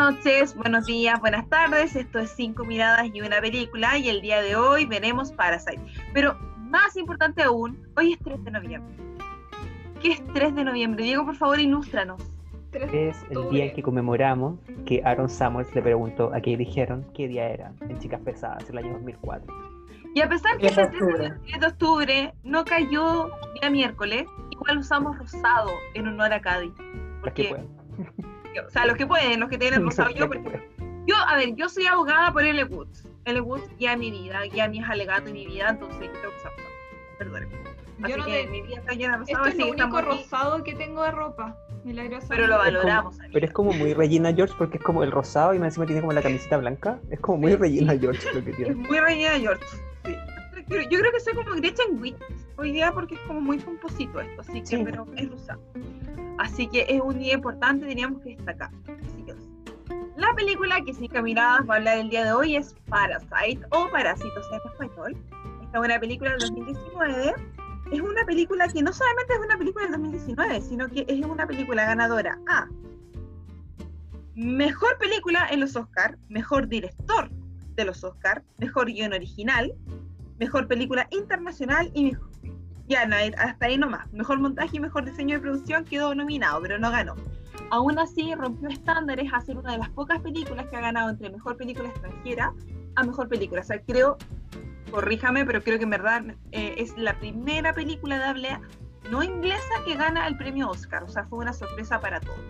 noches, buenos días, buenas tardes. Esto es Cinco Miradas y una Película y el día de hoy veremos Parasite. Pero más importante aún, hoy es 3 de noviembre. ¿Qué es 3 de noviembre? Diego, por favor, ilústranos. Es el día en que conmemoramos que Aaron Samuels le preguntó a qué dijeron qué día era en Chicas Pesadas, el año 2004. Y a pesar que es el 3 de octubre no cayó día miércoles, igual usamos rosado en honor a Cádiz. Porque, o sea, los que pueden, los que tienen rosado. Yo, yo, a ver, yo soy abogada por L. Woods. L. Woods guía mi vida, guía mis alegatos en mi vida, entonces yo tengo que usar rosado. Perdónenme. Así Yo no que te- mi vida está llena de rosado. Esto es lo único aquí, rosado que tengo de ropa. Milagroso. Pero lo Es como- valoramos. pero es como muy Regina George porque es como el rosado y más encima tiene como la camiseta blanca. Es como muy Regina George lo que Es tiene. muy reñida George. Sí. Yo, yo creo que soy como Gretchen Witt hoy día porque es como muy pomposito esto, así que, Sí. pero es rosado. Así que es un día importante, teníamos que destacar. Así que, la película que Cinco Miradas va a hablar el día de hoy es Parasite o Parásitos en español. Esta es una película del 2019. Es una película que no solamente es una película del 2019, sino que es una película ganadora a Mejor película en los Oscars, Mejor director de los Oscars, Mejor guion original, Mejor película internacional y mejor... Ya, no, hasta ahí nomás. Mejor montaje y mejor diseño de producción quedó nominado, pero no ganó. Aún así, rompió estándares a ser una de las pocas películas que ha ganado entre mejor película extranjera a mejor película. O sea, creo, corríjame, pero creo que en verdad eh, es la primera película de habla no inglesa que gana el premio Oscar. O sea, fue una sorpresa para todos.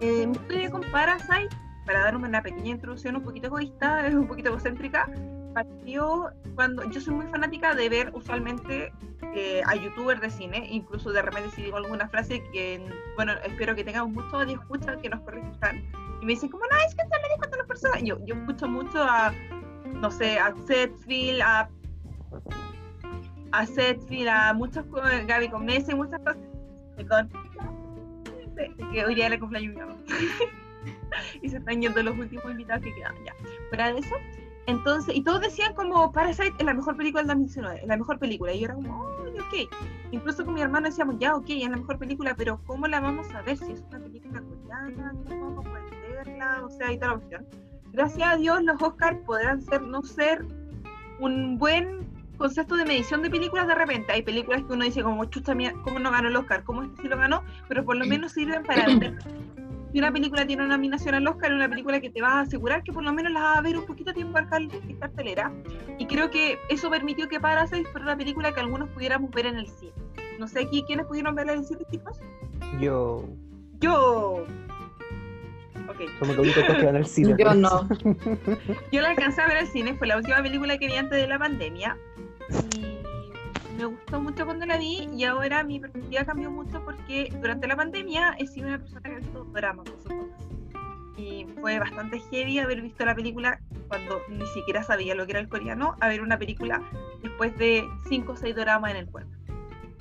Eh, mi historia con Parasite, para dar una pequeña introducción un poquito egoísta, es un poquito egocéntrica, partió cuando yo soy muy fanática de ver usualmente eh, a youtubers de cine, incluso de repente si digo alguna frase que, bueno, espero que tengamos muchos de escucha que nos corrijan, y me dicen como, no, es que te lo dijo a las personas, yo, yo escucho mucho a, no sé, a Setfield, a, a Setfield, a muchos, Gaby con Messi, muchas cosas, con, que hoy día era el cumpleaños mi y se están yendo los últimos invitados que quedan ya. Fuera de eso, entonces, y todos decían como Parasite es la mejor película del 2019, es la mejor película. Y yo era como, "Ay, ok. Incluso con mi hermano decíamos, ya, ok, es la mejor película, pero ¿cómo la vamos a ver si es una película coreana? ¿Cómo vamos a poder verla? O sea, y toda la cuestión. Gracias a Dios, los Oscars podrán ser, no ser un buen concepto de medición de películas de repente. Hay películas que uno dice como, chucha mía, ¿cómo no ganó el Oscar? ¿Cómo este sí lo ganó? Pero por lo menos sirven para ver. Si una película tiene una nominación al Oscar, es una película que te va a asegurar que por lo menos la vas a ver un poquito tiempo en car- en cartelera. Y creo que eso permitió que Parasite fuera una película que algunos pudiéramos ver en el cine. No sé aquí quiénes pudieron verla en el cine, chicos. Yo. Yo. Ok. Somos los únicos que van al cine. Yo no. Yo la alcancé a ver al cine, fue la última película que vi antes de la pandemia. Y me gustó mucho cuando la vi y ahora mi perspectiva cambió mucho porque durante la pandemia he sido una persona que ha visto dramas. Y fue bastante heavy haber visto la película cuando ni siquiera sabía lo que era el coreano, a ver una película después de 5 o 6 dramas en el cuerpo.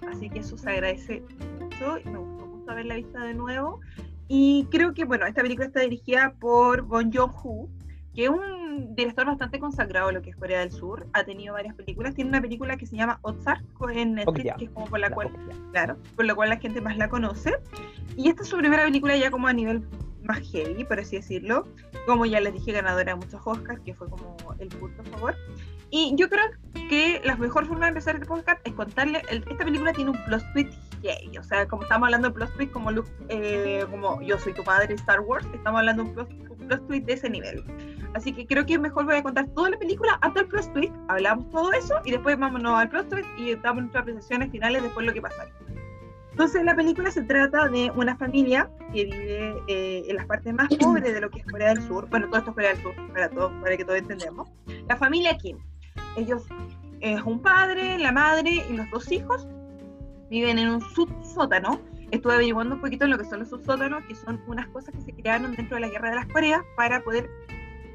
Así que eso se agradece mucho y me gustó mucho haberla visto de nuevo. Y creo que, bueno, esta película está dirigida por Bon Joon-ho, que es un director bastante consagrado lo que es Corea del Sur. Ha tenido varias películas. Tiene una película que se llama Ozark en Netflix, que es como por la La cual, claro, por la cual la gente más la conoce. Y esta es su primera película ya como a nivel más heavy, por así decirlo. Como ya les dije, ganadora de muchos Oscars, que fue como el punto a favor. Y yo creo que la mejor forma de empezar este podcast es contarle, el- esta película tiene un plot twist heavy, o sea, como estamos hablando de plot twist como, Luke, eh, como yo soy tu padre Star Wars, estamos hablando de un plot, un plot twist de ese nivel. Así que creo que mejor voy a contar toda la película hasta el plot twist, hablamos todo eso y después vámonos al plot twist y damos nuestras apreciaciones finales después lo que pasa. Entonces la película se trata de una familia que vive eh, en las partes más pobres de lo que es Corea del Sur. Bueno, todo esto es Corea del Sur, para, todo, para que todos entendamos. La familia Kim. Ellos es un padre, la madre y los dos hijos. Viven en un subsótano. Estuve averiguando un poquito en lo que son los subsótanos, que son unas cosas que se crearon dentro de la Guerra de las Coreas para poder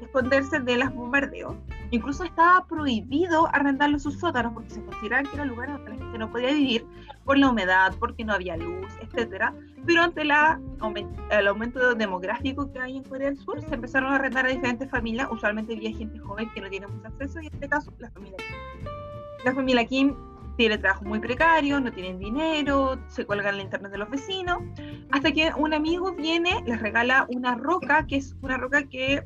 esconderse de los bombardeos. Incluso estaba prohibido arrendar los subsótanos porque se consideraban que eran lugares donde la gente no podía vivir por la humedad, porque no había luz, etcétera. Pero ante la, el aumento demográfico que hay en Corea del Sur, se empezaron a arrendar a diferentes familias. Usualmente había gente joven que no tiene mucho acceso, y en este caso, la familia Kim. La familia Kim tiene trabajo muy precario, no tienen dinero, se cuelgan la internet de los vecinos, hasta que un amigo viene, les regala una roca, que es una roca que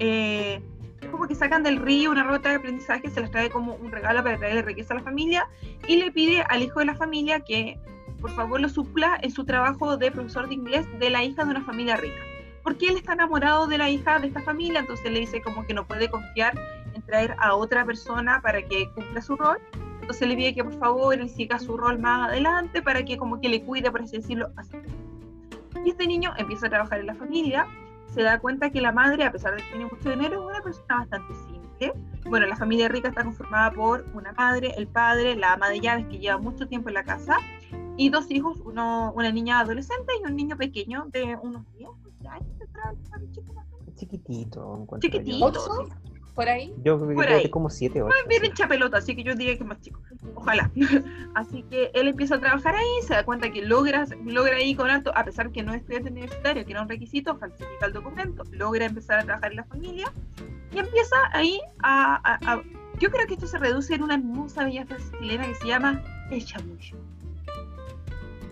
eh, es como que sacan del río una ruta de aprendizaje, se las trae como un regalo para traerle riqueza a la familia y le pide al hijo de la familia que por favor lo supla en su trabajo de profesor de inglés de la hija de una familia rica. Porque él está enamorado de la hija de esta familia, entonces le dice como que no puede confiar en traer a otra persona para que cumpla su rol. Entonces le pide que por favor él siga su rol más adelante para que como que le cuide, por así decirlo, a su Y este niño empieza a trabajar en la familia se da cuenta que la madre, a pesar de que tiene mucho dinero, es una persona bastante simple. Bueno, la familia rica está conformada por una madre, el padre, la ama de llaves que lleva mucho tiempo en la casa y dos hijos, uno, una niña adolescente y un niño pequeño de unos 10 años. Chiquitito. Chiquitito por ahí. Yo creo que como 7 o 8. Bien hincha pelota, así que yo diría que es más chico. Ojalá. así que él empieza a trabajar ahí, se da cuenta que logra, logra ahí con alto, a pesar que no es estudiante universitario, que era un requisito, falsifica el documento, logra empezar a trabajar en la familia y empieza ahí a, a, yo creo que esto se reduce en una hermosa belleza chilena que se llama el chamullo.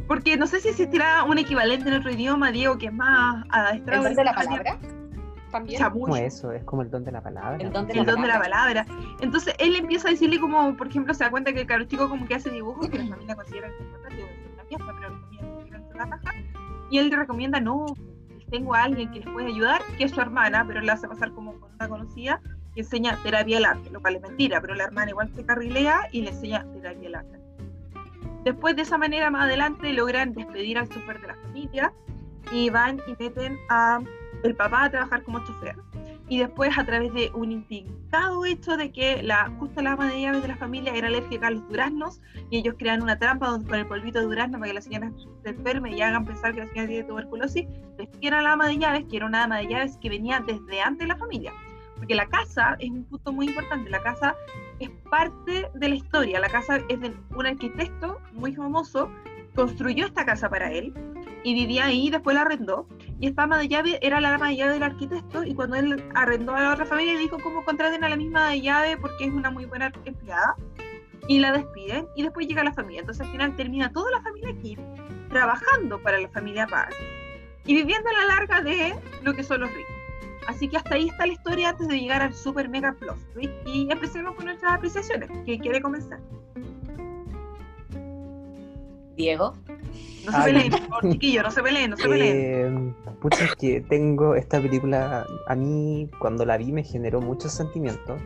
Porque no sé si existirá un equivalente en otro idioma, Diego, que es más adestrado. ¿El de la palabra? También. Como eso, es como el don de la palabra. El don de, la, palabra. Entonces él empieza a decirle como, por ejemplo, se da cuenta que el caro chico como que hace dibujos que la familia considera que es una fiesta, pero la raja. Y él le recomienda, no, tengo a alguien que les puede ayudar, que es su hermana, pero la hace pasar como con una conocida, que enseña terapia del arte, lo cual es mentira, pero la hermana igual se carrilea y le enseña terapia del arte. Después de esa manera, más adelante, logran despedir al chofer de la familia y van y meten a el papá a trabajar como chofer. Y después, a través de un indicado hecho de que la, justo la ama de llaves de la familia era alérgica a los duraznos, y ellos crean una trampa donde, con el polvito de durazno para que la señora se enferme y hagan pensar que la señora tiene tuberculosis, despiden a la ama de llaves, que era una ama de llaves que venía desde antes de la familia. Porque la casa es un punto muy importante, la casa es parte de la historia, la casa es de un arquitecto muy famoso, construyó esta casa para él, y vivía ahí, después la arrendó. Y esta ama de llave era la ama de llave del arquitecto y cuando él arrendó a la otra familia dijo cómo contraten a la misma de llave porque es una muy buena empleada y la despiden y después llega la familia. Entonces al final termina toda la familia aquí trabajando para la familia Park y viviendo a la larga de lo que son los ricos. Así que hasta ahí está la historia antes de llegar al super mega plus. Y empecemos con nuestras apreciaciones. ¿Quién quiere comenzar? Diego. No se peleen, chiquillo, no se peleen, no se peleen. Eh, es que tengo esta película, a mí cuando la vi me generó muchos sentimientos.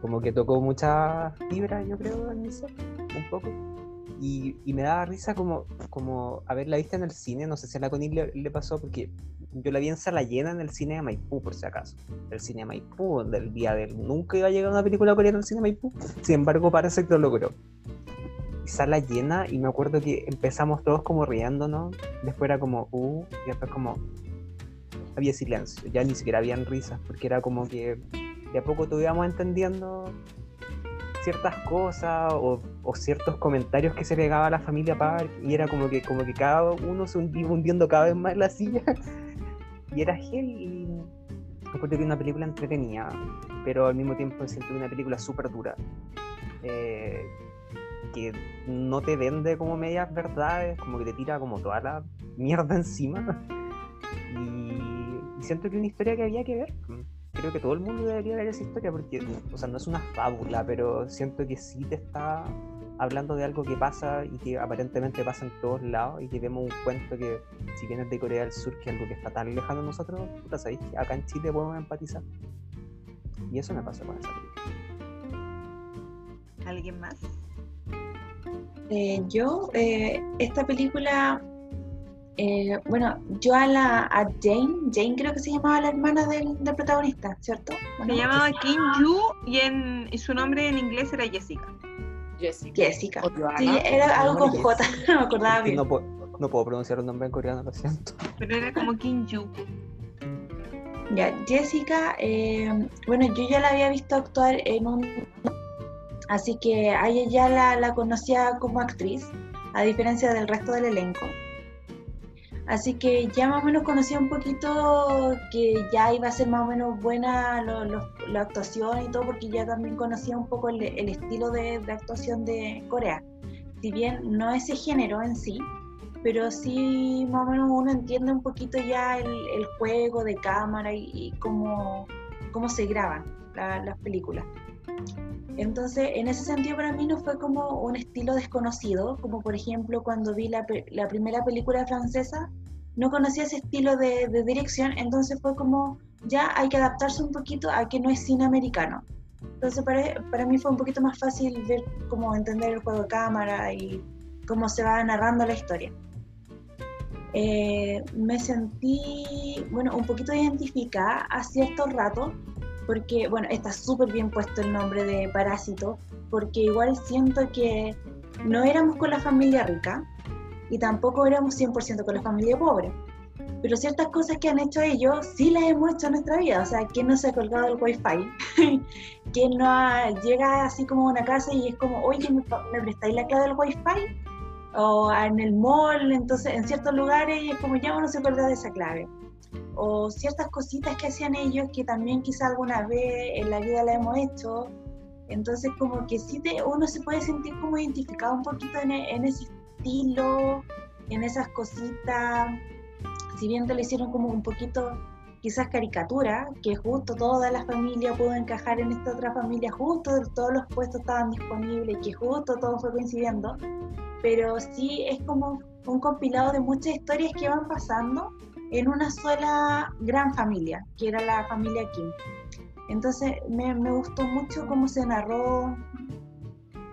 Como que tocó mucha fibra, yo creo, en mi ser, un poco. Y, y, me daba risa como, como haberla visto en el cine, no sé si a la Conil le, pasó, porque yo la vi en sala llena en el cine de Maipú, por si acaso. El cine de Maipú, del día del nunca iba a llegar una película coreana al cine de Maipú, sin embargo parece que lo logró sala llena y me acuerdo que empezamos todos como riéndonos, después era como, uh, y después como había silencio, ya ni siquiera habían risas, porque era como que de a poco íbamos entendiendo ciertas cosas o, ciertos comentarios que se pegaba a la familia Park y era como que como que cada uno se iba hundiendo cada vez más en la silla. Y era gel y me acuerdo que una película entretenida pero al mismo tiempo siento una película súper dura. Eh, que no te vende como medias verdades, como que te tira como toda la mierda encima. Y, siento que es una historia que había que ver. Creo que todo el mundo debería ver esa historia porque, o sea, no es una fábula, pero siento que sí te está hablando de algo que pasa y que aparentemente pasa en todos lados y que vemos un cuento que si vienes de Corea del Sur, que es algo que está tan lejano de nosotros, puta, sabéis que acá en Chile podemos empatizar. Y eso me pasa con esa película. ¿Alguien más? Eh, yo, eh, esta película, eh, bueno, yo a la a Jane, Jane creo que se llamaba la hermana del, protagonista, ¿cierto? Se llamaba Kim Yu y, en, su nombre en inglés era Jessica. Jessica. Jessica. Sí, era algo con J, no me acordaba bien. No, no, puedo pronunciar un nombre en coreano, lo siento. Pero era como Kim Yu. Ya, Jessica, bueno, yo ya la había visto actuar en un Así que a ella ya la, conocía como actriz, a diferencia del resto del elenco. Así que ya más o menos conocía un poquito que ya iba a ser más o menos buena la actuación y todo, porque ya también conocía un poco el, estilo de, de actuación de Corea. Si bien no ese género en sí, pero sí más o menos uno entiende un poquito ya el, juego de cámara y, cómo, cómo se graban la- las películas. Entonces, en ese sentido para mí no fue como un estilo desconocido, como por ejemplo cuando vi la, la primera película francesa, no conocía ese estilo de, de dirección, entonces fue como, ya hay que adaptarse un poquito a que no es cine americano. Entonces para, para mí fue un poquito más fácil ver cómo entender el juego de cámara y cómo se va narrando la historia. Eh, me sentí, bueno, un poquito identificada a ciertos ratos, porque, bueno, está súper bien puesto el nombre de Parásito, porque igual siento que no éramos con la familia rica y tampoco éramos 100% con la familia pobre. Pero ciertas cosas que han hecho ellos sí las hemos hecho en nuestra vida. O sea, ¿quién no se ha colgado el wifi? ¿Quién no ha- llega así como a una casa y es como, oye, ¿me, ¿me prestáis la clave del wifi? O en el mall, entonces en ciertos lugares es como ya uno se acuerda de esa clave. O ciertas cositas que hacían ellos que también quizá alguna vez en la vida la hemos hecho. Entonces como que sí te, uno se puede sentir como identificado un poquito en, e- en ese estilo, en esas cositas. Si bien te lo hicieron como un poquito quizás caricatura, que justo toda la familia pudo encajar en esta otra familia, justo todos los puestos estaban disponibles, que justo todo fue coincidiendo, pero sí es como un compilado de muchas historias que van pasando en una sola gran familia, que era la familia Kim. Entonces me, me gustó mucho cómo se narró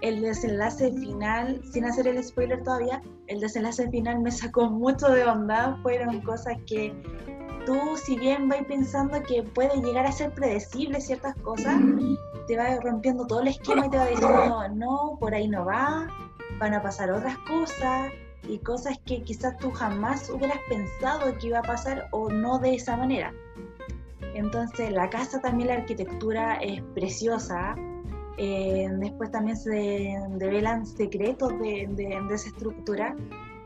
el desenlace final, sin hacer el spoiler todavía, el desenlace final me sacó mucho de onda, fueron cosas que tú si bien vas pensando que puede llegar a ser predecible ciertas cosas, te va rompiendo todo el esquema y te va diciendo, no, por ahí no va, van a pasar otras cosas y cosas que quizás tú jamás hubieras pensado que iba a pasar o no de esa manera. Entonces la casa también, la arquitectura es preciosa. Eh, después también se develan secretos de, de- de esa estructura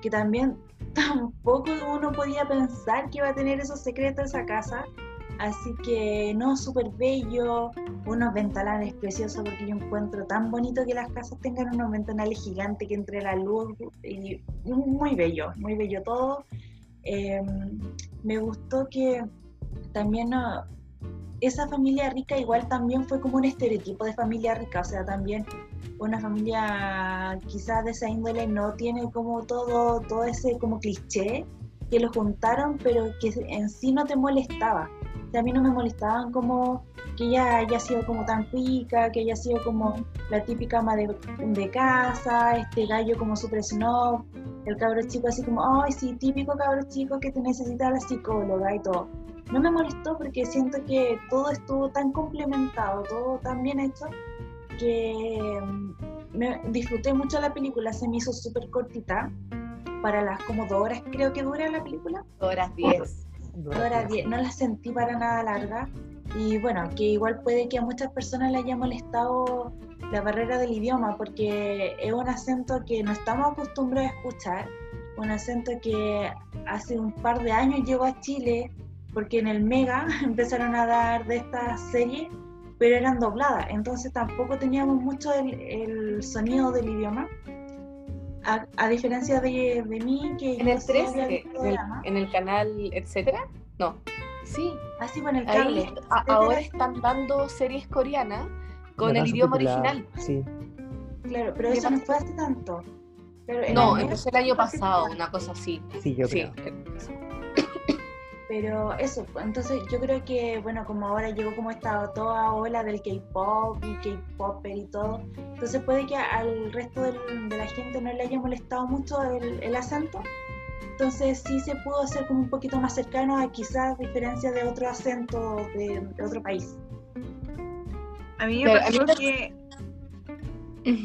que también tampoco uno podía pensar que iba a tener esos secretos esa casa. Así que no, súper bello, unos ventanales preciosos porque yo encuentro tan bonito que las casas tengan unos ventanales gigantes que entre la luz y muy bello, muy bello todo. Eh, me gustó que también no, esa familia rica igual también fue como un estereotipo de familia rica, o sea, también una familia quizás de esa índole no tiene como todo, todo ese como cliché que lo juntaron, pero que en sí no te molestaba a mí no me molestaban como que ella haya sido como tan pica, que ella haya sido como la típica ama de, casa, este gallo como super snob, el cabro chico así como, ay, sí, típico cabro chico que te necesita la psicóloga y todo. No me molestó porque siento que todo estuvo tan complementado, todo tan bien hecho, que mm, me disfruté mucho la película, se me hizo súper cortita, para las como dos horas creo que dura la película. Dos horas diez no la sentí para nada larga. Y bueno, que igual puede que a muchas personas le haya molestado la barrera del idioma, porque es un acento que no estamos acostumbrados a escuchar, un acento que hace un par de años llegó a Chile, porque en el Mega empezaron a dar de esta serie, pero eran dobladas, entonces tampoco teníamos mucho el sonido del idioma. A, a diferencia de, de mí, que En el sí 13, había visto en el, drama. en el canal, etcétera. No. Sí. Así con el Ahí cable. a- ahora están dando series coreanas con La el idioma original. Sí, Claro, pero ¿Qué eso no fue hace tanto. En No, empezó el año pasado, una cosa así. sí, yo Sí. Pero eso, pues, entonces yo creo que, bueno, como ahora llegó como esta toda ola del K-pop y K-popper y todo, entonces puede que al resto del- de la gente no le haya molestado mucho el, el acento. Entonces sí se pudo hacer como un poquito más cercano a quizás diferencia de otro acento de, de otro país. A mí me Pero a mí pasó me- que.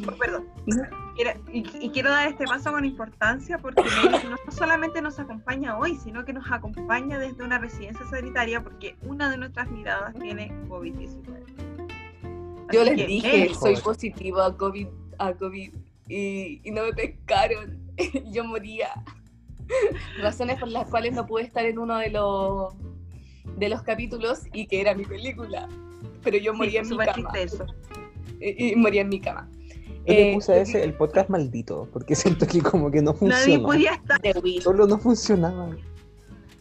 oh, perdón. Quiero- y, y quiero dar este paso con importancia porque no solamente nos acompaña hoy, sino que nos acompaña desde una residencia sanitaria porque una de nuestras miradas tiene COVID-19. Yo les que, dije, Mary, soy joder. positiva a COVID, a COVID y, y no me pescaron. Yo moría. razones por las cuales no pude estar en uno de los de los capítulos y que era mi película. Pero yo moría en mi cama. chistoso. Y, y moría en mi cama. Yo le Eh, puse a ese el podcast maldito, porque siento que como que no Nadie funciona. podía estar. de Wii. Solo no funcionaba.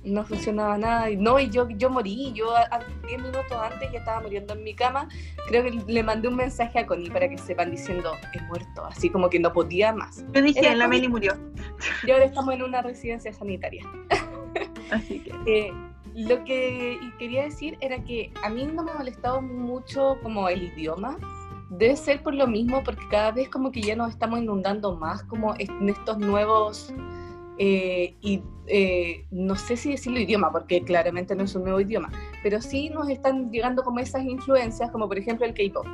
no funcionaba nada. Y no, y yo, yo morí. Yo a, a 10 minutos antes ya estaba muriendo en mi cama. Creo que le mandé un mensaje a Connie para que sepan diciendo, he muerto. Así como que no podía más. Yo dije, Era la. Meli murió. Y ahora estamos en una residencia sanitaria. Así que. Eh, lo que quería decir era que a mí no me ha molestado mucho como el idioma. Debe ser por lo mismo, porque cada vez como que ya nos estamos inundando más como en estos nuevos, eh, y eh, no sé si decirlo idioma, porque claramente no es un nuevo idioma, pero sí nos están llegando como esas influencias, como por ejemplo el K-pop,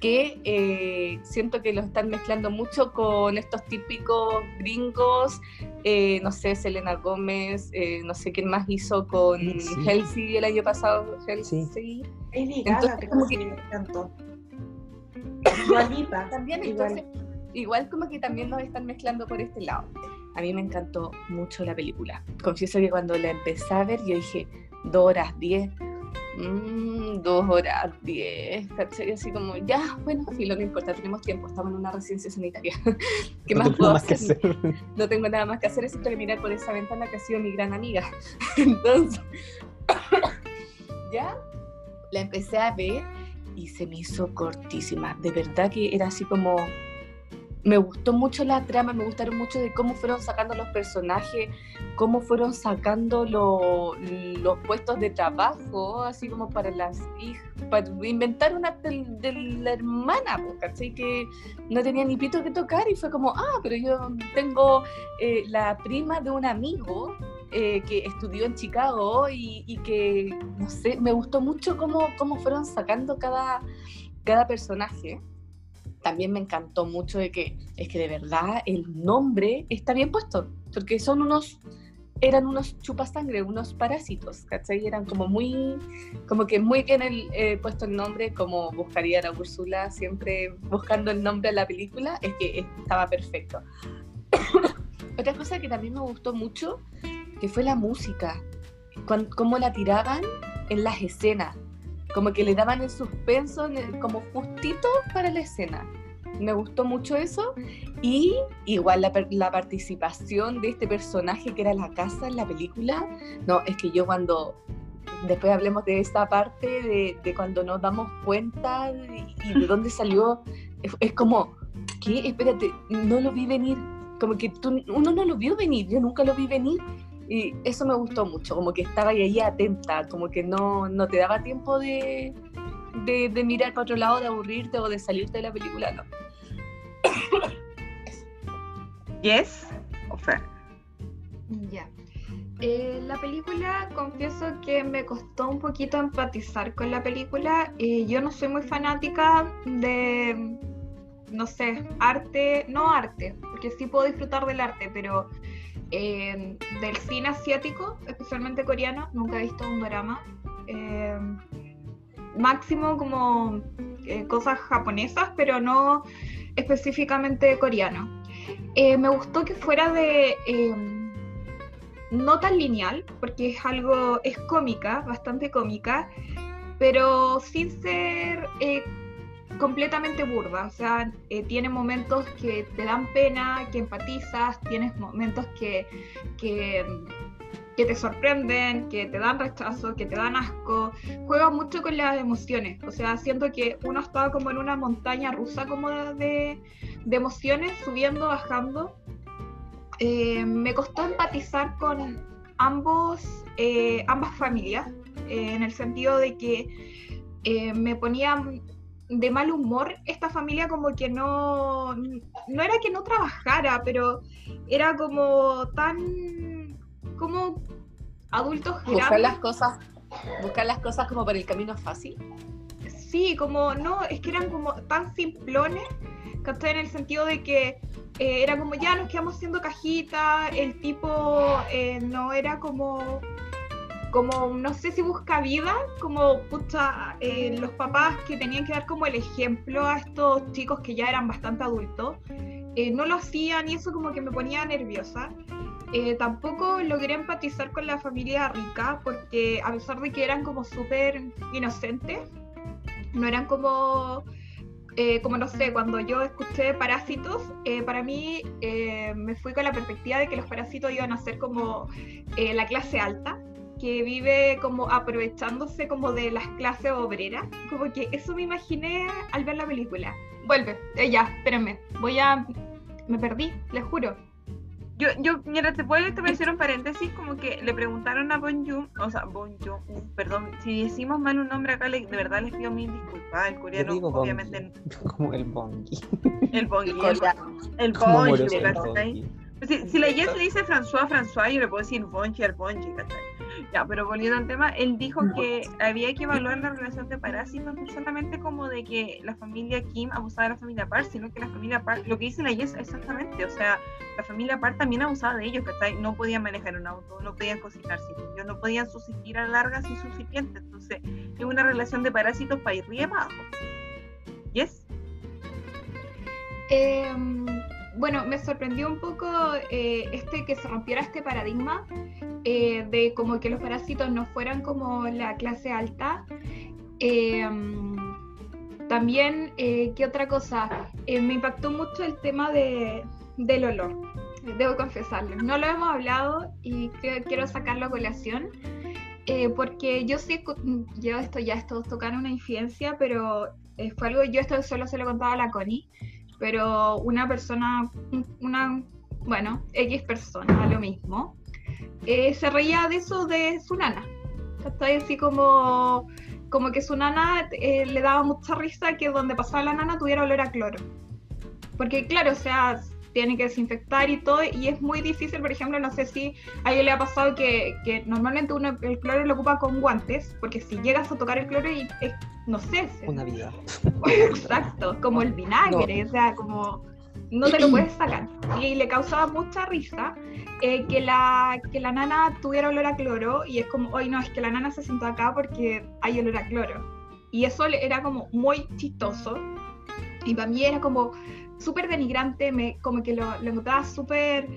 que eh, siento que los están mezclando mucho con estos típicos gringos, eh, no sé, Selena Gómez, eh, no sé quién más hizo con Sí. Halsey el año pasado, Halsey. Lady Entonces, como que Lipa, También, igual. entonces, igual como que también nos están mezclando por este lado. A mí me encantó mucho la película. Confieso que cuando la empecé a ver, yo dije, dos horas diez. Mm, dos horas diez. ¿cachai? Así como, ya, bueno, filo, no importa, tenemos tiempo, estamos en una residencia sanitaria. ¿Qué no más puedo más que hacer? hacer. no tengo nada más que hacer excepto que mirar por esa ventana que ha sido mi gran amiga. Entonces, ya la empecé a ver y se me hizo cortísima. De verdad que era así como... Me gustó mucho la trama, me gustaron mucho de cómo fueron sacando los personajes, cómo fueron sacando lo- los puestos de trabajo, así como para las hijas, para inventar una de, la hermana, ¿cachai? Que no tenía ni pito que tocar y fue como, ah, pero yo tengo eh, la prima de un amigo eh, que estudió en Chicago y, y que, no sé, me gustó mucho cómo, cómo fueron sacando cada, cada personaje. También me encantó mucho de que es que de verdad el nombre está bien puesto, porque son unos, eran unos chupasangre, unos parásitos, ¿cachai? Eran como muy, como que muy bien el, eh, puesto el nombre, como buscaría la Úrsula siempre buscando el nombre a la película, es que estaba perfecto. Otra cosa que también me gustó mucho, que fue la música, cómo la tiraban en las escenas, como que le daban el suspenso el- como justito para la escena. Me gustó mucho eso y igual la, participación de este personaje que era la casa en la película. No, es que yo cuando, después hablemos de esta parte de, de cuando nos damos cuenta y, y de dónde salió, es, es como, ¿qué? Espérate, no lo vi venir. Como que tú, uno no lo vio venir, yo nunca lo vi venir. Y eso me gustó mucho, como que estaba ahí atenta, como que no, no te daba tiempo de, de, de mirar para otro lado, de aburrirte o de salirte de la película, no. Yes. O Fer. Ya. Eh, la película, confieso que me costó un poquito empatizar con la película. Eh, yo no soy muy fanática de, no sé, arte, no arte, porque sí puedo disfrutar del arte, pero eh, del cine asiático, especialmente coreano, nunca he visto un drama. máximo como eh, cosas japonesas, pero no específicamente coreano. Eh, me gustó que fuera de eh, no tan lineal, porque es algo, es cómica, bastante cómica, pero sin ser eh, completamente burda. O sea, eh, tiene momentos que te dan pena, que empatizas, tienes momentos que, que, te sorprenden, que te dan rechazo, que te dan asco. Juega mucho con las emociones. O sea, siento que uno estaba como en una montaña rusa como de, emociones, subiendo, bajando. Eh, me costó empatizar con ambos, eh, ambas familias, eh, en el sentido de que me ponía de mal humor esta familia como que no, no era que no trabajara, pero era como tan, como adultos Buscar grandes. las cosas, buscar las cosas como por el camino fácil. Sí, como no, es que eran como tan simplones, ¿cachai? En el sentido de que eh, era como ya nos quedamos haciendo cajita, el tipo eh, no era como, como no sé si busca vida, como pucha, eh, los papás que tenían que dar como el ejemplo a estos chicos que ya eran bastante adultos. eh, no lo hacían y eso como que me ponía nerviosa. Eh, tampoco logré empatizar con la familia rica porque a pesar de que eran como súper inocentes, no eran como, eh, como no sé, cuando yo escuché Parásitos, para mí me fui con la perspectiva de que los parásitos iban a ser como la clase alta que vive como aprovechándose como de las clases obreras, como que eso me imaginé al ver la película. Vuelve, eh, ya, espérenme, voy a... Me perdí, les juro. Yo, yo, mira, te puedo establecer un paréntesis, como que le preguntaron a Bon Joon, o sea, Bon Joon, perdón, si decimos mal un nombre acá, de verdad les pido mil disculpas, el coreano obviamente... Como el Bongi. El Bongi, el, el Bongi, si, si, la Yes le dice François, François, yo le puedo decir Bonchi al Bonchi, ¿cachai? Ya, pero volviendo al tema, él dijo que había que evaluar la relación de parásitos no solamente como de que la familia Kim abusaba de la familia Park, sino que la familia Park, lo que dice la Yes exactamente, o sea, la familia Park también abusaba de ellos, ¿cachai? No podían manejar un auto, no podían cocinar ellos no podían subsistir a largas y suficientes, entonces es una relación de parásitos para ir para abajo. ¿Yes? Eh, bueno, me sorprendió un poco eh, este que se rompiera este paradigma eh, de como que los parásitos no fueran como la clase alta. Eh, también, ¿qué otra cosa? me impactó mucho el tema de, del olor, debo confesarlo. No lo hemos hablado y quiero sacarlo a colación. porque yo sí, yo esto ya esto tocar una infidencia, pero fue algo, yo esto solo se lo contaba a la Connie, pero una persona, una, bueno, X persona, lo mismo, eh, se reía de eso de su nana. Está así como, como que su nana eh, le daba mucha risa que donde pasaba la nana tuviera olor a cloro. Porque claro, o sea, tiene que desinfectar y todo, y es muy difícil, por ejemplo, no sé si a alguien le ha pasado que, que normalmente uno el cloro lo ocupa con guantes, porque si llegas a tocar el cloro y es, no sé. Una vida. Exacto, como el vinagre, o sea, como no te lo puedes sacar. Y le causaba mucha risa eh, que, la, que la nana tuviera olor a cloro, y es como, hoy no, es que la nana se sentó acá porque hay olor a cloro. Y eso era como muy chistoso. Y para mí era como, súper denigrante, me, como que lo, lo encontraba súper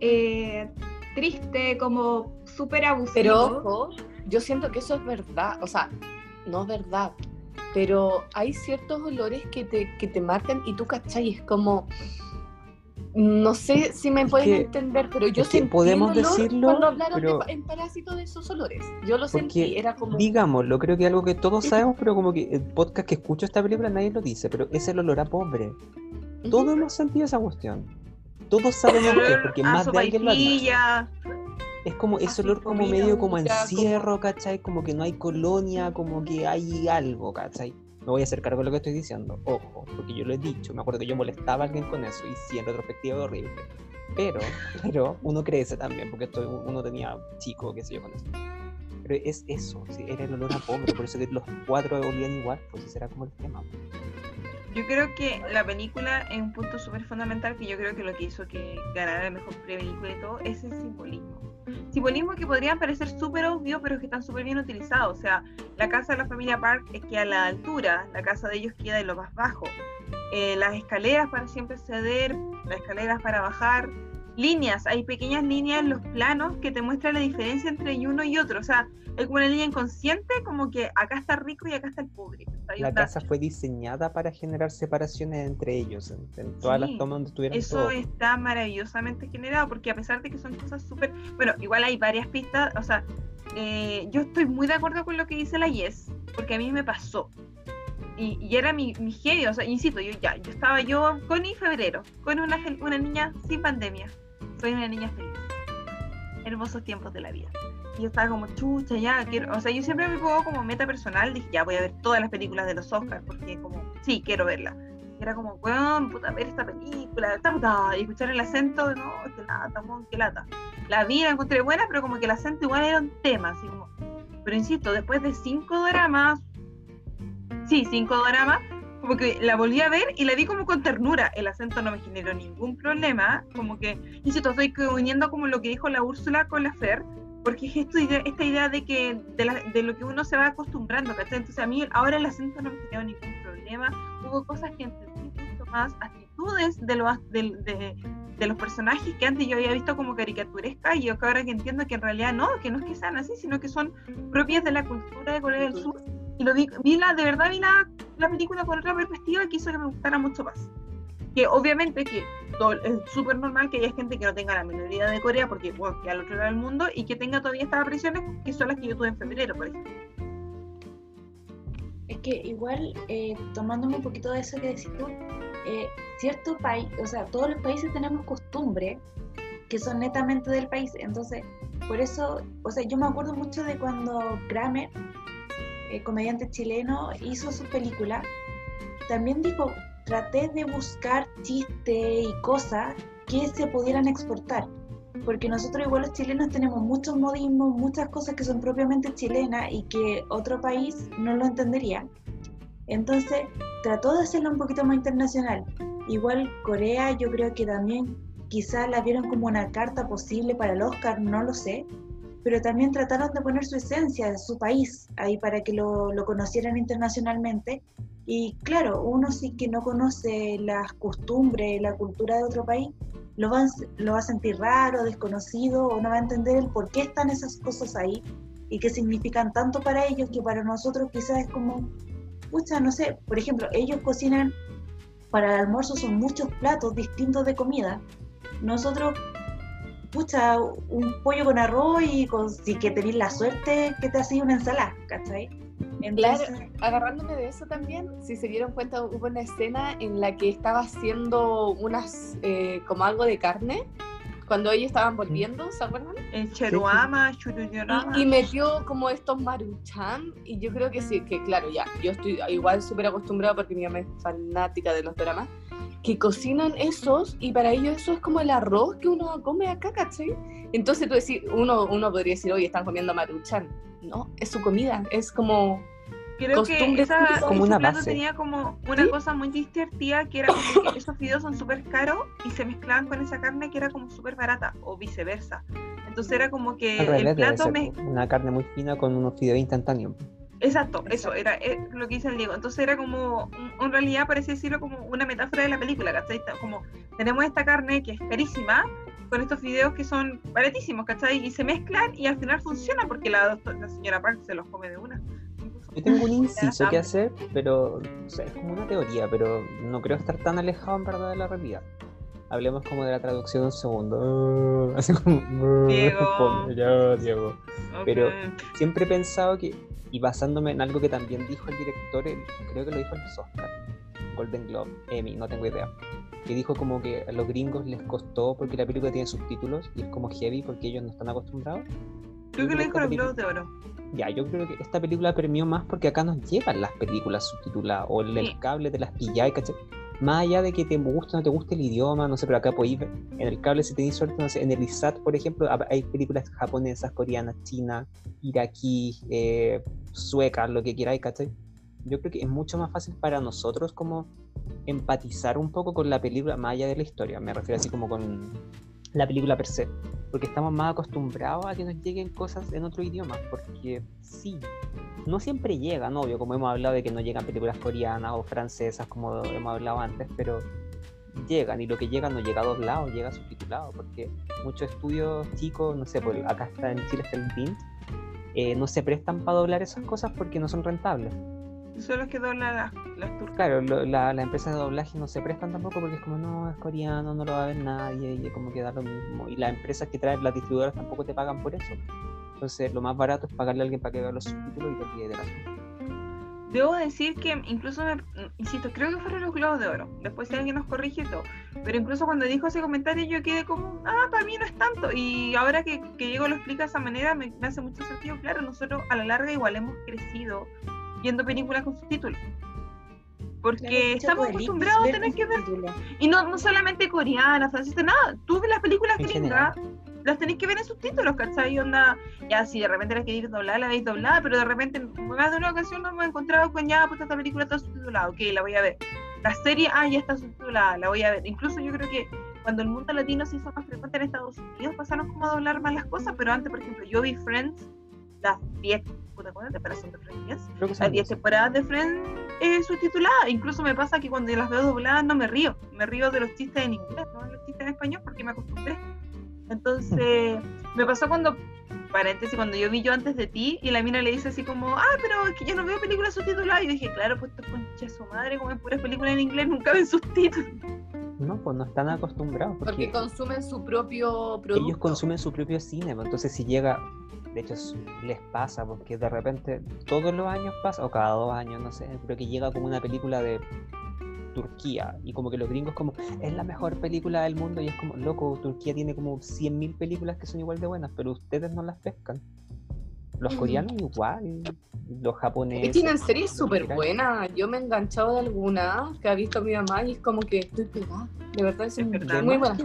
eh, triste, como súper abusivo. Pero ojo, yo siento que eso es verdad, o sea, no es verdad, pero hay ciertos olores que te, que te marcan y tú, ¿cachai? Es como... No sé si me pueden entender, pero yo sí podemos decirlo cuando hablaron en Parásito de esos olores. Yo lo sentí, era como. Digámoslo, creo que es algo que todos sabemos, pero como que el podcast que escucho esta película nadie lo dice, pero es el olor a pobre. Todos hemos sentido esa cuestión. Todos sabemos que porque más de alguien lo ha Es como ese olor como medio como encierro, ¿cachai? Como que no hay colonia, como que hay algo, ¿cachai? Me voy a hacer cargo de lo que estoy diciendo. Ojo, porque yo lo he dicho. Me acuerdo que yo molestaba a alguien con eso y sí, en retrospectiva horrible. Pero, pero uno crece también, porque esto, uno tenía chico, qué sé yo, con eso. Pero es eso, ¿sí? era el olor a pobre, por eso los cuatro olían igual, pues ese era como el tema. Yo creo que la película es un punto súper fundamental que yo creo que lo que hizo que ganara el mejor película y todo es el simbolismo. Simbolismo que podría parecer súper obvio, pero que están súper bien utilizados. O sea, la casa de la familia Park es que a la altura, la casa de ellos queda en lo más bajo. Eh, las escaleras para siempre ceder, las escaleras para bajar, líneas, hay pequeñas líneas en los planos que te muestran la diferencia entre uno y otro. O sea, es como una línea inconsciente, como que acá está rico y acá está el pobre. La casa fue diseñada para generar separaciones entre ellos, en, todas las tomas donde estuvieron. Eso está maravillosamente generado, porque a pesar de que son cosas súper. Bueno, igual hay varias pistas, o sea, eh, yo estoy muy de acuerdo con lo que dice la Yes, porque a mí me pasó. Y, era mi, mi genio, o sea, insisto, yo ya, yo estaba yo con mi febrero, con una, una niña sin pandemia soy una niña feliz. Hermosos tiempos de la vida. Y yo estaba como, chucha, ya, quiero, o sea, yo siempre me pongo como meta personal, dije, ya voy a ver todas las películas de los Oscars, porque como, sí, quiero verla. Era como, weón, puta, ver esta película, puta, y escuchar el acento, no, qué lata, weón, qué lata. La vi, la encontré buena, pero como que el acento igual era un tema, así como, pero insisto, después de cinco dramas, sí, cinco dramas, como que la volví a ver y la vi como con ternura. El acento no me generó ningún problema. Como que, insisto, estoy uniendo como lo que dijo la Úrsula con la Fer, porque es esto, esta idea de que de, lo que uno se va acostumbrando, ¿cachai? Entonces a mí ahora el acento no me generó ningún problema. Hubo cosas que entendí mucho más, actitudes de los, de, de- de los personajes que antes yo había visto como caricaturescas y yo que ahora que entiendo que en realidad no, que no es que sean así, sino que son propias de la cultura de Corea del Sur. Y lo vi, vi la, de verdad vi la, la película con otra perspectiva que hizo que me gustara mucho más. Que obviamente que es súper normal que haya gente que no tenga la menor idea de Corea porque bueno, que al otro lado del mundo y que tenga todavía estas apariciones que son las que yo tuve en febrero, por ejemplo. Es que igual, eh, tomándome un poquito de eso que decís tú, eh, cierto país, o sea, todos los países tenemos costumbres que son netamente del país. Entonces, por eso, o sea, yo me acuerdo mucho de cuando Kramer, eh, comediante chileno, hizo su película. También dijo, traté de buscar chistes y cosas que se pudieran exportar. Porque nosotros igual los chilenos tenemos muchos modismos, muchas cosas que son propiamente chilenas y que otro país no lo entendería. Entonces trató de hacerlo un poquito más internacional. Igual Corea yo creo que también quizás la vieron como una carta posible para el Oscar, no lo sé, pero también trataron de poner su esencia de su país ahí para que lo, lo conocieran internacionalmente. Y claro, uno sí que no conoce las costumbres, la cultura de otro país, lo va, lo va a sentir raro, desconocido, o no va a entender el por qué están esas cosas ahí y qué significan tanto para ellos que para nosotros quizás es como, pucha, no sé, por ejemplo, ellos cocinan, para el almuerzo son muchos platos distintos de comida. Nosotros, pucha, un pollo con arroz y con, si que tenés la suerte que te haces una ensalada, ¿cachai? Entonces, agarrándome de eso también, si se dieron cuenta, hubo una escena en la que estaba haciendo unas, eh, como algo de carne, cuando ellos estaban volviendo, ¿se acuerdan? El Cheruama. Y, y metió como estos maruchan, y yo creo que sí, que claro, ya, yo estoy igual súper acostumbrada porque mi mamá es fanática de los dramas, que cocinan esos, y para ellos eso es como el arroz que uno come acá, ¿cachai? Entonces tú decís, uno, uno podría decir, oye, están comiendo maruchan. No, es su comida, es como Creo que esa. Como ese una plato base. tenía como una ¿Sí? cosa muy divertida que era como que esos fideos son súper caros y se mezclaban con esa carne que era como súper barata o viceversa. Entonces era como que el plato me... una carne muy fina con unos fideos instantáneos. Exacto, eso era eh, lo que dice el Diego. Entonces era como, en realidad parece decirlo como una metáfora de la película, ¿cachai? Como tenemos esta carne que es carísima con estos fideos que son baratísimos, ¿cachai? Y se mezclan y al final funciona porque la, la señora Park se los come de una. Yo tengo un inciso que hambre. hacer, pero o sea, es como una teoría, pero no creo estar tan alejado en verdad de la realidad. Hablemos como de la traducción un segundo. Así como. Diego. Diego. Pero- Ok. Siempre he pensado que, y basándome en algo que también dijo el director, creo que lo dijo en los Oscar, Golden Globe, Emmy, no tengo idea, que dijo como que a los gringos les costó porque la película tiene subtítulos y es como heavy porque ellos no están acostumbrados. Creo que lo dijo los película- globos de oro. Ya, yo creo que esta película premió más porque acá nos llegan las películas subtituladas o el, el cable te las pilláis, ¿cachai? Más allá de que te guste o no te guste el idioma, no sé, pero acá podéis ver en el cable si tenéis suerte, no sé, en el ISAT, por ejemplo, hay películas japonesas, coreanas, chinas, iraquí, eh, suecas, lo que queráis, ¿cachai? Yo creo que es mucho más fácil para nosotros como empatizar un poco con la película más allá de la historia, me refiero así como con la película per se, porque estamos más acostumbrados a que nos lleguen cosas en otro idioma, porque sí, no siempre llegan, obvio, como hemos hablado de que no llegan películas coreanas o francesas, como hemos hablado antes, pero llegan y lo que llega no llega doblado, llega subtitulado, porque muchos estudios chicos, no sé, pues acá está en Chile está el BINT, eh, no se prestan para doblar esas cosas porque no son rentables. Son los que doblan las, las turcas. Claro, lo- la- las empresas de doblaje no se prestan tampoco porque es como, no, es coreano, no lo va a ver nadie, y como que da lo mismo. Y las empresas que traen, las distribuidoras tampoco te pagan por eso. Entonces, lo más barato es pagarle a alguien para que haga los subtítulos y te olvide de la Debo decir que incluso, me, insisto, creo que fueron los globos de oro. Después si alguien nos corrige todo. Pero incluso cuando dijo ese comentario yo quedé como, ah, para mí no es tanto. Y ahora que, que Diego lo explica de esa manera me, me hace mucho sentido. Claro, nosotros a la larga igual hemos crecido viendo películas con subtítulos. Porque estamos acostumbrados a tener que ver Y no, no solamente coreana, francesa, nada. Tú ves las películas gringas, las tenés que ver en subtítulos, ¿cachai? Onda, ya si de repente las queréis doblar, la veis doblada, pero de repente, en más de una ocasión nos hemos encontrado con ya, pues esta película está subtitulada, ok, la voy a ver. La serie, ah, ya está subtitulada, la voy a ver. Incluso yo creo que cuando el mundo latino se hizo más frecuente en Estados Unidos, pasaron como a doblar más las cosas, pero antes, por ejemplo, yo vi Friends, las 10, puta, ¿cuántas temporadas son de Friends? Creo que Las son 10 dos. temporadas de Friends eh, subtituladas. Incluso me pasa que cuando las veo dobladas no me río. Me río de los chistes en inglés, no de los chistes en español porque me acostumbré. Entonces, me pasó cuando, paréntesis, cuando yo vi yo antes de ti y la mina le dice así como, ah, pero es que yo no veo películas subtituladas. Y yo dije, claro, pues esto concha su madre, como en puras películas en inglés, nunca ven subtítulos. No, pues no están acostumbrados. Porque Porque, consumen su propio producto. ellos consumen su propio cine. pues, Entonces, si llega, de hecho, les pasa, porque de repente todos los años pasa, o cada dos años, no sé, pero que llega como una película de Turquía y como que los gringos como es la mejor película del mundo y es como loco Turquía tiene como 100.000 películas que son igual de buenas pero ustedes no las pescan los coreanos igual los japoneses tienen series súper buenas. Yo me he enganchado de alguna que ha visto mi mamá y es como que estoy pegada. De verdad, es Es verdad. muy buena.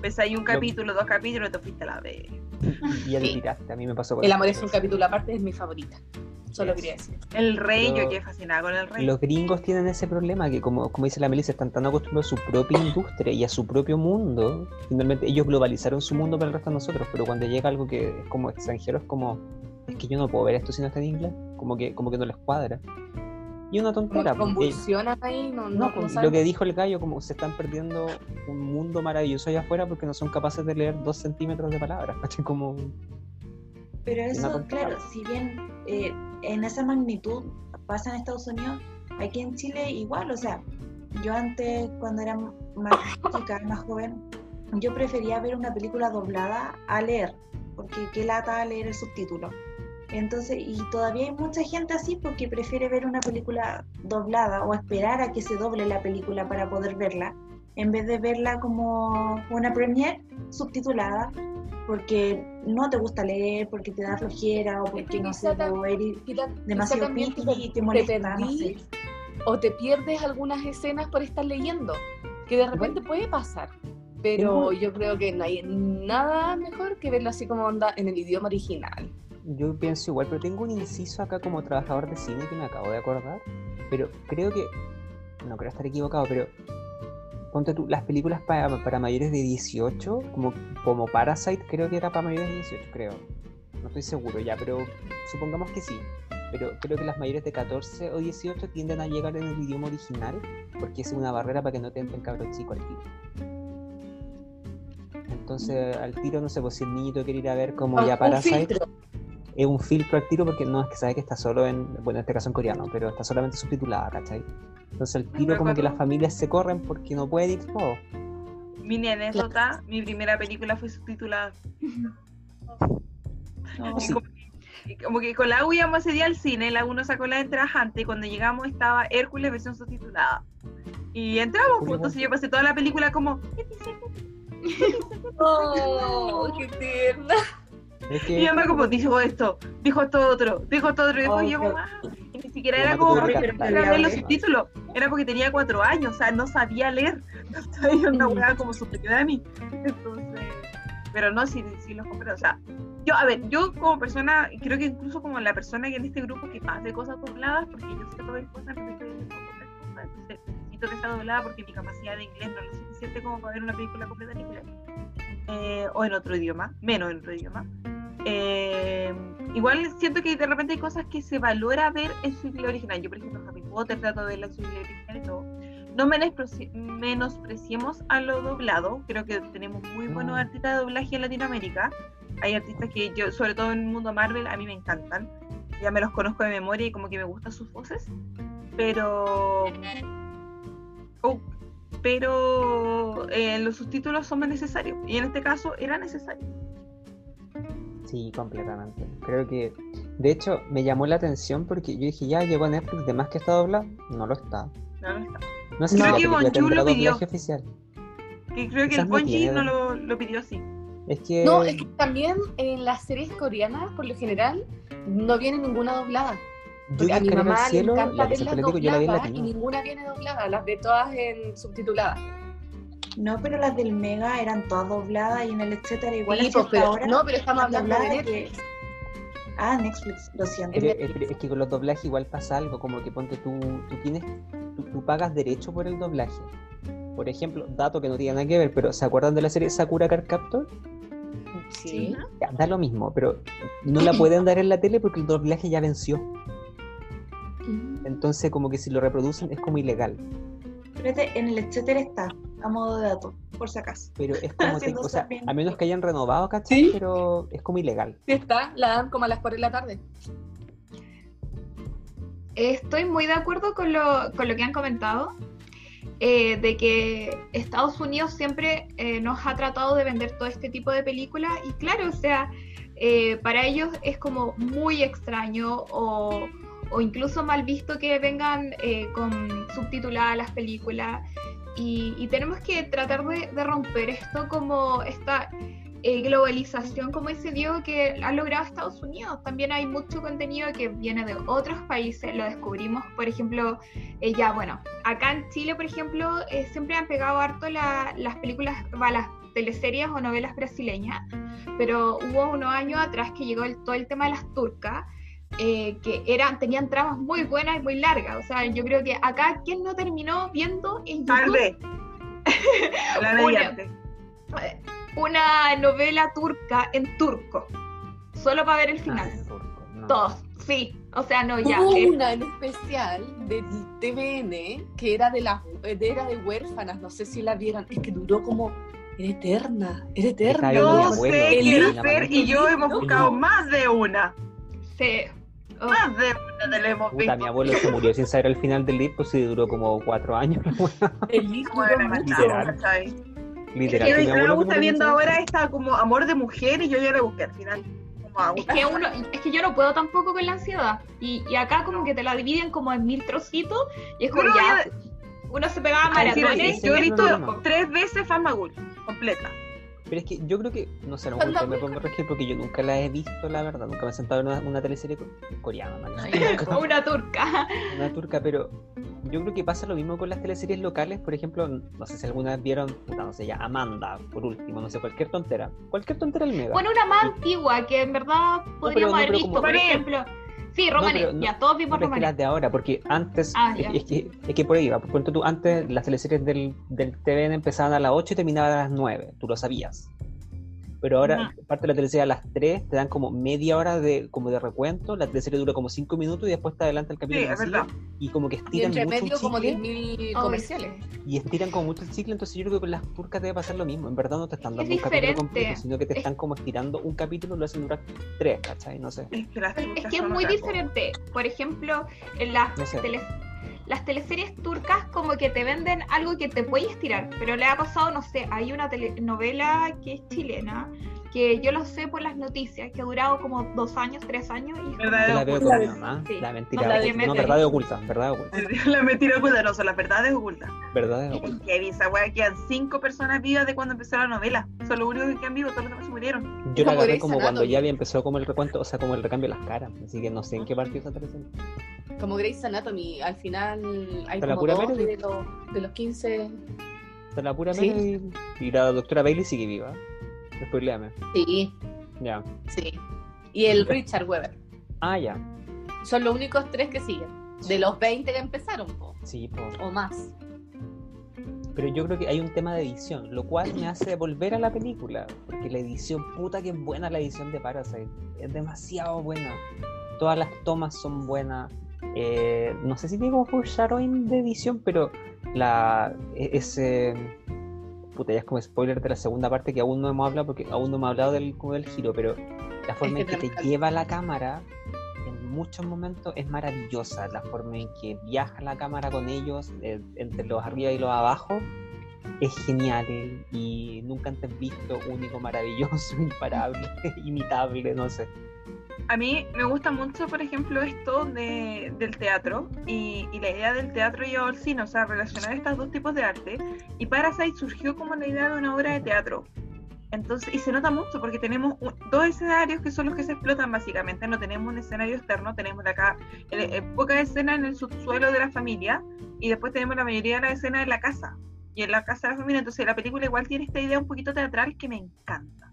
Ves ahí un Lo- capítulo, dos capítulos, te fuiste a la vez. y ya tiraste a mí me pasó con El amor es un capítulo aparte, es mi favorita. Solo quería decir. El rey, Pero- yo quedé fascinada con el rey. Los gringos tienen ese problema que, como, como dice la Melissa, están tan acostumbrados a su propia industria y a su propio mundo. Finalmente, ellos globalizaron su mundo para el resto de nosotros, pero cuando llega algo que es como extranjero, es como, es que yo no puedo ver esto si no está en inglés. Como que, como que no les cuadra. Y una tontera. porque- convulsionan ahí, no, no, no, no pues, lo que dijo el gallo, como se están perdiendo un mundo maravilloso allá afuera porque no son capaces de leer dos centímetros de palabras. ¿cachai? Como, Pero eso, claro, si bien eh, en esa magnitud pasa en Estados Unidos, aquí en Chile igual, o sea, yo antes cuando era más chica, más joven, yo prefería ver una película doblada a leer, porque qué lata leer el subtítulo. Entonces, y todavía hay mucha gente así porque prefiere ver una película doblada o esperar a que se doble la película para poder verla, en vez de verla como una premiere subtitulada, porque no te gusta leer, porque te da flojera o porque no sé, quizá tam- o eres demasiado te, y te molesta, no sé. o te pierdes algunas escenas por estar leyendo, que de repente puede pasar. Pero yo creo que no hay nada mejor que verlo así como onda en el idioma original. Yo pienso igual, pero tengo un inciso acá como trabajador de cine que me acabo de acordar. Pero creo que. No creo estar equivocado, pero. Ponte tú, las películas para, para mayores de 18, como, como Parasite, creo que era para mayores de 18, creo. No estoy seguro ya, pero supongamos que sí. Pero creo que las mayores de 14 o 18 tienden a llegar en el idioma original, porque es una barrera para que no te entren cabros chicos al tiro. Entonces, al tiro, no sé, pues si el niñito quiere ir a ver como Un- ya un Parasite filtro. Es un filtro al tiro porque no es que sabe que está solo en, bueno, en este caso en coreano, pero está solamente subtitulada, ¿cachai? Entonces al tiro como que las familias se corren porque no pueden ir todo. Mini anécdota, mi primera película fue subtitulada. No, Y Sí. como, que con la U íbamos ese día al cine, la U nos sacó la entrada antes y cuando llegamos estaba Hércules versión subtitulada. Y entramos, pues, entonces yo pasé toda la película como... Oh, qué tierna. Es Mi que mamá como dijo esto, dijo esto otro, dijo esto otro, y después Ay, yo y ni siquiera era como porque no sabía leer los subtítulos, era porque tenía cuatro años, o sea, no sabía leer, sabía una weá como superior a mí, entonces, pero no, sí, sí los compré, o sea, yo, a ver, yo como persona, creo que incluso como la persona que en este grupo que más de cosas dobladas, porque yo sé ver cosas, pero entonces necesito que sea doblada porque mi capacidad de inglés no es lo suficiente como para ver una película completa en inglés, eh, o en otro idioma, menos en otro idioma. Eh, igual siento que de repente hay cosas que se valora ver en su idioma original. Yo, por ejemplo, Harry Potter trato de verla en su idioma original y todo. No menospreci- menospreciemos a lo doblado. Creo que tenemos muy buenos No. artistas de doblaje en Latinoamérica. Hay artistas que yo, sobre todo en el mundo Marvel, a mí me encantan. Ya me los conozco de memoria y como que me gustan sus voces. Pero. Oh, pero eh, los subtítulos son más necesarios. Y en este caso era necesario. Sí, completamente. Creo que, de hecho, me llamó la atención porque yo dije, ya llegó a Netflix, de más que está doblado, no lo está. No, no está. No sé Creo si la que lo pidió. oficial. Que creo que Quizás el Bonji no lo, lo pidió así. Es que... No, es que también en las series coreanas, por lo general, no viene ninguna doblada. yo a mi mamá cielo, le encanta verlas dobladas y ninguna viene doblada, las ve todas en subtituladas. No, pero las del Mega eran todas dobladas y en el etcétera igual Sí, a pues, cierta pero, hora no, pero estamos hablando de que- Netflix. Ah, Netflix, lo siento. Es que con los doblajes igual pasa algo, como que ponte tú, tú tienes, tú, tú pagas derecho por el doblaje. Por ejemplo, dato que no tiene nada que ver, pero ¿se acuerdan de la serie Sakura Card Captor? Sí. Ya, da lo mismo, pero no la pueden dar en la tele porque el doblaje ya venció. Mm. Entonces, como que si lo reproducen es como ilegal. Espérate, en el etcétera está, a modo de dato. por si acaso. Pero es como, te- o sea, a menos que hayan renovado, ¿cachai? Sí. Pero es como ilegal. Sí está, la dan como a las 4 de la tarde. Estoy muy de acuerdo con lo, con lo que han comentado, eh, de que Estados Unidos siempre eh, nos ha tratado de vender todo este tipo de películas y claro, o sea, eh, para ellos es como muy extraño o, o incluso mal visto que vengan eh, con subtituladas las películas y, tenemos que tratar de, romper esto como esta eh, globalización, como dice Diego, que ha logrado Estados Unidos. También hay mucho contenido que viene de otros países, lo descubrimos, por ejemplo, eh, ya, bueno, acá en Chile, por ejemplo, eh, siempre han pegado harto la- las películas, va, las teleseries o novelas brasileñas, pero hubo unos años atrás que llegó todo el tema de las turcas. Eh, que eran, tenían tramas muy buenas y muy largas. O sea, yo creo que acá, ¿quién no terminó viendo en YouTube Una. mediante. una novela turca en turco? Solo para ver el final. Ah, turco, no. Todos, sí. O sea, no, ya. Hubo eh, una en especial del TVN que era de las era de huérfanas, no sé si la vieron, es que duró como era eterna, era eterna. Abuelo, sé qué hacer y yo hemos buscado más de una. sí. Oh, Más de una de la hemos Puta, visto. mi abuelo se murió sin saber el final del libro, pues sí duró como cuatro años. El libro Bueno. Literal. Literal. Y que mi abuelo murió viendo ahora esta como amor de mujer y yo ya la busqué al final. Es que, uno, es que yo no puedo tampoco con la ansiedad. Y, y acá como que te la dividen como en mil trocitos y es como Pero ya, uno se pegaba sí, maratones. sí, yo he visto no, no, no. tres veces Famagul, completa. Pero es que yo creo que, no sé, a lo mejor me pongo a regir porque yo nunca la he visto, la verdad. Nunca me he sentado en una, una teleserie co- coreana, man. o una turca. una turca, pero yo creo que pasa lo mismo con las teleseries locales. Por ejemplo, no sé si alguna vez vieron, puta, no sé, ya Amanda, por último, no sé, cualquier tontera. Cualquier tontera al mega. Bueno, una más antigua que en verdad podríamos no, haber visto, como- por ejemplo. Sí, Romané, pero no- ya, todos No, vimos pero es que Romané. las de ahora, porque antes, Ah, es, que, es que por ahí va, por cuento tú, antes las teleseries del, del TVN empezaban a las 8 y terminaban a las 9, tú lo sabías. Pero ahora, parte de la teleserie a las 3, te dan como media hora de, como de recuento, la teleserie dura como 5 minutos y después te adelanta el Sí, capítulo sigue, verdad. y como que Y estiran entre mucho el medio como chicle, 10.000 Ay, comerciales. y estiran como mucho el ciclo, entonces yo creo que con las turcas debe pasar lo mismo, en verdad no te están Es dando un capítulo completo, sino que te Es- están como estirando un capítulo, lo hacen durar 3, ¿cachai? No sé. Es que Es que muy diferente. Por ejemplo, en las, No sé. Las teleseries turcas como que te venden algo que te puedes tirar, pero le ha pasado, no sé, hay una telenovela que es chilena, que yo lo sé por las noticias, que ha durado como dos años, tres años. Y ¿Verdad? La veo oculta. con mi mamá, Sí. la mentira, No, la de no, verdad oculta, verdad oculta, La mentira oculta, no, son las verdades ocultas. verdad oculta. Que esa weá quedan cinco personas vivas de cuando empezó la novela. Son los únicos que quedan vivos, todos los demás se murieron. Yo la agarré como cuando ya había empezado como el recuento, o sea, como el recambio de las caras. Así que no sé en qué partido esa teleserie. Como Grey's Anatomy, al final hay Está la como pura dos de los, de los 15. Está la pura Sí. Y la doctora Bailey sigue viva. Después léame. Sí, Ya. sí. Y el Richard Weber. Ah, ya. Son los únicos tres que siguen. De los 20 que empezaron, po, Sí, po. o más. Pero yo creo que hay un tema de edición, lo cual me hace volver a la película. Porque la edición, puta que es buena la edición de Parasite. Es demasiado buena. Todas las tomas son buenas. Eh, no sé si digo foreshadowing de edición, pero la e- ese puta ya es como spoiler de la segunda parte que aún no hemos hablado porque aún no hemos hablado del, como del giro, pero la forma que en que te lleva la cámara en muchos momentos es maravillosa. La forma en que viaja la cámara con ellos, eh, entre los arriba y los abajo, es genial y nunca antes visto, único, maravilloso, imparable, imitable, no sé. A mí me gusta mucho, por ejemplo, esto de, del teatro y, la idea del teatro y el cine, o sea, relacionar estos dos tipos de arte. Y Parasite surgió como la idea de una obra de teatro. Entonces, y se nota mucho porque tenemos dos escenarios que son los que se explotan básicamente. No tenemos un escenario externo, tenemos de acá eh, eh, pocas escenas en el subsuelo de la familia y después tenemos la mayoría de las escenas en la casa y en la casa de la familia. Entonces, la película igual tiene esta idea un poquito teatral que me encanta.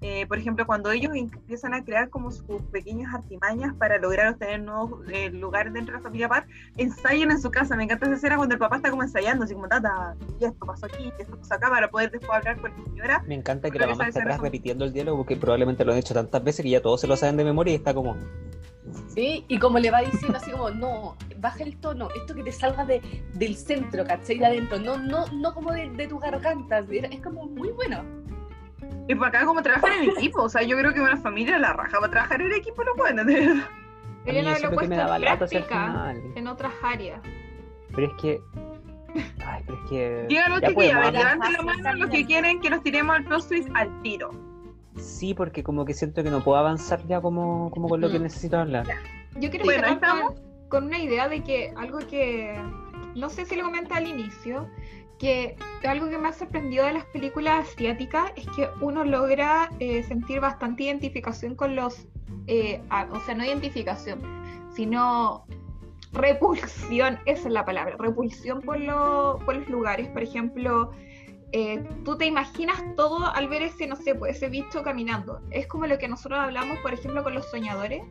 Eh, por ejemplo, cuando ellos empiezan a crear como sus pequeñas artimañas para lograr obtener nuevos eh, lugares dentro de la familia Par, ensayan en su casa. Me encanta esa escena cuando el papá está como ensayando, así como, tata, y esto pasó aquí, y esto pasó acá, para poder después hablar con la señora. Me encanta que la mamá está atrás son- repitiendo el diálogo porque probablemente lo han hecho tantas veces que ya todos se lo saben de memoria y está como... Sí, y como le va diciendo así como, no, baja el tono, esto que te salga de, del centro, ¿cachai? De adentro, no, no, no como de, de tu garganta, es como muy bueno. Y por acá como trabajan en equipo, o sea, yo creo que una familia la raja para trabajar en equipo no pueden, de verdad. Deberían haberlo eso es lo que puesto me daba en práctica en otras áreas. Pero es que. Ay, pero es que. Ya, hablar. levanten la mano los que quieren que nos tiremos al plot twist al tiro. Sí, porque como que siento que no puedo avanzar ya como, como con lo que Mm. necesito hablar. Yo quiero Bueno, estamos. con, con una idea de que algo que no sé si lo comenté al inicio, que algo que me ha sorprendido de las películas asiáticas es que uno logra eh, sentir bastante identificación con los, eh, o sea, no identificación, sino repulsión, esa es la palabra, repulsión por, lo- por los lugares. Por ejemplo, eh, tú te imaginas todo al ver ese, no sé, pues ese bicho caminando. Es como lo que nosotros hablamos, por ejemplo, con los soñadores.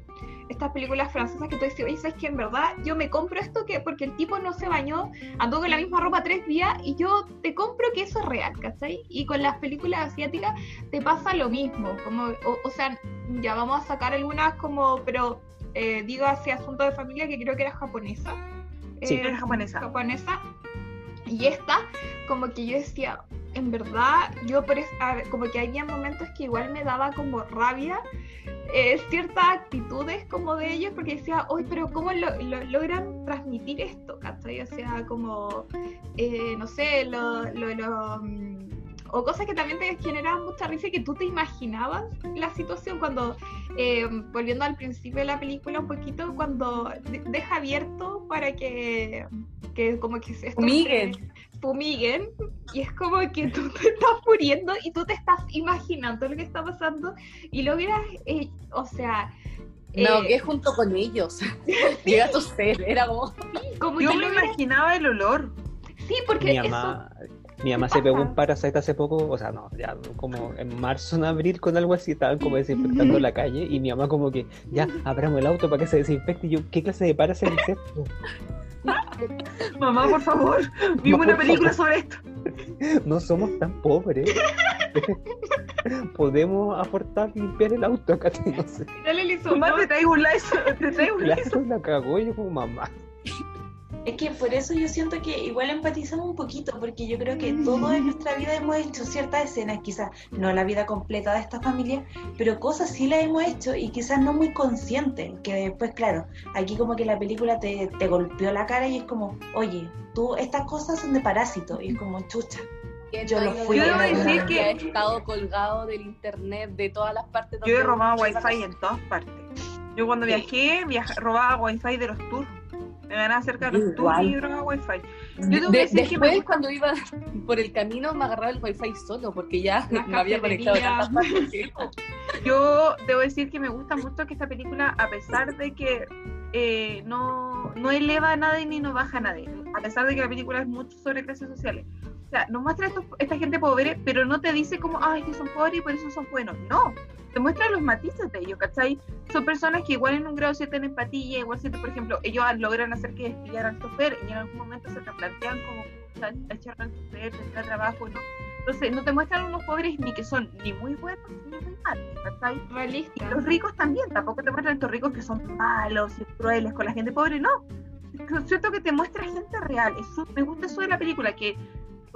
Estas películas francesas que tú dices, oye, ¿sabes que En verdad yo me compro esto que porque el tipo no se bañó, andó con la misma ropa tres días y yo te compro que eso es real, ¿cachai? Y con las películas asiáticas te pasa lo mismo. Como, o, o sea, ya vamos a sacar algunas como, pero eh, digo hacia asunto de familia que creo que era japonesa. Sí. Eh, Era japonesa. japonesa. Y esta, como que yo decía, en verdad, yo como que había momentos que igual me daba como rabia eh, ciertas actitudes como de ellos, porque decía, hoy, pero ¿cómo lo, lo- logran transmitir esto? ¿Cachai? O sea, como, eh, no sé, lo, lo, lo, mm, o cosas que también te generaban mucha risa y que tú te imaginabas la situación cuando, eh, volviendo al principio de la película un poquito, cuando de- deja abierto para que, que como que se Fumiguen. fumiguen y es como que tú te estás muriendo y tú te estás imaginando lo que está pasando y logras, eh, o sea, No, eh, que es junto con ellos. Llega a toser, era como. como Yo me imaginaba el olor. sí, porque Mi eso, mamá, mi mamá se pegó un parasite hace poco, o sea, no, ya como en marzo, en abril, con algo así, estaban como desinfectando la calle y mi mamá como que, ya, abramos el auto para que se desinfecte. Y yo, ¿qué clase de parasite es esto? Mamá, por favor, vimos una película favor. sobre esto. No somos tan pobres. Podemos aportar limpiar el auto acá, no sé. dale el Mamá, te traigo un lice, te traigo un. Claro, la cagó yo como mamá. Es que por eso yo siento que igual empatizamos un poquito, porque yo creo que todos en nuestra vida hemos hecho ciertas escenas, quizás no la vida completa de esta familia, pero cosas sí las hemos hecho y quizás no muy conscientes, que después, claro, aquí como que la película te, te golpeó la cara y es como, oye, tú, estas cosas son de parásito, y es como, chucha. Yo lo fui Yo debo decir que- ha estado colgado del internet de todas las partes. Yo he robado wifi en todas partes. Yo cuando Sí. viajé, viaja- robaba wifi de los tours. Me van a acercar y yo robaba wifi. Yo tengo De- que decir que me después, cuando iba por el camino, me agarraba el wifi solo porque ya Las me había conectado de cafeterías. tantas partes. que- Yo debo decir que me gusta mucho que esta película, a pesar de que eh, no, no eleva a nadie ni no baja a nadie, a pesar de que la película es mucho sobre clases sociales. O sea, nos muestra estos- esta gente pobre, pero no te dice como, ay, que son pobres y por eso son buenos. No, te muestra los matices de ellos, ¿cachai? Son personas que igual en un grado sienten empatía, igual sienten, por ejemplo, ellos logran hacer que despidan al chofer y en algún momento se te plantean como, "Pucha, echar al chofer, tendrá trabajo, ¿no? Entonces, no te muestran unos pobres ni que son ni muy buenos ni muy malos, ¿cachai? realista. Los ricos también, tampoco te muestran estos ricos que son malos y crueles con la gente pobre, no. Siento que te muestra gente real. Eso, me gusta eso de la película, que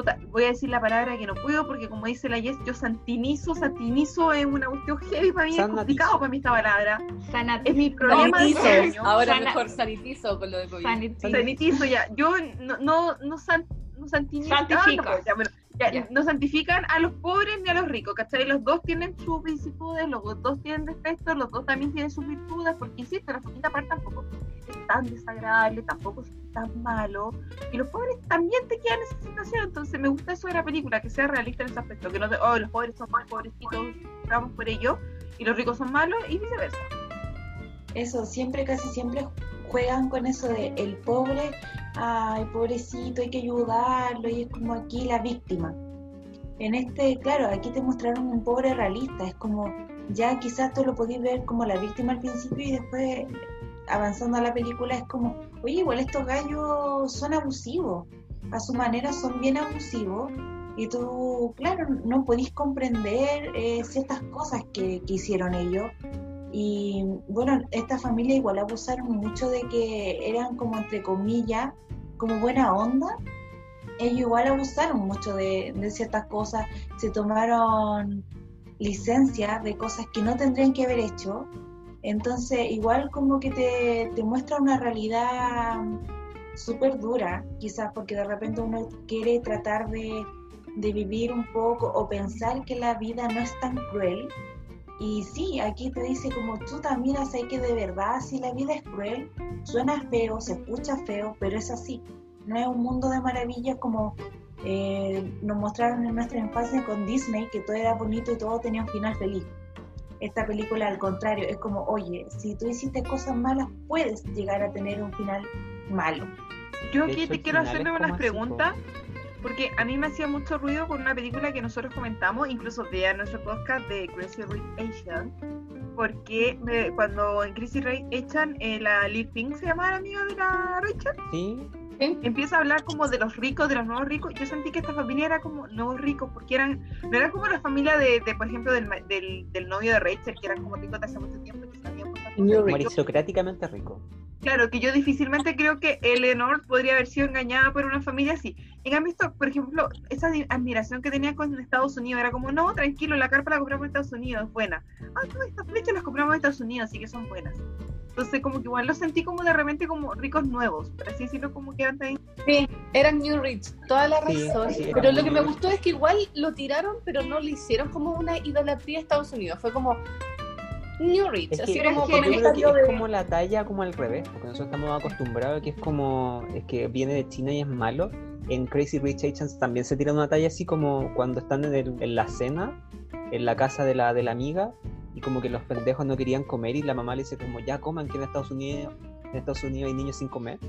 puta, voy a decir la palabra que no puedo porque como dice la Yes, yo santinizo, santinizo es una cuestión heavy para mí, es complicado para mí esta palabra. Es mi problema de Sanitizo. año. Ahora Sana- mejor sanitizo con lo de COVID. sanitizo. Sanitizo ya. Yo no, no, no, san, no santinizo. Santifica. Ah, no, pues, ya, bueno, ya, Ya. no santifican a los pobres ni a los ricos, ¿cachai? Los dos tienen sus vicisitudes, los dos tienen defectos, los dos también tienen sus virtudes, porque insisto, la segunda parte tampoco es tan desagradable, tampoco es tan malo, y los pobres también te quedan en esa situación, entonces me gusta eso de la película, que sea realista en ese aspecto, que no te, oh, los pobres son más pobrecitos, vamos por ello, y los ricos son malos, y viceversa. Eso, siempre, casi siempre juegan con eso de el pobre, ay, pobrecito, hay que ayudarlo, y es como aquí la víctima. En este, claro, aquí te mostraron un pobre realista, es como, ya quizás tú lo podías ver como la víctima al principio y después avanzando a la película es como, oye, igual estos gallos son abusivos, a su manera son bien abusivos. Y tú, claro, no podís comprender eh, ciertas cosas que, que hicieron ellos, Y bueno, esta familia igual abusaron mucho de que eran como entre comillas, como buena onda. Ellos igual abusaron mucho de, de ciertas cosas, se tomaron licencia de cosas que no tendrían que haber hecho. Entonces, igual como que te, te muestra una realidad súper dura, quizás porque de repente uno quiere tratar de, de vivir un poco o pensar que la vida no es tan cruel. Y sí, aquí te dice como tú también sé que de verdad si la vida es cruel, suena feo, se escucha feo, pero es así. No es un mundo de maravillas como eh, nos mostraron en nuestra infancia con Disney, que todo era bonito y todo tenía un final feliz. Esta película al contrario, es como, oye, si tú hiciste cosas malas, puedes llegar a tener un final malo. Yo aquí te quiero hacerle unas como preguntas, porque a mí me hacía mucho ruido con una película que nosotros comentamos, incluso vean nuestro podcast de Crazy Rich Asian, porque me- cuando en Crazy Rich Asian, eh, la Lee Pink se llama la amiga de la Rachel, Sí, empieza a hablar como de los ricos, de los nuevos ricos. Yo sentí que esta familia era como nuevos ricos, porque eran, no era como la familia de, de, por ejemplo, del, ma- del, del novio de Rachel, que eran como ricos de hace mucho tiempo y que como aristocráticamente rico. Claro, que yo difícilmente creo que Eleanor podría haber sido engañada por una familia así. En cambio, esto, por ejemplo, esa admiración que tenía con Estados Unidos era como, no, tranquilo, la carpa la compramos en Estados Unidos, es buena. Ah, no, estas flechas las compramos en Estados Unidos, así que son buenas. Entonces, como que igual lo sentí como de repente como ricos nuevos, por así decirlo, como que eran también. Sí, eran New Rich, toda la Sí, razón. sí, eran pero lo que me gustó es que igual lo tiraron, pero no lo hicieron como una idolatría a Estados Unidos. Fue como New Rich, Es así que, como es que creo que es como la talla como al revés, porque nosotros estamos acostumbrados a que es como, es que viene de China y es malo. En Crazy Rich Asians también se tira una talla así como cuando están en, el- en la cena, en la casa de la, de la amiga, y como que los pendejos no querían comer y la mamá le dice como ya coman que en Estados Unidos, en Estados Unidos hay niños sin comer.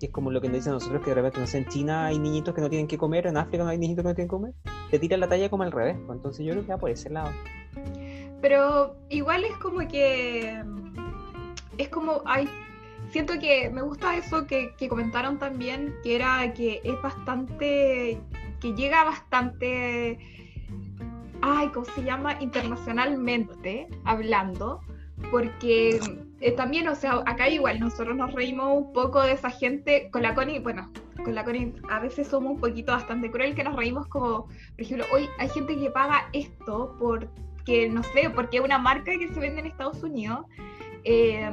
Y es como lo que nos dicen nosotros que de repente, no sé, en China hay niñitos que no tienen que comer, en África no hay niñitos que no tienen que comer. Te tira la talla como al revés, pues, entonces yo creo que va por ese lado. Pero igual es como que. Es como. Hay, siento que me gusta eso que, que comentaron también, que era que es bastante. que llega bastante. Ay, ¿cómo se llama? Internacionalmente hablando. Porque eh, también, o sea, acá igual nosotros nos reímos un poco de esa gente. Con la Connie, bueno, con la Connie a veces somos un poquito bastante cruel, que nos reímos como, por ejemplo, hoy hay gente que paga esto por que no sé, porque es una marca que se vende en Estados Unidos. eh,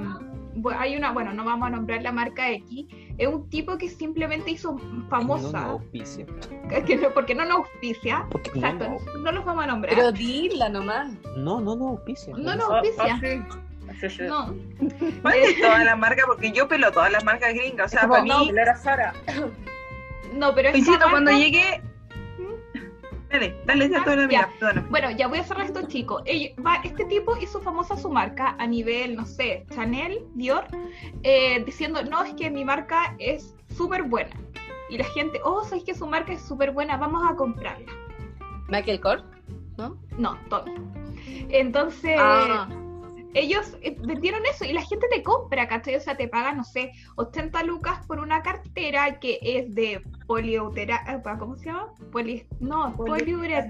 hay una, bueno, no vamos a nombrar la marca X, es un tipo que simplemente hizo No, no famosa, auspicia. que no- porque no nos auspicia, Porque no, exacto, no, no los vamos a nombrar. Pero dila nomás. No, no, no auspicia. no nos auspicia, no. ¿Cuál es toda la marca? Porque yo pelo todas las marcas gringas, o sea, Como, para no, mí... era Sara. No, pero esta Insisto, cuando marca- llegue... Dale, dale, ya toda la perdóname. Bueno, ya voy a cerrar esto, chicos. Este tipo hizo famosa su marca a nivel, no sé, Chanel, Dior, eh, diciendo, no, es que mi marca es súper buena. Y la gente, oh, sabéis que su marca es súper buena, vamos a comprarla. Michael Kors, ¿no? No, Tommy. Entonces, Ah, ellos eh, vendieron eso y la gente te compra, ¿cachai? O sea, te pagan, no sé, 80 lucas por una cartera que es de poliutera... eh, ¿Cómo se llama? Poli... No, poliuret...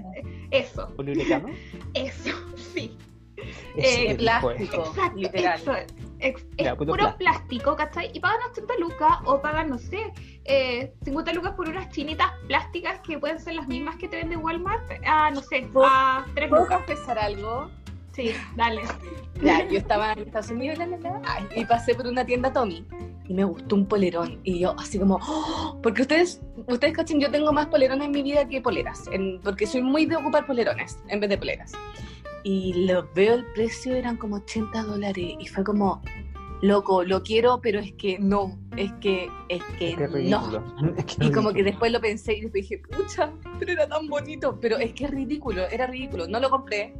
Eso, ¿Poliuretano? eso, sí. Eh, plástico. Exacto, literal. eso, es Ya, puro puro plástico, ¿cachai? Y pagan 80 lucas o pagan, no sé, eh, 50 lucas por unas chinitas plásticas que pueden ser las mismas que te vende Walmart a, no sé, ¿Puedo- a 3 ¿Puedo lucas. confesar algo? Sí, dale. Ya, yo estaba en Estados Unidos la, la, la, ay, y pasé por una tienda Tommy y me gustó un polerón y yo así como, ¡oh! porque ustedes, ustedes cachen, yo tengo más polerones en mi vida que poleras, en- porque soy muy de ocupar polerones en vez de poleras. Y lo veo el precio, eran como 80 dólares y fue como, loco, lo quiero, pero es que no, es que, es que Es que es no. Es que Y como que después lo pensé y después dije, pucha, pero era tan bonito. Pero es que es ridículo, era ridículo. No lo compré,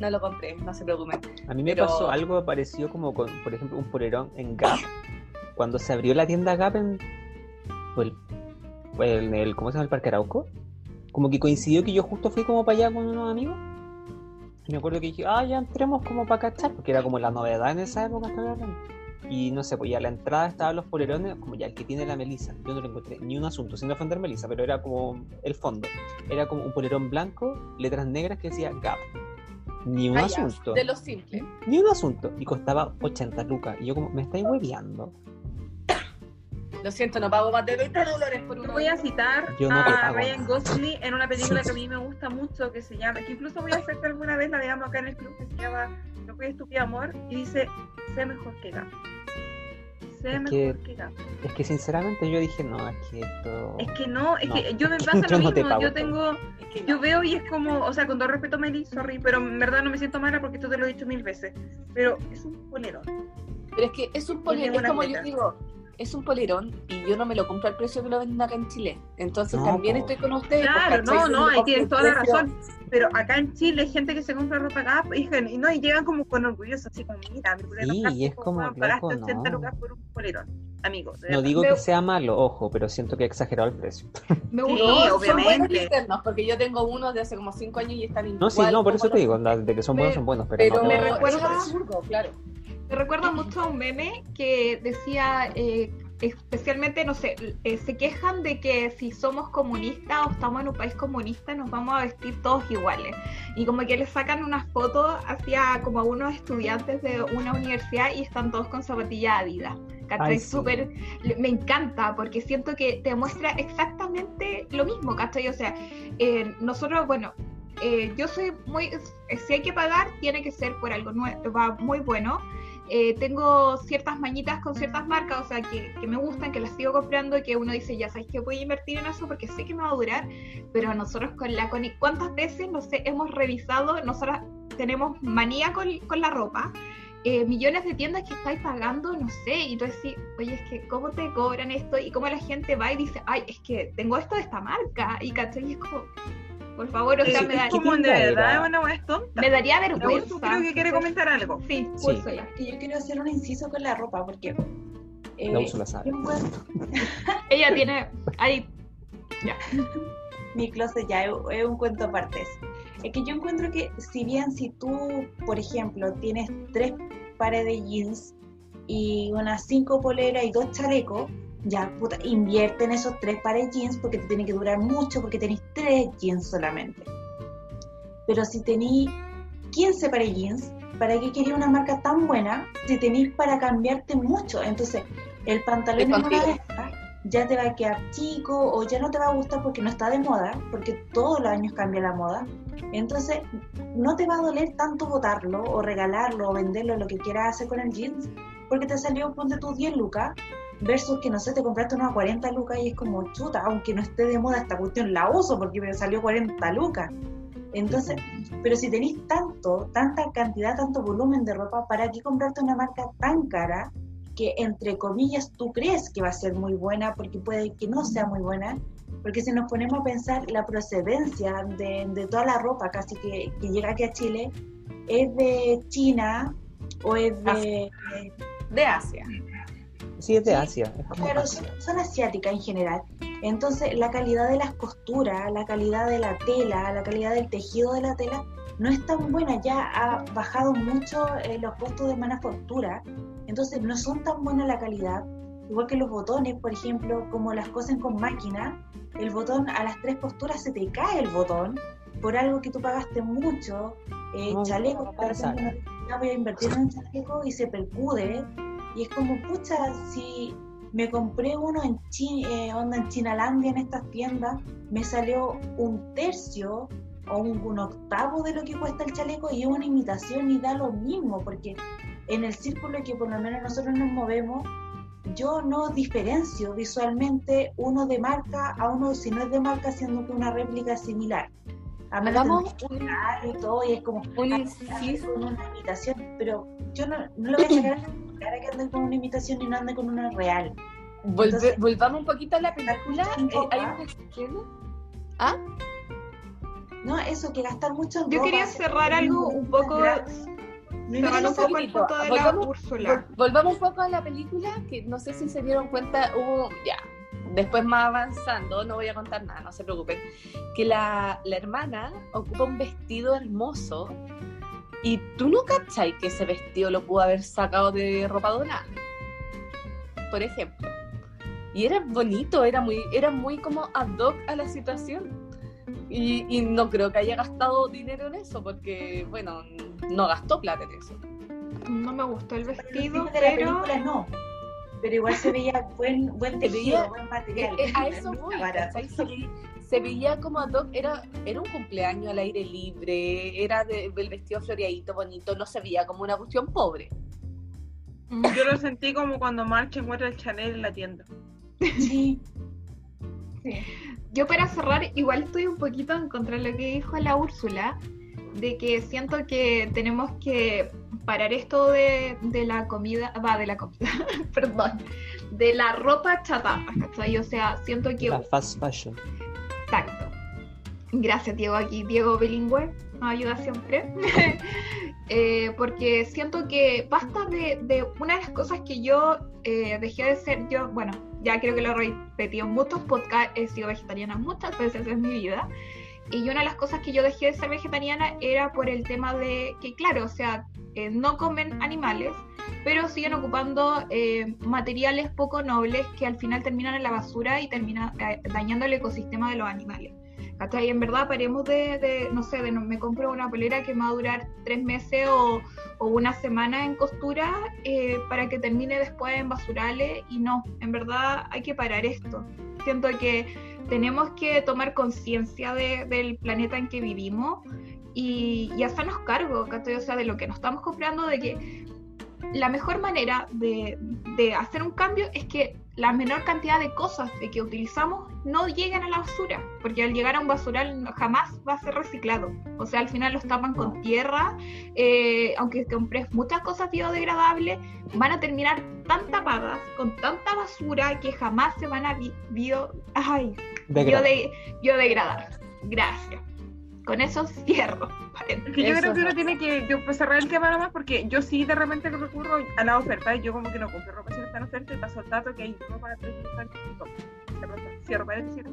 no lo compré, no se preocupen. A mí me pero- pasó algo parecido como con, por ejemplo, un polerón en Gap. Cuando se abrió la tienda Gap en, el, en el, ¿cómo se llama? El Parque Arauco. Como que coincidió que yo justo fui como para allá con unos amigos. Y me acuerdo que dije, ah, ya entremos como para cachar, porque era como la novedad en esa época. Y no sé, pues ya a la entrada estaban los polerones, como ya el que tiene la Melissa. Yo no le encontré ni un asunto, sin ofender a Melissa, pero era como el fondo. Era como un polerón blanco, letras negras que decía Gap. Ni un Ah, asunto. De lo simple. Ni un asunto. Y costaba 80 lucas. Y yo como, me estáis hueveando. Lo siento, no pago más de 20 dólares por Yo uno. voy a citar Yo no te a pago Ryan. Gosling en una película que a mí me gusta mucho, que se llama, que incluso voy a hacer que alguna vez la veamos acá en el club, que se llama No fue estúpido amor, y dice, sé mejor que Gato. Es mejor que- que Gato. Es que sinceramente yo dije, no, es que esto. Es que no, es No. que yo me pasa Yo lo no te mismo, pago yo tengo, Es que yo veo y es como, o sea, con todo respeto Meli, sorry, pero en verdad no me siento mala porque esto te lo he dicho mil veces, pero es un polerón. Pero es que es un polerón, es como yo digo, es un polerón y yo no me lo compro al precio que lo venden acá en Chile. Entonces No, también estoy con ustedes. Claro, pues, no, ¿cachai? no, ahí el toda la razón. Pero acá en Chile hay gente que se compra ropa acá y, y no, y llegan como con orgulloso, así como, mira, mi polerón Sí, y es como, pagaste loco, 80 no. lucas por un polerón, amigo. No verdad. digo Me- que sea malo, ojo, pero siento que he exagerado el precio. Me Sí, gustó. No, son obviamente. buenos internos, porque yo tengo unos de hace como 5 años y están No, sí, no, por eso te digo, de que son buenos, son buenos, pero, Pero no. me recuerda- absurdo, claro. Me recuerda mucho a un meme que decía, eh, especialmente, no sé, eh, se quejan de que si somos comunistas o estamos en un país comunista nos vamos a vestir todos iguales. Y como que le sacan unas fotos hacia como a unos estudiantes de una universidad y están todos con zapatillas Adidas. ¿Cachai? Ay, sí. Súper, le- me encanta porque siento que te muestra exactamente lo mismo, ¿cachai? O sea, eh, nosotros, bueno, eh, yo soy muy, eh, si hay que pagar, tiene que ser por algo va muy bueno. Eh, tengo ciertas mañitas con ciertas marcas, o sea, que, que me gustan, que las sigo comprando y que uno dice, ya sabes que voy a invertir en eso porque sé que me va a durar, pero nosotros con la Connie, ¿cuántas veces, no sé, hemos revisado, nosotros tenemos manía con, con la ropa, eh, millones de tiendas que estáis pagando, no sé, y tú decís, oye, es que ¿cómo te cobran esto? Y cómo la gente va y dice, ay, es que tengo esto de esta marca, y ¿cachai? Y es como, por favor, o sea, me, da- es como de verdad una wea tonta. me daría vergüenza. Creo que quiere comentar algo. Sí, Sí. Úrsula. Y yo quiero hacer un inciso con la ropa, porque. eh, La Úrsula sabe. Ella tiene, ahí, mi closet ya es, es un cuento aparte. Es que yo encuentro que si bien si tú, por ejemplo, tienes tres pares de jeans y unas cinco poleras y dos chalecos, ya puta, invierte en esos tres pares de jeans porque te tiene que durar mucho porque tenéis tres jeans solamente. Pero si tenéis 15 pares de jeans, ¿para qué quería una marca tan buena si tenéis para cambiarte mucho? Entonces, el pantalón en una de estas ya te va a quedar chico o ya no te va a gustar porque no está de moda, porque todos los años cambia la moda. Entonces, no te va a doler tanto botarlo o regalarlo o venderlo, lo que quieras hacer con el jeans, porque te salió, ponte tus 10 lucas, versus que no sé, te compraste unas 40 lucas y es como chuta, aunque no esté de moda esta cuestión, la uso porque me salió 40 lucas. Entonces, pero si tenéis tanto, tanta cantidad, tanto volumen de ropa, ¿para qué comprarte una marca tan cara que entre comillas tú crees que va a ser muy buena porque puede que no sea muy buena? Porque si nos ponemos a pensar la procedencia de, de toda la ropa casi que, que llega aquí a Chile, es de China o es de... De Asia. Sí, es de Asia. es Claro, Asia. son, son asiáticas en general. Entonces, la calidad de las costuras, la calidad de la tela, la calidad del tejido de la tela, no es tan buena. Ya ha bajado mucho eh, los costos de manufactura. Entonces, no son tan buena la calidad. Igual que los botones, por ejemplo, como las cosen con máquina, el botón a las tres costuras se te cae el botón por algo que tú pagaste mucho. Eh, No, chaleco, no de puede ser. repente uno dice, "Ya voy a invertir en un chaleco y se percude. Y es como, pucha, si me compré uno en Chi- eh, onda en Chinalandia en estas tiendas, me salió un tercio o un, un octavo de lo que cuesta el chaleco y es una imitación y da lo mismo, porque en el círculo que por lo menos nosotros nos movemos, yo no diferencio visualmente uno de marca a uno si no es de marca, siendo que una réplica similar. Hagamos un, y todo, y es como un ah, inciso. con una imitación, pero yo no, no le voy a sacar a la cara que ande con una imitación y no ande con una real. Volve- Entonces- volvamos un poquito a la película. en Eh, hay ropa. una escena. ¿Ah? No, eso, que gastar mucho en Yo ropa, quería cerrar algo un poco, cerrar un poco el punto de la Volvamos- Úrsula. Vol- volvamos un poco a la película, que no sé si se dieron cuenta, hubo, ya, después más avanzando, no voy a contar nada, no se preocupen, que la, la hermana ocupa un vestido hermoso y tú no cachai que ese vestido lo pudo haber sacado de ropa donada, por ejemplo. Y era bonito, era muy, era muy como ad hoc a la situación. Y, y no creo que haya gastado dinero en eso, porque, bueno, no gastó plata en eso. No me gustó el vestido, fines de la pero película no. Pero igual se veía buen, buen tejido, buen material. Eh, eh, a eso. Se, veía- se veía como ad hoc, era, era un cumpleaños al aire libre, era de- el vestido floreadito, bonito, no se veía como una cuestión pobre. Mm, Yo lo sentí como cuando March encuentra el Chanel en la tienda. Sí. Sí. Yo para cerrar, igual estoy un poquito en contra de lo que dijo la Úrsula, de que siento que tenemos que parar esto de, de la comida, va, de la comida, perdón, de la ropa chatarra, ¿cachai? O sea, siento que... La fast fashion. Exacto. Gracias, Diego, aquí, Diego bilingüe, nos ayuda siempre. Eh, porque siento que basta de, de una de las cosas que yo eh, dejé de ser, yo, bueno, ya creo que lo he repetido en muchos podcasts, he sido vegetariana muchas veces en mi vida. Y una de las cosas que yo dejé de ser vegetariana era por el tema de que, claro, o sea, eh, no comen animales, pero siguen ocupando eh, materiales poco nobles que al final terminan en la basura y terminan eh, dañando el ecosistema de los animales. ¿Cachai? En verdad paremos de, de, no sé, de no, me compro una polera que va a durar tres meses o, o una semana en costura eh, para que termine después en basurales y no, en verdad hay que parar esto. Siento que tenemos que tomar conciencia de, del planeta en que vivimos y, hacernos cargo, ¿cachai? O sea, de lo que nos estamos comprando, de que la mejor manera de, de, hacer un cambio es que la menor cantidad de cosas de que utilizamos no lleguen a la basura, porque al llegar a un basural jamás va a ser reciclado. O sea, al final los tapan con tierra, eh, aunque compres muchas cosas biodegradables, van a terminar tan tapadas, con tanta basura, que jamás se van a bio, ay, biodegradar. Gracias. Con eso cierro. Es que yo creo que uno tiene que yo, pues, cerrar el tema nomás porque yo sí de repente recurro a la oferta y yo como que no compro ropa si no está en oferta y paso el dato que hay ropa a 350 cierro paréntesis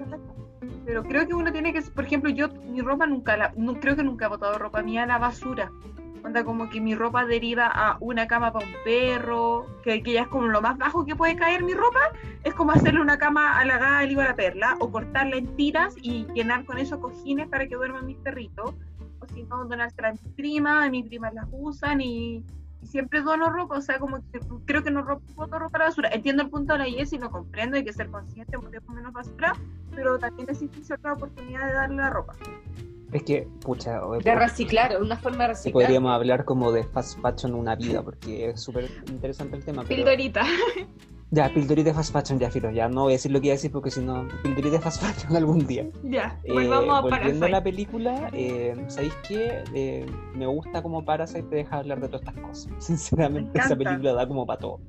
pero creo que uno tiene que por ejemplo yo mi ropa nunca la, no, creo que nunca he botado ropa mía a la basura onda como que mi ropa deriva a una cama para un perro que, que ya es como lo más bajo que puede caer mi ropa es como hacerle una cama a la gal o a la perla o cortarla en tiras y llenar con eso cojines para que duerman mis perritos o si no donársela a mi prima, mis primas las usan y, y, siempre dono ropa, o sea, como que creo que no boto ropa a la basura. Entiendo el punto de la Jessie, lo comprendo, hay que ser consciente porque menos basura, pero también existe cierta oportunidad de darle la ropa. Es que, pucha, de reciclar, una forma de reciclar. Podríamos hablar como de fast fashion una vida, porque es súper interesante el tema. Pero... Pildorita. Ya, pildorita de fast fashion, ya, filo, ya no voy a decir lo que iba a decir porque si no, pildorita de fast fashion algún día. Ya, eh, volvamos a Volviendo a la película, eh, ¿sabéis qué? Eh, me gusta como Parasite te deja hablar de todas estas cosas. Sinceramente, esa película da como para todo.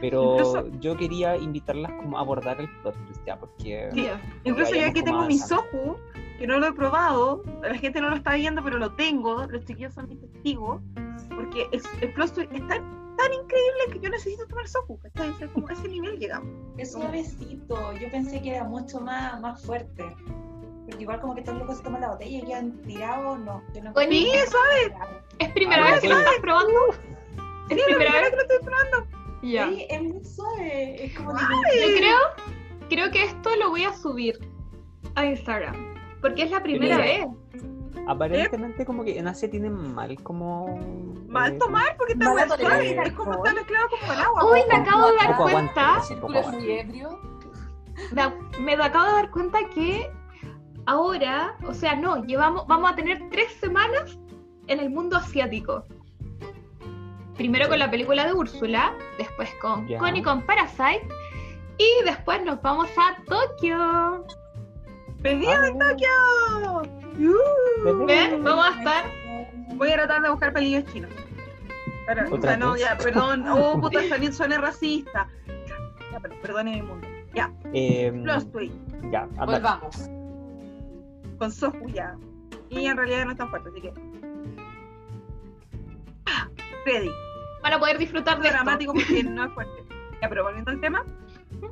Pero Incluso- yo quería invitarlas como a abordar el plot twist ya, porque... Sí, incluso aquí como tengo mi. Sohu, que no lo he probado, la gente no lo está viendo, pero lo tengo, los chiquillos son mis testigos, porque el, el plot twist es tan, tan increíble que yo necesito tomar Sohu, ¿cachai? O sea, como a ese nivel llegamos. Es suavecito. Yo pensé que era mucho más, más fuerte. Porque igual como que todos locos se toman la botella y quedan tirados, no. Yo no Oye, Sí, es suave. ¿Es primera Ah, vez que lo estás probando? ¿Es primera vez? que lo estoy probando. Ya. Sí, es muy suave. Es como Yo creo, creo que esto lo voy a subir a Instagram. Porque es la primera Mira. vez. Aparentemente como que en Asia tienen mal como... Mal eh, tomar porque está muy suave, es como está mezclado como con agua. Uy, me acabo de dar cuenta, El me, me acabo de dar cuenta que ahora, o sea, no, llevamos, vamos a tener tres semanas en el mundo asiático. Primero con la película de Úrsula, después con Ya. Connie con Parasite y después nos vamos a Tokio. ¡Pedida de Tokio! Uh, ¿Ven? Vamos a estar Voy a tratar de buscar pelillos chinos. Pero, o ¿Otra sea, no, ya, perdón. Oh, puta, también suena racista. Ya, pero perdone mi mundo. Ya, eh, Lost Twist, ya, anda. Volvamos. con Sohu ya. Y en realidad no es tan fuerte, así que. Ah, Ready. para poder disfrutar de esto. dramático porque no es fuerte. Ya, pero volviendo al tema,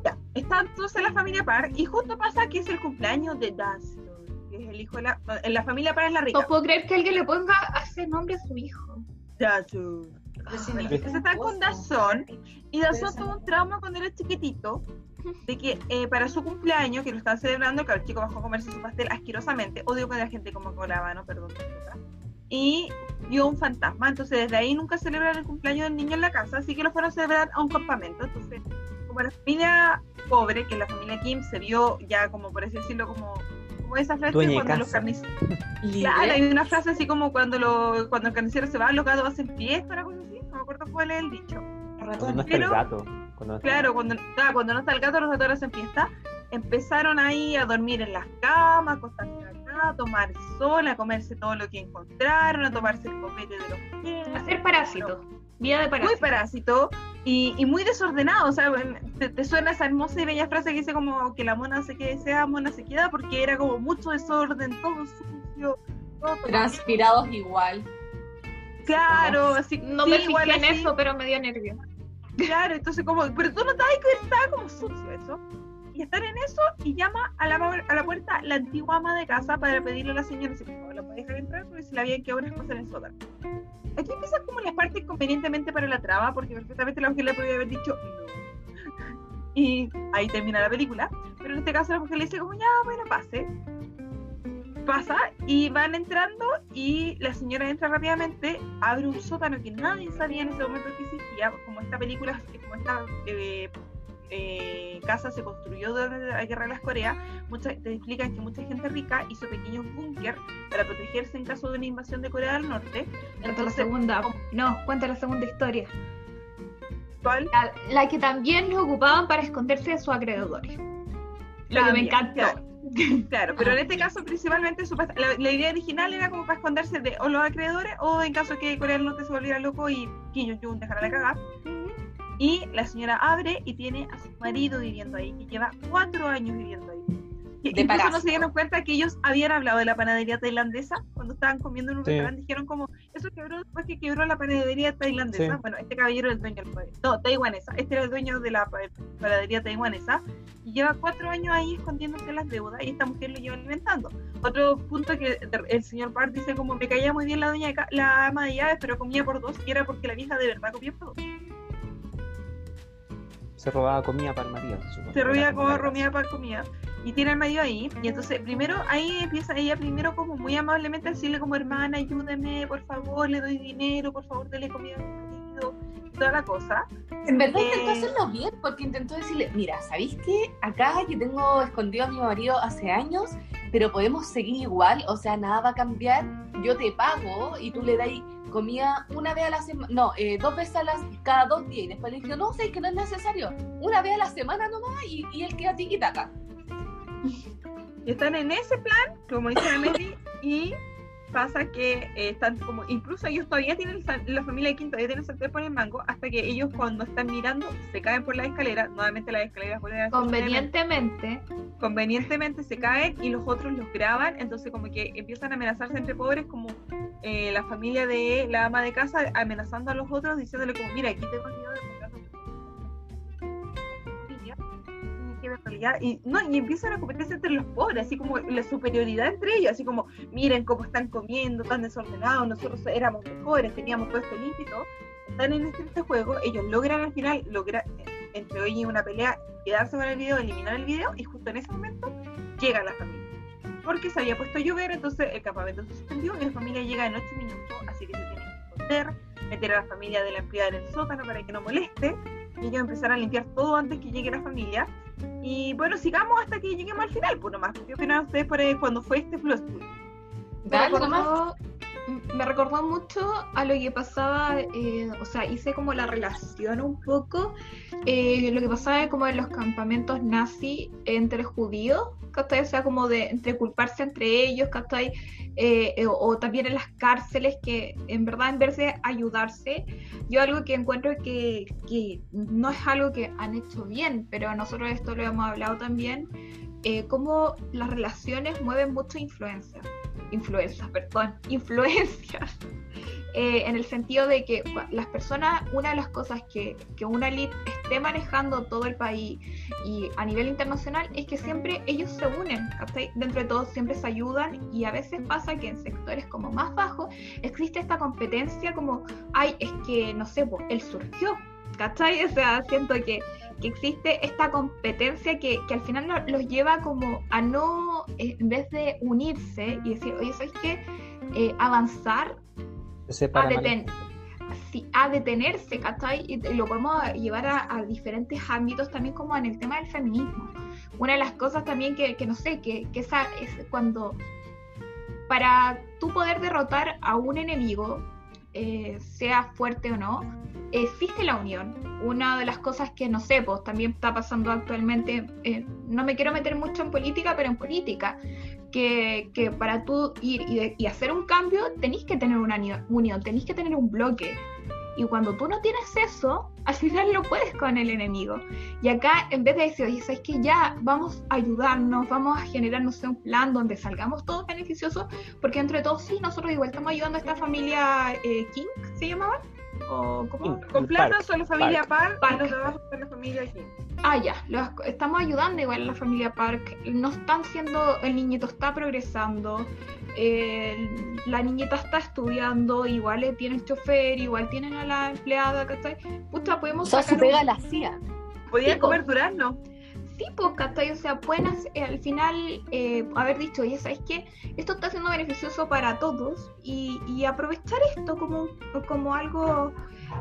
ya, están todos en la familia Par y justo pasa que es el cumpleaños de Dustin, que es el hijo de la. no, En la familia Par es la No rica. puedo creer que alguien le ponga ese nombre a su hijo. Dazón. Entonces están con Dazón y Dazón tuvo un trauma cuando era chiquitito de que eh, para su cumpleaños, que lo están celebrando, que el chico bajó a comerse su pastel asquerosamente, odio que la gente como colaba, ¿no? Perdón. Y vio un fantasma, entonces desde ahí nunca celebran el cumpleaños del niño en la casa, así que lo fueron a celebrar a un campamento. Entonces, como la familia pobre, que la familia Kim se vio ya como por así decirlo, como, como esa frase Dueña cuando los carniceros. Claro, hay una frase así como cuando, lo, cuando el carnicero se va, los gatos hacen fiesta, una cosa así, no me acuerdo cuál es el dicho. Cuando no está Pero- el gato. Cuando no está- Claro, cuando, claro, cuando no está el gato, los gatos hacen fiesta. Empezaron ahí a dormir en las camas, acostarse a tomar sol, a comerse todo lo que encontraron, a tomarse el copete de los pies. Hacer parásito. Vida de Muy parásito. parásito y, y muy desordenado. O sea, te, te suena esa hermosa y bella frase que dice como que la mona se quede, sea mona se queda, porque era como mucho desorden, todo sucio, todo Transpirados igual. claro, así No sí, me fijé igual en así. eso, pero me dio nervio. Claro, entonces como, pero tú notabas que estaba como sucio eso. Y estar en eso y llama a la, a la puerta la antigua ama de casa para pedirle a la señora si favor la puede dejar entrar porque se le habían quedado unas cosas en el sótano. Aquí empiezan como las partes convenientemente para la trama porque perfectamente la mujer le podía haber dicho no. Y ahí termina la película. Pero en este caso la mujer le dice como ya, bueno, pase. Pasa y van entrando y la señora entra rápidamente, abre un sótano que nadie sabía en ese momento que existía, como esta película, como esta eh, eh, casa se construyó durante la guerra de las Coreas, mucha- te explican que mucha gente rica hizo pequeños búnker para protegerse en caso de una invasión de Corea del Norte. Cuenta la segunda. No, cuenta la segunda historia. ¿cuál? La, la que también lo ocupaban para esconderse de sus acreedores. Lo que me encantó. Claro, Claro, pero en este caso principalmente la idea original era como para esconderse de o los acreedores o en caso que Corea del Norte se volviera loco y Kim Jong-un dejara la cagada. Y la señora abre y tiene a su marido viviendo ahí, que lleva cuatro años viviendo ahí. Y De incluso no se dieron cuenta que ellos habían hablado de la panadería tailandesa cuando estaban comiendo en un Sí. restaurante. Dijeron como, eso quebró después que quebró la panadería tailandesa. Sí. Bueno, este caballero es el dueño del No, taiwanesa. Este era el dueño de la pa- panadería taiwanesa. Y lleva cuatro años ahí escondiéndose las deudas y esta mujer lo lleva alimentando. Otro punto que el señor Park dice como, me caía muy bien la dueña de ca- la ama de llaves, pero comía por dos y era porque la vieja de verdad comía por dos. Se robaba comida para el marido. se supone. se como la romía para comida y tiene el medio ahí y entonces primero ahí empieza ella primero como muy amablemente a decirle como hermana ayúdeme por favor le doy dinero por favor dele comida a mi marido toda la cosa En verdad Eh, intentó hacerlo bien porque intentó decirle, mira, ¿sabéis qué? Acá yo tengo escondido a mi marido hace años, pero podemos seguir igual, o sea, nada va a cambiar, yo te pago y tú le das comida una vez a la semana, no, eh, dos veces a las, cada dos días. Y después le dije, no, sé que no es necesario, una vez a la semana nomás y, y él queda tiquitaca. están en ese plan como dice Meli y pasa que eh, están como incluso ellos todavía tienen la familia de Kim todavía tienen sartén por el mango hasta que ellos cuando están mirando se caen por la escalera nuevamente las escaleras vuelven a Convenientemente, convenientemente se caen y los otros los graban, entonces como que empiezan a amenazarse entre pobres como eh, la familia de la ama de casa amenazando a los otros diciéndole como mira aquí tengo miedo de y no y empiezan a competirse entre los pobres así como la superioridad entre ellos así como miren cómo están comiendo tan desordenados nosotros éramos mejores teníamos todo esto todo están en este, este juego ellos logran al final lograr entre ellos y una pelea quedarse con el video, eliminar el video y justo en ese momento llega la familia. Porque se había puesto a llover, entonces el campamento se suspendió y la familia llega en 8 minutos, así que se tienen que esconder, meter a la familia de la empleada en el sótano para que no moleste y ellos empezar a limpiar todo antes que llegue la familia. Y bueno, sigamos hasta que lleguemos al final, pues nomás. ¿Qué opinan ustedes por ahí cuando fue este me Dale nomás. Me recordó mucho a lo que pasaba, eh, o sea, hice como la relación un poco, eh, lo que pasaba como en los campamentos nazi entre judíos, ¿cachai? O sea, como de entre culparse entre ellos, ¿cachai? Eh, eh, o, también en las cárceles, que en verdad en vez de ayudarse, yo algo que encuentro que, que no es algo que han hecho bien, pero nosotros esto lo hemos hablado también, eh, cómo las relaciones mueven mucha influencia influencias, perdón, influencias, eh, en el sentido de que las personas, una de las cosas que, que una elite esté manejando todo el país y a nivel internacional es que siempre ellos se unen, ¿cachai? Dentro de todo siempre se ayudan y a veces pasa que en sectores como más bajos existe esta competencia como, ay, es que, no sé, él surgió, ¿cachai? O sea, siento que que existe esta competencia que, que al final lo- los lleva como a no, eh, en vez de unirse y decir, oye, ¿sabes qué? Eh, avanzar a, deten- sí, a detenerse, ¿cachai? Y lo podemos llevar a, a diferentes ámbitos también como en el tema del feminismo. Una de las cosas también que, que no sé, que, que esa es cuando para tú poder derrotar a un enemigo, eh, sea fuerte o no, existe la unión. Una de las cosas que no sé, pues también está pasando actualmente, eh, no me quiero meter mucho en política, pero en política, que, que para tú ir y, y hacer un cambio tenéis que tener una ni- unión, tenéis que tener un bloque. Y cuando tú no tienes eso, al final no puedes con el enemigo. Y acá, en vez de decir, oye, ¿sabes que Ya vamos a ayudarnos, vamos a generar, no sé, un plan donde salgamos todos beneficiosos, porque entre todos sí, nosotros igual estamos ayudando a esta familia eh, King, ¿se llamaban? ¿O plata son la familia Park, Park. y los de abajo son la familia King. Ah, ya, los- estamos ayudando igual a la familia Park. No están siendo, el niñito está progresando, eh, la niñita está estudiando, igual eh, tienen chofer, igual tienen a la empleada, ¿cachai? Puta, O podemos sea, su sacar un- pega la hacía. Podían comer durazno. Sí, pues, ¿cachai? O sea, pueden hacer- eh, al final eh, haber dicho, oye, ¿sabes qué? Esto está siendo beneficioso para todos y, y aprovechar esto como, como algo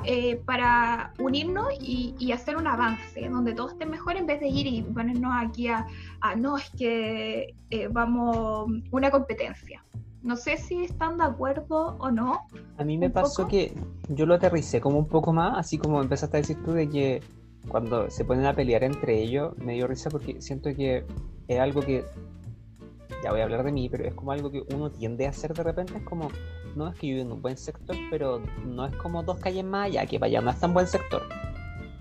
eh, para unirnos y, y hacer un avance donde todos estén mejor en vez de ir y ponernos aquí a, a, no, es que eh, vamos, una competencia. No sé si están de acuerdo o no. A mí me pasó poco. que yo lo aterricé como un poco más, así como empezaste a decir tú de que cuando se ponen a pelear entre ellos, me dio risa porque siento que es algo que, ya voy a hablar de mí, pero es como algo que uno tiende a hacer de repente, es como, no es que yo vivo en un buen sector, pero no es como dos calles más allá, que para allá no es tan buen sector.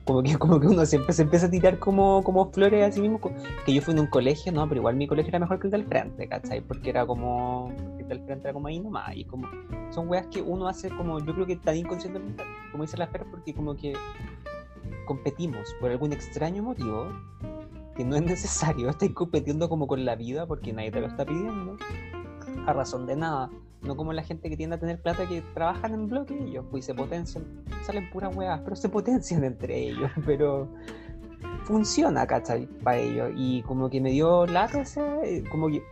Como que, como que uno siempre se empieza a tirar como, como flores a sí mismo, que yo fui en un colegio, no, pero igual mi colegio era mejor que el del frente, ¿cachai? Porque era como, el del frente era como ahí nomás, y como, son weas que uno hace como, yo creo que tan inconscientemente, como dice la Fer, porque como que competimos por algún extraño motivo que no es necesario, estáis compitiendo como con la vida porque nadie te lo está pidiendo, a razón de nada. No como la gente que tiende a tener plata que trabajan en bloque ellos, pues se potencian, salen puras weas, pero se potencian entre ellos, pero funciona, ¿cachai? Para ellos. Y como que me dio lata ese, como que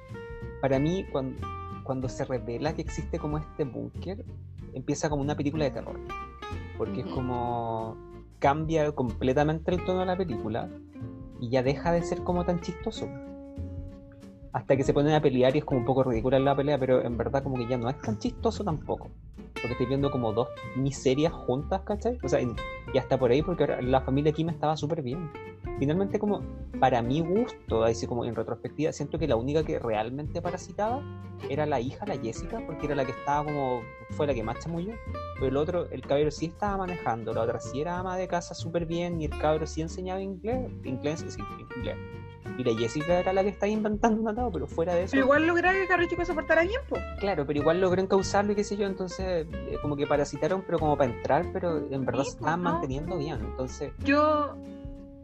para mí cuando, cuando se revela que existe como este búnker, empieza como una película de terror. Porque es como cambia completamente el tono de la película y ya deja de ser como tan chistoso. Hasta que se ponen a pelear y es como un poco ridícula la pelea, pero en verdad como que ya no es tan chistoso tampoco. Porque estoy viendo como dos miserias juntas, ¿cachai? O sea, y hasta por ahí, porque la familia Kim estaba súper bien. Finalmente, como para mi gusto, así como en retrospectiva, siento que la única que realmente parasitaba era la hija, la Jessica, porque era la que estaba como, fue la que más chamulló. Pero el otro, el caballero sí estaba manejando, la otra sí era ama de casa súper bien y el cabro sí enseñaba inglés, inglés, sí, inglés. Y la Jessica era la que estaba inventando un atado, pero fuera de eso. Pero igual lograr que carro chico se portara bien, po. Claro, pero igual logró encauzarlo y qué sé yo, entonces eh, como que parasitaron, pero como para entrar, pero en verdad Sí, se pues, estaban no. manteniendo bien. Entonces, Yo,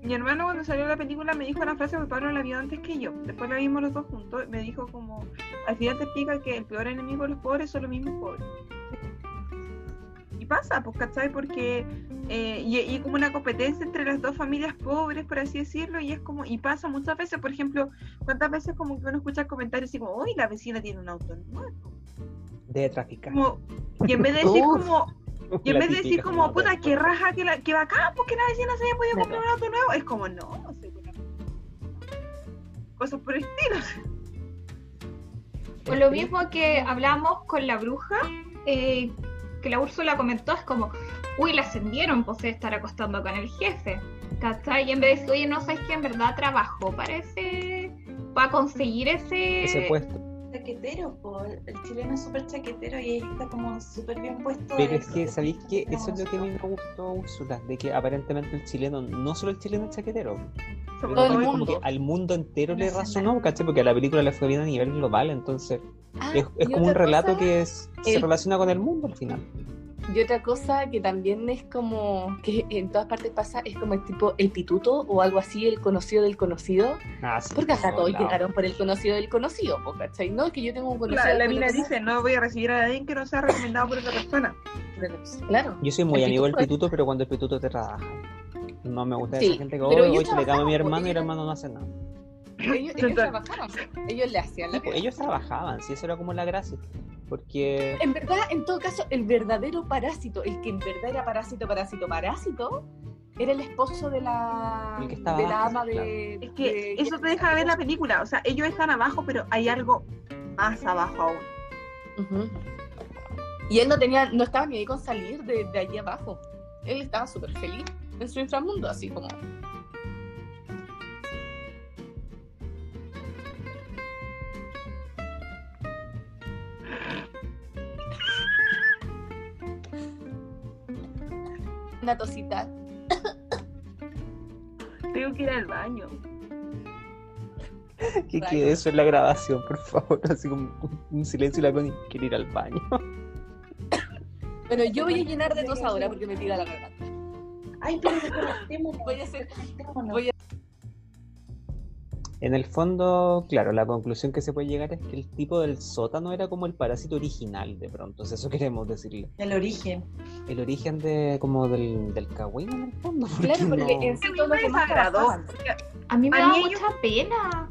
mi hermano cuando salió la película me dijo una frase que Pablo la vio antes que yo. Después la vimos los dos juntos. Me dijo como, al final te explica que el peor enemigo de los pobres son los mismos pobres. Pasa, pues, ¿cachai? Porque, eh, y, y como una competencia entre las dos familias pobres, por así decirlo, y es como, y pasa muchas veces, por ejemplo, ¿cuántas veces como que uno escucha comentarios así como, uy, la vecina tiene un auto nuevo? debe traficar. Como, y en vez de decir como, y en vez de decir como, puta, qué raja, que, la, que bacán, porque la vecina se haya podido comprar un auto nuevo, es como, no. Cosas por el estilo. Pues lo mismo que hablamos con la bruja, eh, que la Úrsula comentó, es como, uy, la ascendieron, pues se debe estar acostando con el jefe. ¿Cachai? Y en vez de decir, oye, no sabes que en verdad trabajó para ese, para conseguir ese, Ese puesto. Chaquetero, po. el chileno es súper chaquetero y ahí está como súper bien puesto. Pero es que, eso. ¿sabéis qué? Era Eso es lo que a mí me gustó, Úrsula, de que aparentemente el chileno, no solo el chileno es chaquetero, Todo el mundo. que al mundo entero le razonó, ¿cachai? Porque a la película le fue bien a nivel global, entonces Ah, es, como un otra relato cosa- que es- se el- relaciona con el mundo al final. Y otra cosa que también es como, que en todas partes pasa, es como el tipo el pituto o algo así, el conocido del conocido. Ah, sí, Porque por todos llegaron por el conocido del conocido, ¿cachai? No, es que yo tengo un conocido La, la mina dice, no voy a recibir a nadie que no sea recomendado por otra persona. Claro. Yo soy muy El amigo del pituto es- pero cuando el pituto te trabaja. No me gusta Sí, esa gente que hoy, se le a mi hermano y el hermano no hace nada. Ellos, ellos trabajaban, ellos le hacían la Pues pega. ellos trabajaban, sí, eso era como la gracia. Porque En verdad, en todo caso, el verdadero parásito, el que en verdad era parásito, parásito, parásito, era el esposo de la, El que estaba de la ama de. Es que de eso te deja ver la película. O sea, ellos están abajo, pero hay algo más abajo aún. Y él no tenía, no estaba ni ahí con salir de, de allí abajo. Él estaba súper feliz en su inframundo, así como. Una tosita. Tengo que ir al baño. que quede eso en la grabación, por favor. Así como un silencio y la Connie quiere ir al baño. Bueno, yo voy a llenar de tos ahora porque me tira la garganta. Ay, pero desconectémonos. Voy a hacer- voy a- En el fondo, claro, la conclusión que se puede llegar es que el tipo del sótano era como el parásito original de pronto. o sea, eso queremos decirle. El origen. El origen de como del, del cagüín en el fondo. Claro, porque no- en sí trabajaban. porque A mí me A da mí mucha pena.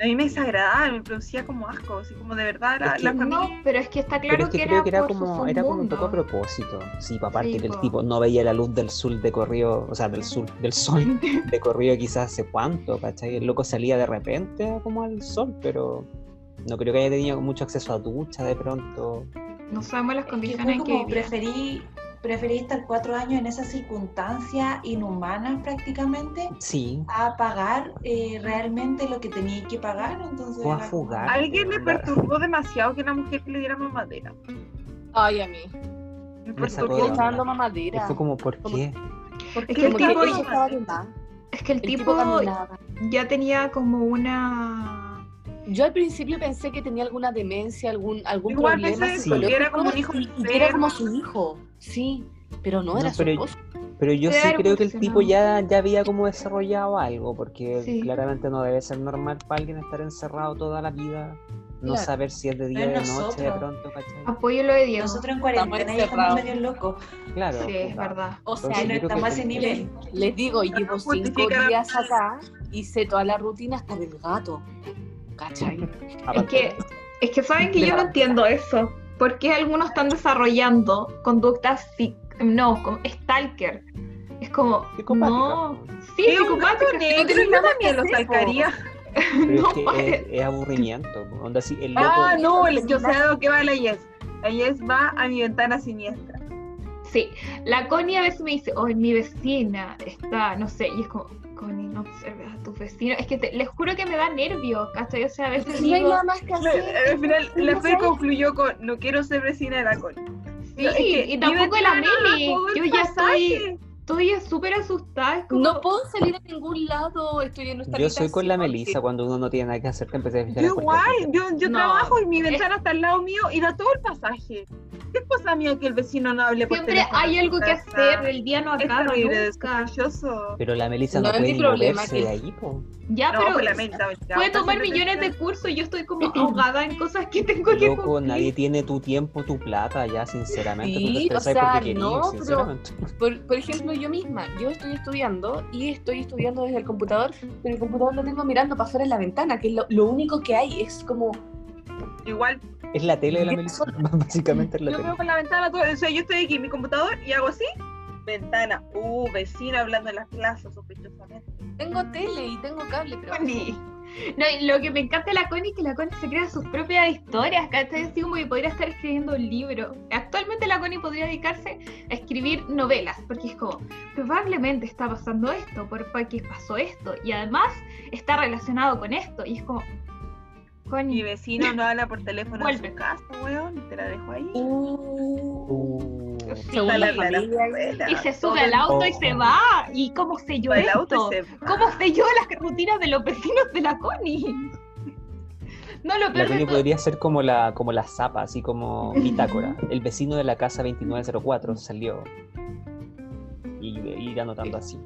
A mí me desagradaba, me producía como asco. Así como de verdad Es que- la No, pero es que está Pero claro es que, que, creo era, que era por como, su era como un poco a propósito. Sí, aparte Sí, que el po. tipo no veía la luz del sur de corrido, o sea, del sur, del sol de corrido quizás hace cuánto, ¿cachai? El loco salía de repente como al sol, pero no creo que haya tenido mucho acceso a ducha de pronto. No sabemos las Es que condiciones en que como vivía. preferí, preferí estar cuatro años en esas circunstancias inhumanas prácticamente Sí, a pagar eh, realmente lo que tenía que pagar. Entonces, O a como- fugar. Alguien le La- perturbó demasiado que la mujer le diera mamadera. Ay, a mí. Me Me perturbó. dando Y mamadera. fue como, ¿por qué? Porque Es que el tipo-. Es que el, tipo ya tenía como una... Yo al principio pensé que tenía alguna demencia, algún, algún Igual problema pensé eso, psicológico. que era como un hijo y, y que era como su hijo, sí, pero no, No, era su pero- esposo. Pero yo sí creo que el tipo ya, ya había como desarrollado algo, porque Sí. claramente no debe ser normal para alguien estar encerrado toda la vida, no Claro. saber si es de día o de es noche de pronto, ¿cachai? Apoyo lo de Diego. Nosotros en cuarentena ya estamos encerrados. medio locos. Claro. Sí, es puta. verdad. O sea, Entonces, no estamos a ese el- nivel. les digo, llevo cinco justifica la- días acá, hice toda la rutina hasta del gato. ¿Cachai? Es que, es que saben que yo no entiendo eso. ¿Por qué algunos están desarrollando conductas no, como stalker? Es como, no, sí, Es psicopática, negro, yo también lo. Pero no, es que pues. es, es aburrimiento. Onda así, el loco. Ah, no, yo sé a lo que va la Yes. La Yes va a mi ventana siniestra. Sí, la Connie a veces me dice, oh, mi vecina está, no sé, y es como, Connie, no observes a tu vecino. Es que te- les juro que me da nervios, ¿cachai? O sea, a veces No hay digo, nada más que hacer. Al final, la No Fe sabes. concluyó con: No quiero ser vecina de la Connie. sí, Es que y tampoco la Meli. Yo ya estoy, estoy súper asustada. Es como, No puedo salir a ningún lado, estoy en nuestra Yo soy con la habitación, Melissa cuando uno no tiene nada que hacer, te empecé a fijar Yo igual, yo, yo No. trabajo y mi ventana está al lado mío y da todo el pasaje. ¿Qué cosa mía que el vecino no hable por Siempre teléfono hay algo que hacer, el día no Es acaba terrible, nunca. Pero la Melissa No no, es puede problema moverse que- de ahí, po. Ya, No, pero pues puede tomar millones de cursos y yo estoy como ahogada en cosas que tengo que Loco, cumplir. nadie tiene tu tiempo, tu plata, ya, sinceramente. tú te Sí, o sea, porque querías, no, pero- por ejemplo, yo misma, yo estoy estudiando y estoy estudiando desde el computador, pero el computador lo tengo mirando para afuera en la ventana, que es lo, lo único que hay, es como... Igual, Es la tele de la Yo Melissa, básicamente es la yo tele. veo por la ventana todo. O sea, yo estoy aquí en mi computador y hago así. Ventana. Uh, vecino hablando en las clases, sospechosamente. Tengo tele y tengo cable, pero... Connie. No, y lo que me encanta de la Connie es que la Connie se crea sus propias historias, ¿cachai? Así como que podría estar escribiendo un libro. Actualmente la Connie podría dedicarse a escribir novelas, porque es como, probablemente está pasando esto, por porque pasó esto, y además está relacionado con esto, y es como, Mi Connie, vecino no habla por teléfono en su casa, weón. Te la dejo ahí. Uh, Uh, la la y se sube al auto y se va, y cómo al auto esto, cómo selló las rutinas de los vecinos de la Connie. No, lo La peor de Connie podría ser como la, como la zapa, así como bitácora. El vecino de la casa 2904 salió. Y y ir anotando así.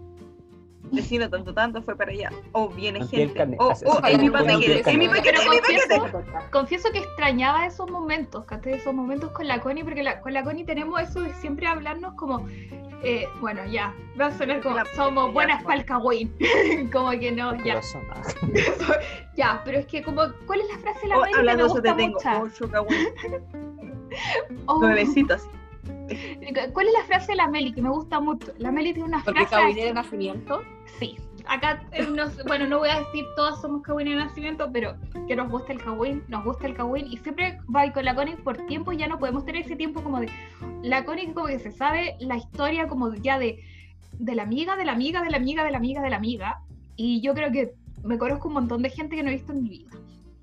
Vecino tanto tanto fue para allá, o viene Antiel gente, o, es mi paquete, Antiel es mi Cane- paquete, es mi paquete. confieso- que extrañaba esos momentos, ¿cachai? Esos momentos con la Connie, porque la- con la Connie tenemos eso de siempre hablarnos como, eh, bueno, ya, va a sonar como, La- somos ya, buenas para el como que no, ya, ya, pero es que como, ¿cuál es la frase de la O, Meli que me gusta te mucho? Oh, nuevecitos. ¿Cuál es la frase de la Meli que me gusta mucho? La Meli tiene una Porque frase... Kawin de nacimiento. Sí, acá, eh, bueno, no voy a decir todas somos Kawin de nacimiento, pero que nos gusta el Kawin, nos gusta el Kawin, y siempre va con la Connie por tiempo, ya no podemos tener ese tiempo como de. La Connie como que se sabe la historia como ya de, de la amiga, de la amiga, de la amiga, de la amiga, de la amiga, y yo creo que me conozco un montón de gente que no he visto en mi vida.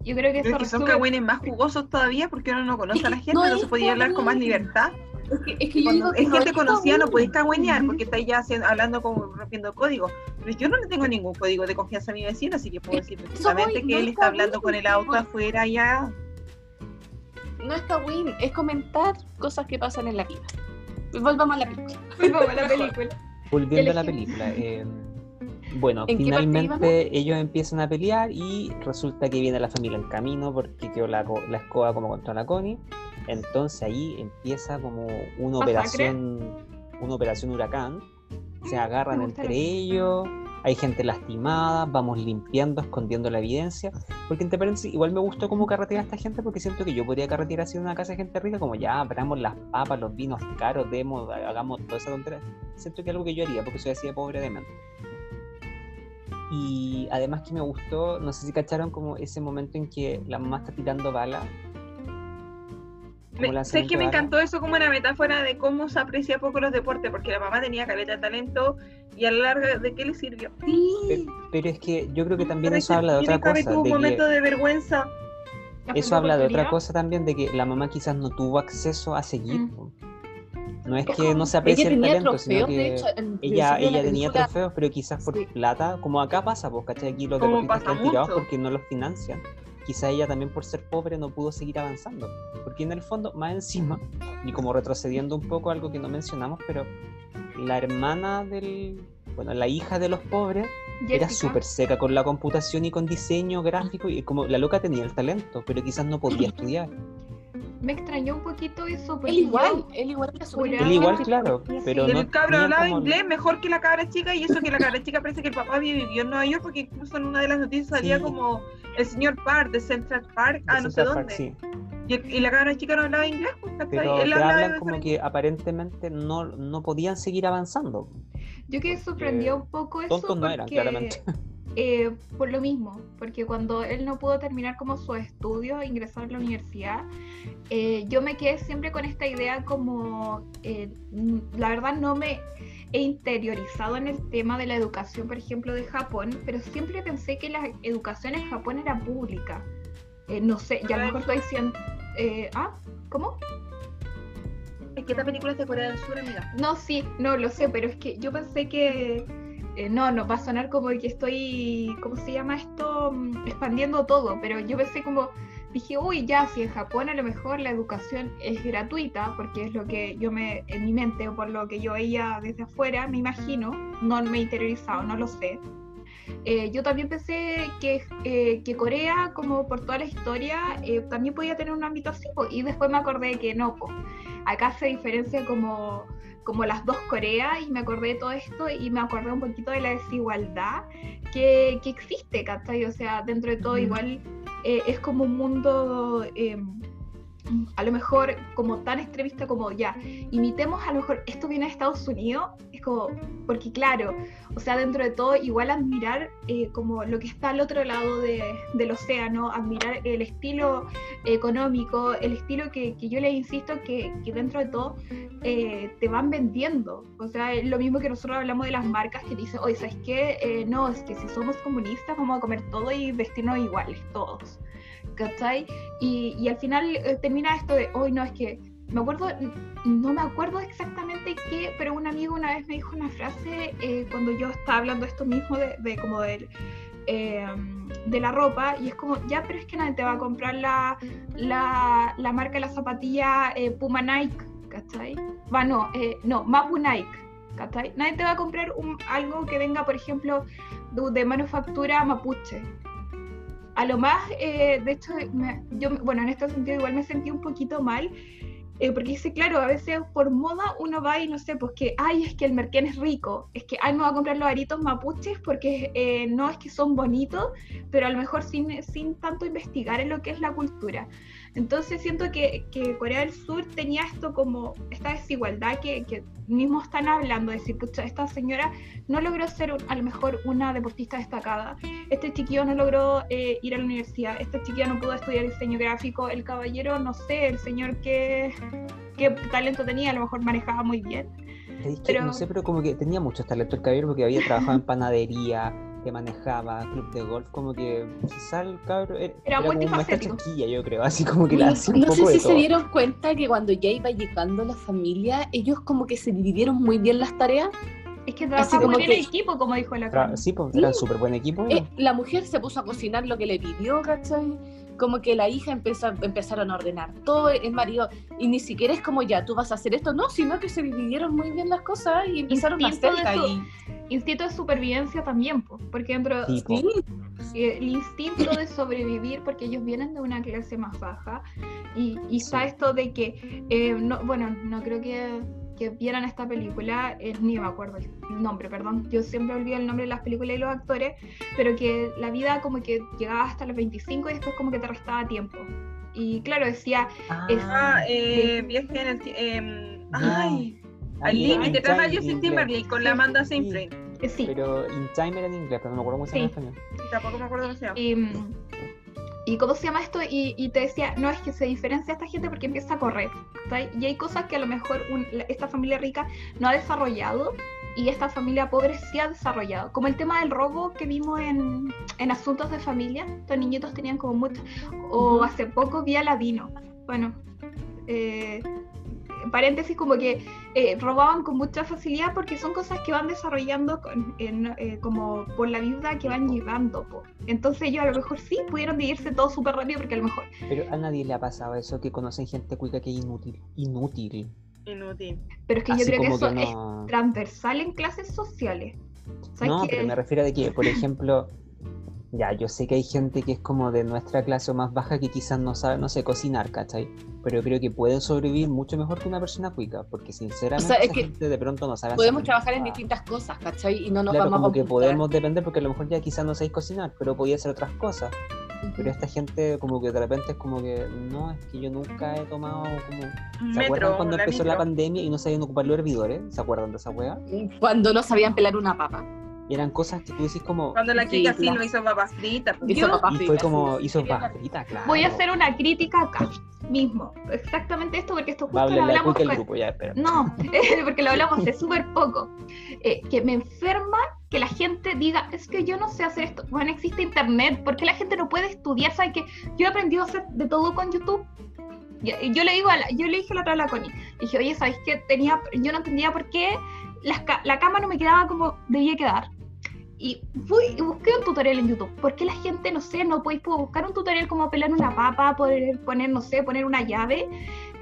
Yo creo que Pero eso es que son cagüines más jugosos todavía porque uno no conoce a la gente, no se podía hablar con más libertad. Es que, es que yo Cuando digo que es no gente conocida no Kawin. podéis cagüenear porque estáis ya haciendo- hablando como rompiendo código. Pero yo no le tengo ningún código de confianza a mi vecino, así que puedo decir perfectamente que no él es está hablando cagüín, con el auto afuera ya. No es Kawin, es comentar cosas que pasan en la vida. Volvamos a la película. Volvamos a la película. Volviendo a la película. eh, bueno, ¿En qué parte finalmente ellos empiezan a pelear y resulta que viene la familia en camino porque quedó la, la escoba como contra la Connie. Entonces ahí empieza como una operación, una operación huracán. Se agarran me gusta entre ellos, hay gente lastimada, vamos limpiando, escondiendo la evidencia. Porque entre paréntesis, igual me gustó cómo carretea a esta gente porque siento que yo podría carretear así en una casa de gente rica, como ya, abramos las papas, los vinos caros, demos, hagamos toda esa tontería. Siento que es algo que yo haría porque soy así de pobre de mente. Y además que me gustó, no sé si cacharon como ese momento en que la mamá está tirando balas. Me, ¿Sabes que me encantó eso como una metáfora de cómo se aprecia poco los deportes? Porque la mamá tenía caleta de talento y a la larga, ¿de qué le sirvió? Pe- Pero es que yo creo que también Pero eso habla de otra que cosa. tuvo de un que- momento de vergüenza. Eso habla de otra cosa también, de que la mamá quizás no tuvo acceso a seguir. Mm. No es que no se aprecie el talento, sino que hecho, ella, ella tenía película. trofeos, pero quizás por Sí. plata, como acá pasa, pues, ¿cachai? Aquí los deportistas están tirados porque no los financian. Quizás ella también por ser pobre no pudo seguir avanzando. Porque en el fondo, más encima, y como retrocediendo un poco algo que no mencionamos, pero la hermana del, bueno, la hija de los pobres era Jessica. súper seca con la computación y con diseño gráfico y como la loca tenía el talento, pero quizás no podía estudiar. Me extrañó un poquito eso. Él igual, él igual era Juraba Él igual, claro, pero no el cabro hablaba como- inglés mejor que la cabra chica y eso que la cabra chica parece que el papá había vivido en Nueva York porque incluso en una de las noticias salía Sí. como el señor Park de Central Park, ah, de no sé Central dónde. Park, sí. Y, y la cabra chica no hablaba inglés, pues. Pero Él te hablaba hablan como que aparentemente no, no podían seguir avanzando. Yo quedé sorprendida un poco eso. Tontos no eran, porque, claramente. eh, por lo mismo, porque cuando él no pudo terminar como su estudio, ingresar a la universidad, eh, yo me quedé siempre con esta idea como, eh, la verdad no me he interiorizado en el tema de la educación, por ejemplo, de Japón, pero siempre pensé que la educación en Japón era pública. Eh, no sé, ya a lo mejor estoy diciendo... eh, ¿Ah? ¿Cómo? Es que esta película es de Corea del Sur, amiga. No, sí, no lo sé, pero es que yo pensé que eh, no, no va a sonar como que estoy, ¿cómo se llama esto? Mm, Expandiendo todo, pero yo pensé como, dije, uy, ya, si en Japón a lo mejor la educación es gratuita, porque es lo que yo me, en mi mente, o por lo que yo veía desde afuera, me imagino, no me he interiorizado, no lo sé. Eh, yo también pensé que, eh, que Corea, como por toda la historia, eh, también podía tener un ámbito así, y después me acordé que no, po. acá se diferencia como, como las dos Coreas, y me acordé de todo esto, y me acordé un poquito de la desigualdad que, que existe, ¿cachai? O sea, dentro de todo Ujú. igual eh, es como un mundo... eh, a lo mejor como tan extremista como ya, imitemos a lo mejor esto viene de Estados Unidos, como, porque claro, o sea, dentro de todo, igual admirar eh, como lo que está al otro lado de- del océano, admirar el estilo económico, el estilo que, que yo le insisto que, que dentro de todo eh, te van vendiendo. O sea, es lo mismo que nosotros hablamos de las marcas que dicen, oye, ¿sabes qué? Eh, no, es que si somos comunistas vamos a comer todo y vestirnos iguales, todos. ¿Cachai? Y, y al final eh, termina esto de, hoy no, es que me acuerdo, no me acuerdo exactamente qué, pero un amigo una vez me dijo una frase eh, cuando yo estaba hablando esto mismo de, de como del, eh, de la ropa y es como, ya, pero es que nadie te va a comprar la, la, la marca de la zapatilla eh, Puma Nike, ¿cachai? Va, no, eh, no, Mapu Nike, ¿cachai? Nadie te va a comprar algo que venga, por ejemplo, de, de manufactura mapuche. A lo más, de hecho, me- yo, bueno, en este sentido igual me sentí un poquito mal, eh, porque dice, claro, a veces por moda uno va y no sé, pues que, ay, es que el merquén es rico, es que, ay, me voy a comprar los aritos mapuches porque eh, no es que son bonitos, pero a lo mejor sin, sin tanto investigar en lo que es la cultura. Entonces siento que, que Corea del Sur tenía esto como, esta desigualdad que, que mismo están hablando, de decir, pucha, esta señora no logró ser un- a lo mejor una deportista destacada, este chiquillo no logró eh, ir a la universidad, esta chiquilla no pudo estudiar diseño gráfico, el caballero, no sé, el señor que qué talento tenía, a lo mejor manejaba muy bien. Es que, Pero- no sé, pero como que tenía mucho talento el caballero porque había trabajado en panadería, que manejaba, club de golf, como que quizá el cabro era, Era como un maestro multifacético. chasquilla, yo creo, así como que No, un no poco sé de si todo. se dieron cuenta que cuando ya iba llegando la familia, ellos como que se dividieron muy bien las tareas. Es que trabajaba como muy bien que- en equipo, como dijo la. Sí, pues era súper buen equipo. Eh, la mujer se puso a cocinar lo que le pidió, ¿cachai? Como que la hija empezó, empezaron a ordenar todo, el marido, y ni siquiera es como ya tú vas a hacer esto, no, sino que se dividieron muy bien las cosas y empezaron a Instinto de hacerlas. su- Instinto de supervivencia también, po, porque dentro Sí, eh, el instinto de sobrevivir, porque ellos vienen de una clase más baja, y, y está esto de que, eh, no, bueno, no creo que, que vieran esta película, eh, ni me acuerdo el nombre, perdón, yo siempre olvido el nombre de las películas y los actores, pero que la vida como que llegaba hasta los 25 y después como que te restaba tiempo. Y claro, decía, es- Ah, eh, viaje en el em, No. ay, Ah, al límite, Time Justin en Timberlake con la Amanda sí. Seyfried. eh, sí, Pero In Time era en inglés, pero no me acuerdo cómo se llama en Sí. español. Tampoco me acuerdo cómo se llama. Y, mm, ¿Y cómo se llama esto? Y, y te decía, no, es que se diferencia esta gente porque empieza a correr. Y hay cosas que a lo mejor un- esta familia rica no ha desarrollado y esta familia pobre sí ha desarrollado. Como el tema del robo que vimos en, en Asuntos de Familia. Estos niñitos tenían como mucho... O hace poco vi a Ladino. Bueno, eh, paréntesis como que eh, robaban con mucha facilidad porque son cosas que van desarrollando con- en, eh, como por la vida que van llegando. po. Entonces ellos a lo mejor sí pudieron dividirse todo súper rápido porque a lo mejor... Pero a nadie le ha pasado eso que conocen gente cuica que es inútil. Inútil. Inútil. Pero es que yo creo que eso que es transversal en clases sociales. ¿Sabes No, pero me refiero a de que, por ejemplo, ya, yo sé que hay gente que es como de nuestra clase o más baja que quizás no sabe, no sé, cocinar, ¿cachai? Pero yo creo que pueden sobrevivir mucho mejor que una persona cuica, porque sinceramente O sea, es que gente de pronto no sabe hacer podemos trabajar en nada. distintas cosas, ¿cachai? Y no nos Claro, vamos a como que computar. podemos depender porque a lo mejor ya quizás no sabéis cocinar, pero podía hacer otras cosas. Ujú. Pero esta gente como que de repente es como que, no, es que yo nunca he tomado como... ¿Se acuerdan Metro, cuando la empezó la micro. pandemia y no sabían ocupar los hervidores? ¿Se acuerdan de esa wea? Cuando no sabían pelar una papa. Eran cosas que tú decís como... Cuando la Sí, Kika la- Silva hizo papas fritas. pues. Hizo Yo- papas Y fue fritas, como, sí, hizo sí, papas fritas, claro. Voy a hacer una crítica acá mismo. Exactamente esto porque esto justo lo la hablamos con- grupo, ya. No, porque lo hablamos hace súper poco. Eh, que me enferma que la gente diga, es que yo no sé hacer esto. Bueno, existe internet, ¿por qué la gente no puede estudiar? ¿Sabes que Yo he aprendido a hacer de todo con YouTube. Y- y Yo le digo a la- yo le dije la otra a la Connie, dije, oye, ¿sabes qué? Tenía, yo no entendía por qué las ca- la cama no me quedaba como debía quedar. Y fui y busqué un tutorial en YouTube. ¿Por qué la gente, no sé, no podéis buscar un tutorial como pelar una papa, poder poner, no sé, poner una llave?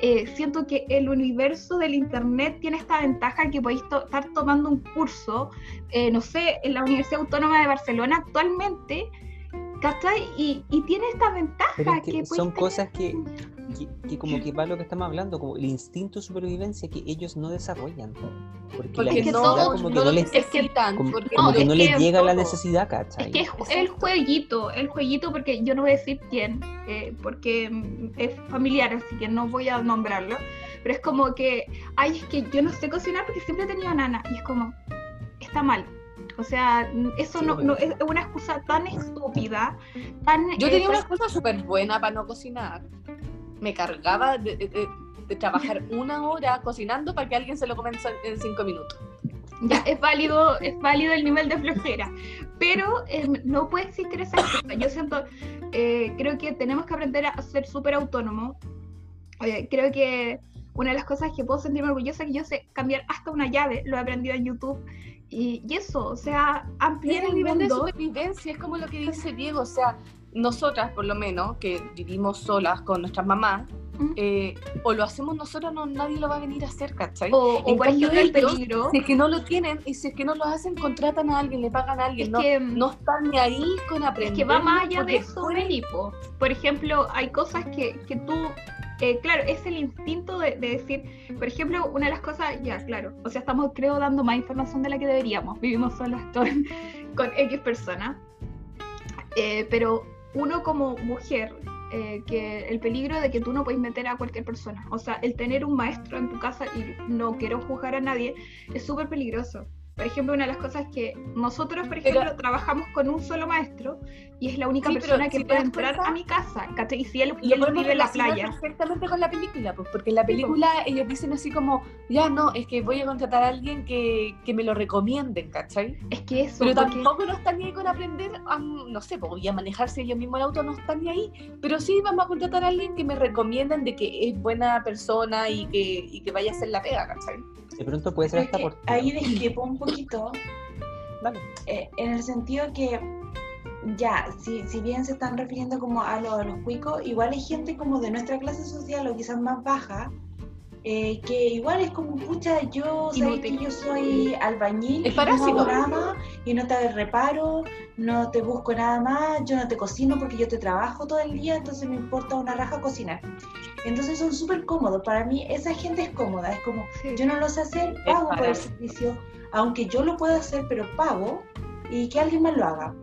Eh, siento que el universo del internet tiene esta ventaja que podéis to- estar tomando un curso, eh, no sé, en la Universidad Autónoma de Barcelona actualmente, ¿cachai? Y, y tiene esta ventaja es que que son podéis cosas que, que, que como que va lo que estamos hablando, como el instinto de supervivencia que ellos no desarrollan. Porque, la Porque es que necesidad no, como que no no les, necesitan. como, porque como no, que es no que les llega la necesidad, Es ¿cachai? que es el jueguito, el jueguito, porque yo no voy a decir quién, eh, porque es familiar, así que no voy a nombrarlo, pero es como que, ay, es que yo no sé cocinar porque siempre he tenido nana, y es como, está mal. O sea, eso Sí, no, obvio. no- es una excusa tan estúpida, tan... Yo eh, tenía una tan- excusa súper buena para no cocinar. Me cargaba de, de- trabajar una hora cocinando para que alguien se lo coma en, cinco minutos. Ya, es válido, es válido el nivel de flojera, pero eh, no puede existir esa. Yo siento, eh, creo que tenemos que aprender a ser súper autónomos. Eh, creo que una de las cosas que puedo sentirme orgullosa es que yo sé cambiar hasta una llave, lo he aprendido en YouTube. Y, y eso, o sea, ampliar el el nivel de supervivencia, es como lo que dice Diego, o sea, nosotras por lo menos, que vivimos solas con nuestras mamás, ¿Mm? eh, o lo hacemos nosotros, no, nadie lo va a venir a hacer, ¿cachai? O, o En por cambio, ellos, peligro. Si es que no lo tienen y si es que no lo hacen, contratan a alguien, le pagan a alguien, Es no, que, no están ni ahí con Es aprender. que va más allá de eso, pueden- Meli, po. Por ejemplo, hay cosas que, que tú, eh, claro, es el instinto de, de decir, por ejemplo, una de las cosas, ya, claro, o sea, estamos creo dando más información de la que deberíamos, vivimos solas con, con X personas, Eh, pero uno como mujer, eh, que el peligro de que tú no puedes meter a cualquier persona, o sea, el tener un maestro en tu casa y no quiero juzgar a nadie, es súper peligroso. Por ejemplo, una de las cosas que nosotros, por Pero- ejemplo, trabajamos con un solo maestro y es la única Sí, pero persona que si puede entrar cuenta- a mi casa, ¿cachai? Y si él, y él vive en la playa. perfectamente con la película, pues, porque en la película ellos dicen así como, ya no, es que voy a contratar a alguien que, que me lo recomienden, ¿cachai? Es que eso, Pero porque- tampoco no están ni ahí con aprender, a, no sé, pues, y a manejarse ellos mismos el auto, no están ni ahí. Pero sí vamos a contratar a alguien que me recomienden de que es buena persona y que, y que vaya a hacer la pega, ¿cachai? De pronto puede ser hasta por. ahí discrepo un poquito, eh, en el sentido que ya, si, si bien se están refiriendo como a, lo- a los cuicos, igual hay gente como de nuestra clase social o quizás más baja, eh, que igual es como, pucha, yo, sabes que yo soy albañil, Es no parásito. hago nada más, y no te reparo, no te busco nada más, yo no te cocino porque yo te trabajo todo el día, entonces me importa una raja cocinar. Entonces son súper cómodos, para mí esa gente es cómoda, es como, Sí. yo no lo sé hacer, pago por el servicio, aunque yo lo pueda hacer, pero pago y que alguien más lo haga.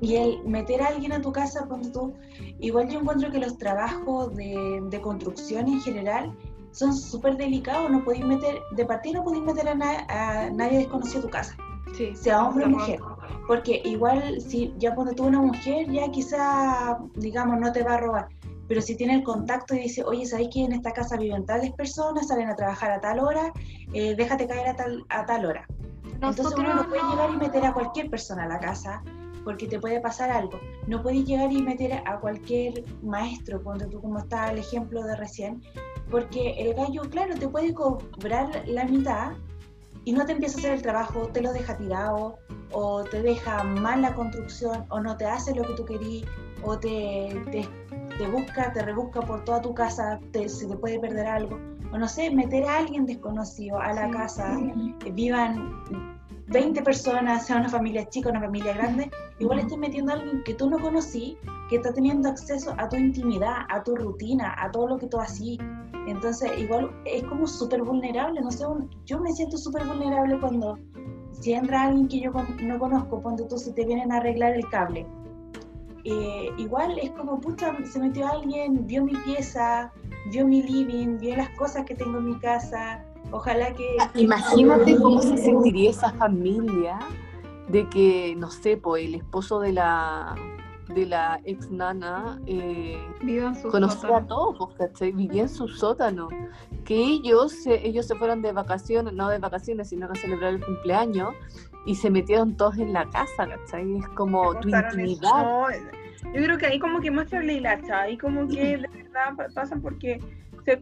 Y el meter a alguien a tu casa, ponte tú, igual yo encuentro que los trabajos de, de construcción en general son súper delicados, no podéis meter, de partida no podéis meter a, na- a nadie desconocido a tu casa, Sí. sea hombre o mujer. Porque igual si ya ponte tú una mujer, ya quizá, digamos, no te va a robar. Pero si tiene el contacto y dice, oye, ¿sabes que en esta casa viven tales personas, salen a trabajar a tal hora, eh, déjate caer a tal, a tal hora? Entonces uno no puede llegar y meter a cualquier persona a la casa porque te puede pasar algo. No puedes llegar y meter a cualquier maestro, ponte tú como está el ejemplo de recién, porque el gallo, claro, te puede cobrar la mitad y no te empieza a hacer el trabajo, te lo deja tirado, o te deja mal la construcción, o no te hace lo que tú querías, o te, te, te busca, te rebusca por toda tu casa, te, se te puede perder algo, o no sé, meter a alguien desconocido a la Sí. casa, que vivan 20 personas, sea una familia chica, una familia grande, igual estás metiendo a alguien que tú no conocí, que está teniendo acceso a tu intimidad, a tu rutina, a todo lo que tú haces. Entonces, igual es como súper vulnerable, no sé, yo me siento súper vulnerable cuando si entra alguien que yo no conozco, ponte tú, si te vienen a arreglar el cable. Eh, igual es como, pucha, se metió alguien, vio mi pieza, vio mi living, vio las cosas que tengo en mi casa, ojalá que... Imagínate cómo se sentiría esa familia de que, no sé, pues el esposo de la de la ex nana eh, conocía a todos, ¿cachai? Vivía en su sótano. Que ellos, se- ellos se fueron de vacaciones, no de vacaciones, sino que a celebrar el cumpleaños y se metieron todos en la casa, ¿cachai? Es como tu intimidad. No, yo creo que ahí como que muestran la hilacha, ahí como que de verdad pa- pasan porque, se-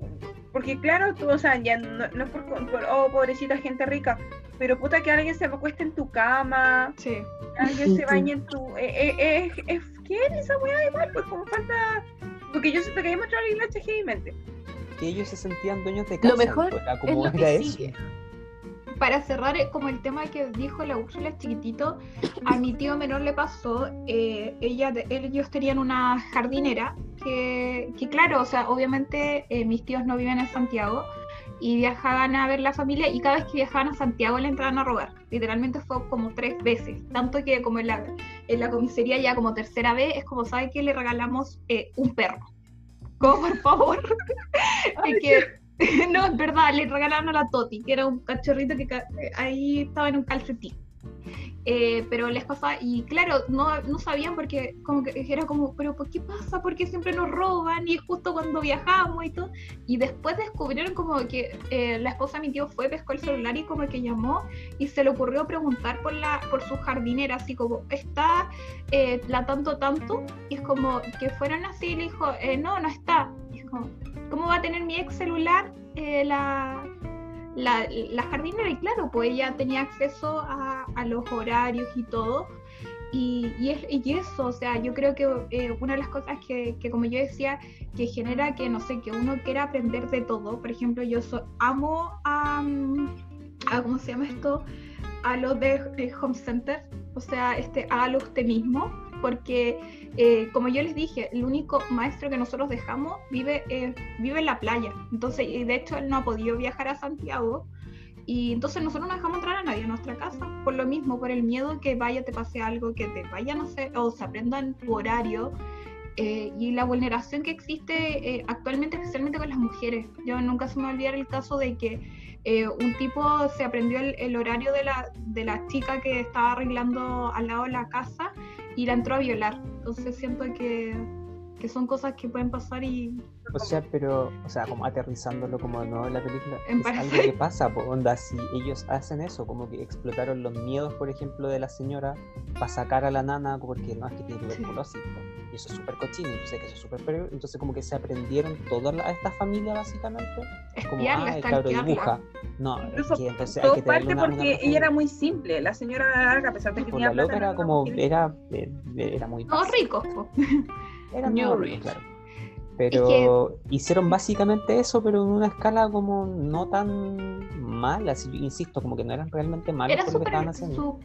porque claro, tú, o sea, ya no, no es por, por, oh, pobrecita gente rica, pero puta que alguien se acueste en tu cama, Sí. que alguien se bañe en tu... Eh, eh, eh, es esa weá igual, pues como falta... Porque yo siento que muestran la hilacha heavymente. Que ellos se sentían dueños de casa. Lo mejor era es lo que eso. sigue. Para cerrar, eh, como el tema que dijo la Úrsula chiquitito, a mi tío menor le pasó, eh, ella, de- ellos tenían una jardinera que, que claro, o sea, obviamente eh, mis tíos no viven en Santiago y viajaban a ver la familia y cada vez que viajaban a Santiago le entraban a robar. Literalmente fue como tres veces, tanto que como en la, en la comisaría ya como tercera vez es como, ¿sabe que Le regalamos eh, un perro. Como por favor. Que no, es verdad, le regalaron a la Toti, que era un cachorrito que eh, ahí estaba en un calcetín. Eh, pero les pasaba, y claro, no, no sabían porque como que era como, pero ¿por qué pasa? ¿Por qué siempre nos roban? Y justo cuando viajamos y todo. Y después descubrieron como que eh, la esposa de mi tío fue, pescó el celular y como que llamó y se le ocurrió preguntar por la por su jardinera, así como, ¿está eh, la tanto tanto? Y es como que fueron así y le dijo, "Eh, no, no está. ¿cómo va a tener mi ex celular la, la, la? Y claro, pues ella tenía acceso a, los horarios y todo. Y, es, eso, o sea, yo creo que eh, una de las cosas que, como yo decía, que genera que, no sé, que uno quiera aprender de todo. Por ejemplo, yo so, amo a, ¿cómo se llama esto? A los de, de Home Center, o sea, este, hágalo usted mismo, porque eh, como yo les dije, el único maestro que nosotros dejamos vive, eh, vive en la playa. Entonces, y de hecho, él no ha podido viajar a Santiago. Y entonces nosotros no dejamos entrar a nadie a nuestra casa, por lo mismo, por el miedo que vaya, te pase algo, que te vaya, no sé, o se aprendan tu horario. Eh, y la vulneración que existe eh, actualmente, especialmente con las mujeres. Yo nunca se me va a olvidar el caso de que eh, un tipo se aprendió el, el, horario de la, de la chica que estaba arreglando al lado de la casa y la entró a violar. Entonces siento que, que son cosas que pueden pasar y... O sea, pero, o sea, como aterrizándolo como nuevo en la película, En es algo que pasa, po, onda, si ellos hacen eso, como que explotaron los miedos, por ejemplo, de la señora para sacar a la nana, porque no es que tiene tuberculosis, y eso es súper cochino, yo sé que eso es súper peligroso, entonces como que se aprendieron toda la- esta familia básicamente, como, Espiarla, ah, el cabro dibuja, no, Incluso es que entonces hay Todo que tener parte una, una porque razón. ella era muy simple. La señora larga, a pesar de que Pues tenía la loca plata, era no como, era, eh, era muy No, básica. ricos, po. Era New muy Rich. rico, claro. Pero hicieron básicamente eso, pero en una escala como no tan mala, insisto, como que no eran realmente malos Era por lo que estaban haciendo.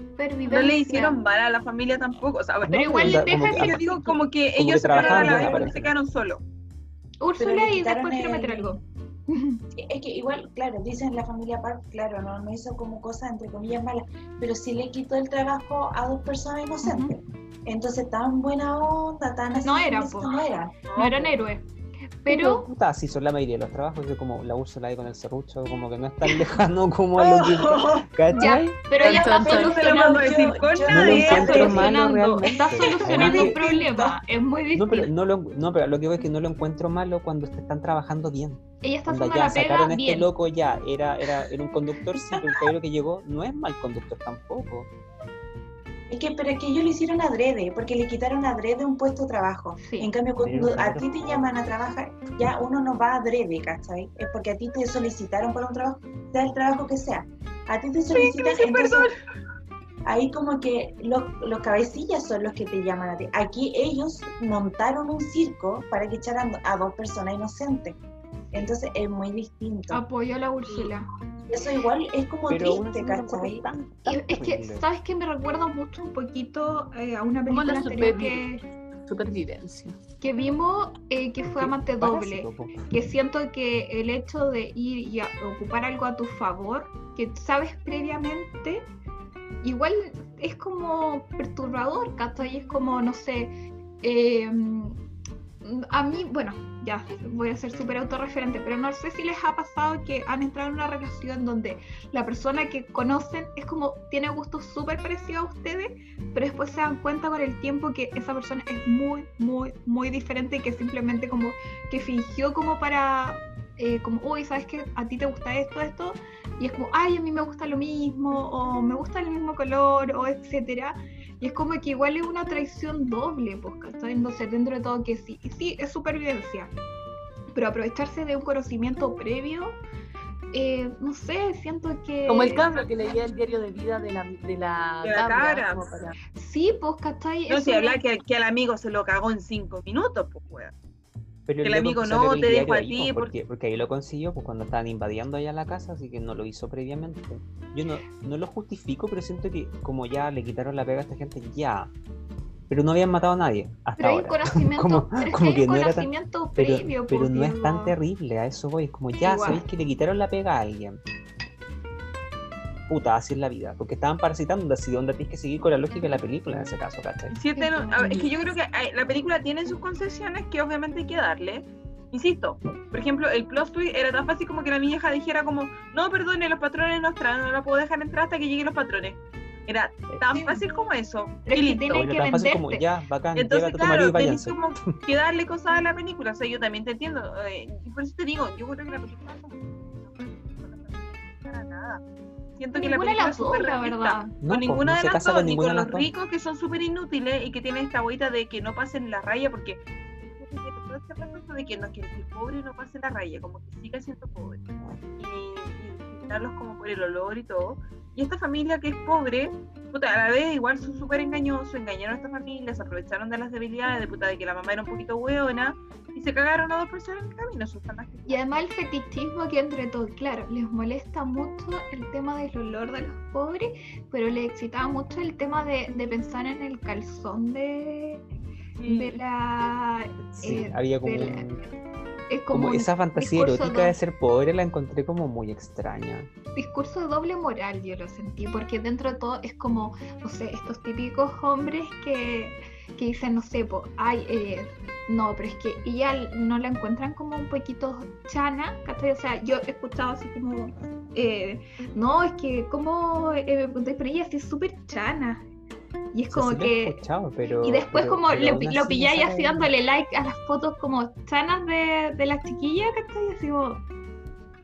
No le hicieron mal a la familia tampoco. O sea, Pero igual onda, deja como que yo digo como que Como ellos que se fueron a trabajaban la bien, vez y aparece. se quedaron solos. Úrsula y después quiero meter algo. Es que igual, claro, dicen la familia Park, claro, no, no hizo como cosas entre comillas malas, pero sí le quitó el trabajo a dos personas inocentes. Entonces, tan buena onda, tan así, No eso po. no eran. No eran héroes. Pero puta, así son la mayoría de los trabajos, que como la Úrsula ahí con el serrucho, como que no es tan lejano como a lo que. ya, ¿Cachai? pero ya está Yo- yo- solucionando, realmente. está solucionando un problema. Es muy No, pero, no, lo, no, pero lo que voy es que no lo encuentro malo cuando te están trabajando bien. Ella está haciendo ya la pega sacaron este bien. loco ya, era, era, era un conductor, sí, pero el caballero que llegó no es mal conductor tampoco. Es que, pero es que ellos lo hicieron adrede, porque le quitaron adrede un puesto de trabajo. Sí. En cambio, cuando a ti te llaman a trabajar, ya uno no va adrede, ¿cachai? Es porque a ti te solicitaron para un trabajo, sea el trabajo que sea. A ti te solicitan, sí, entonces, ahí como que los, los cabecillas son los que te llaman a ti. Aquí ellos montaron un circo para que echaran a dos personas inocentes. Entonces es muy distinto. Apoyo a la Úrsula. Eso igual es como Pero triste, ¿cachai? tan- Y tan es que. ¿sabes qué? Me recuerda mucho un poquito eh, a una película la anterior supervi- que, Supervivencia. que vimos, eh, que fue Amante Doble. Que siento que el hecho de ir y a- ocupar algo a tu favor, que sabes previamente, igual es como perturbador, ¿cachai? Es como, no sé, eh, a mí, bueno, ya voy a ser súper autorreferente, pero no sé si les ha pasado que han entrado en una relación donde la persona que conocen es como, tiene gustos súper parecidos a ustedes, pero después se dan cuenta con el tiempo que esa persona es muy, muy, muy diferente y que simplemente como que fingió como para, eh, como, uy, ¿sabes qué? A ti te gusta esto, esto, y es como, ay, a mí me gusta lo mismo, o me gusta el mismo color, o etcétera. Y es como que igual es una traición doble, pues, ¿cachai? Entonces, dentro de todo que sí, sí, es supervivencia, pero aprovecharse de un conocimiento previo, eh, no sé, siento que... Como el cabro que leía el diario de vida de la, de la, De la cabra, para- Sí, pues, ¿cachai? No, si habla que, que al amigo se lo cagó en cinco minutos, pues, weón. Pero que el amigo no, el te dejo a ti po, por- porque, porque ahí lo consiguió pues, cuando estaban invadiendo allá la casa, así que no lo hizo previamente. Yo no, no lo justifico, pero siento que como ya le quitaron la pega a esta gente, ya. Pero no habían matado a nadie hasta Pero hay un ahora. conocimiento, Como- pero como que no era tan- conocimiento Pero, previo, pero pues, no es tan terrible, a eso voy. Es como ya Igual. sabéis que le quitaron la pega a alguien. Puta, así es la vida. Porque estaban parasitando, así de onda tienes que seguir con la lógica de la película en ese caso, ¿cachai? Es que yo creo que hay- la película tiene sus concesiones que obviamente hay que darle. Insisto, por ejemplo, el plot twist era tan fácil como que la mi hija dijera como, no, perdone, los patrones no entran, no la puedo dejar entrar hasta que lleguen los patrones. Era tan Sí. fácil como eso. Pero y es que listo. que tan fácil como ya, bacán, Entonces, claro, tenés váyanse. como que darle cosas a la película. O sea, yo también te entiendo. eh, y por eso te digo, yo creo que la película no para nada. Siento que la Ninguna película las es súper dos, la realista. verdad. No, con ninguna no de las dos, ni con los ricos que son súper inútiles y que tienen esta hueita de que no pasen la raya, porque todo este de que, no, que el pobre no pase la raya, como que siga siendo pobre. Y, y discriminarlos como por el olor y todo. Y esta familia que es pobre, puta, a la vez igual son súper engañosos, engañaron a esta familia, se aprovecharon de las debilidades, de puta, de que la mamá era un poquito hueona, y se cagaron a dos personas en el camino, que- Y además el fetichismo que entre todo, claro, les molesta mucho el tema del olor de los pobres, pero les excitaba mucho el tema de, de pensar en el calzón de, de la... Sí, eh, había como, de la- un- es como, como esa fantasía erótica de ser pobre la encontré como muy extraña. discurso de doble moral, yo lo sentí, porque dentro de todo es como, no sé, estos típicos hombres que, que dicen, no sé, po, ay, eh, no, pero es que ella no la encuentran como un poquito chana, ¿cachai? O sea, yo he escuchado así como, eh, no, es que, ¿cómo eh? Pero ella sí es súper chana. Y es O sea, como sí que... pero- Y después pero- como pero le- aún lo pilláis así dándole like a las fotos como chanas de, de las chiquillas, ¿cachai? Así como...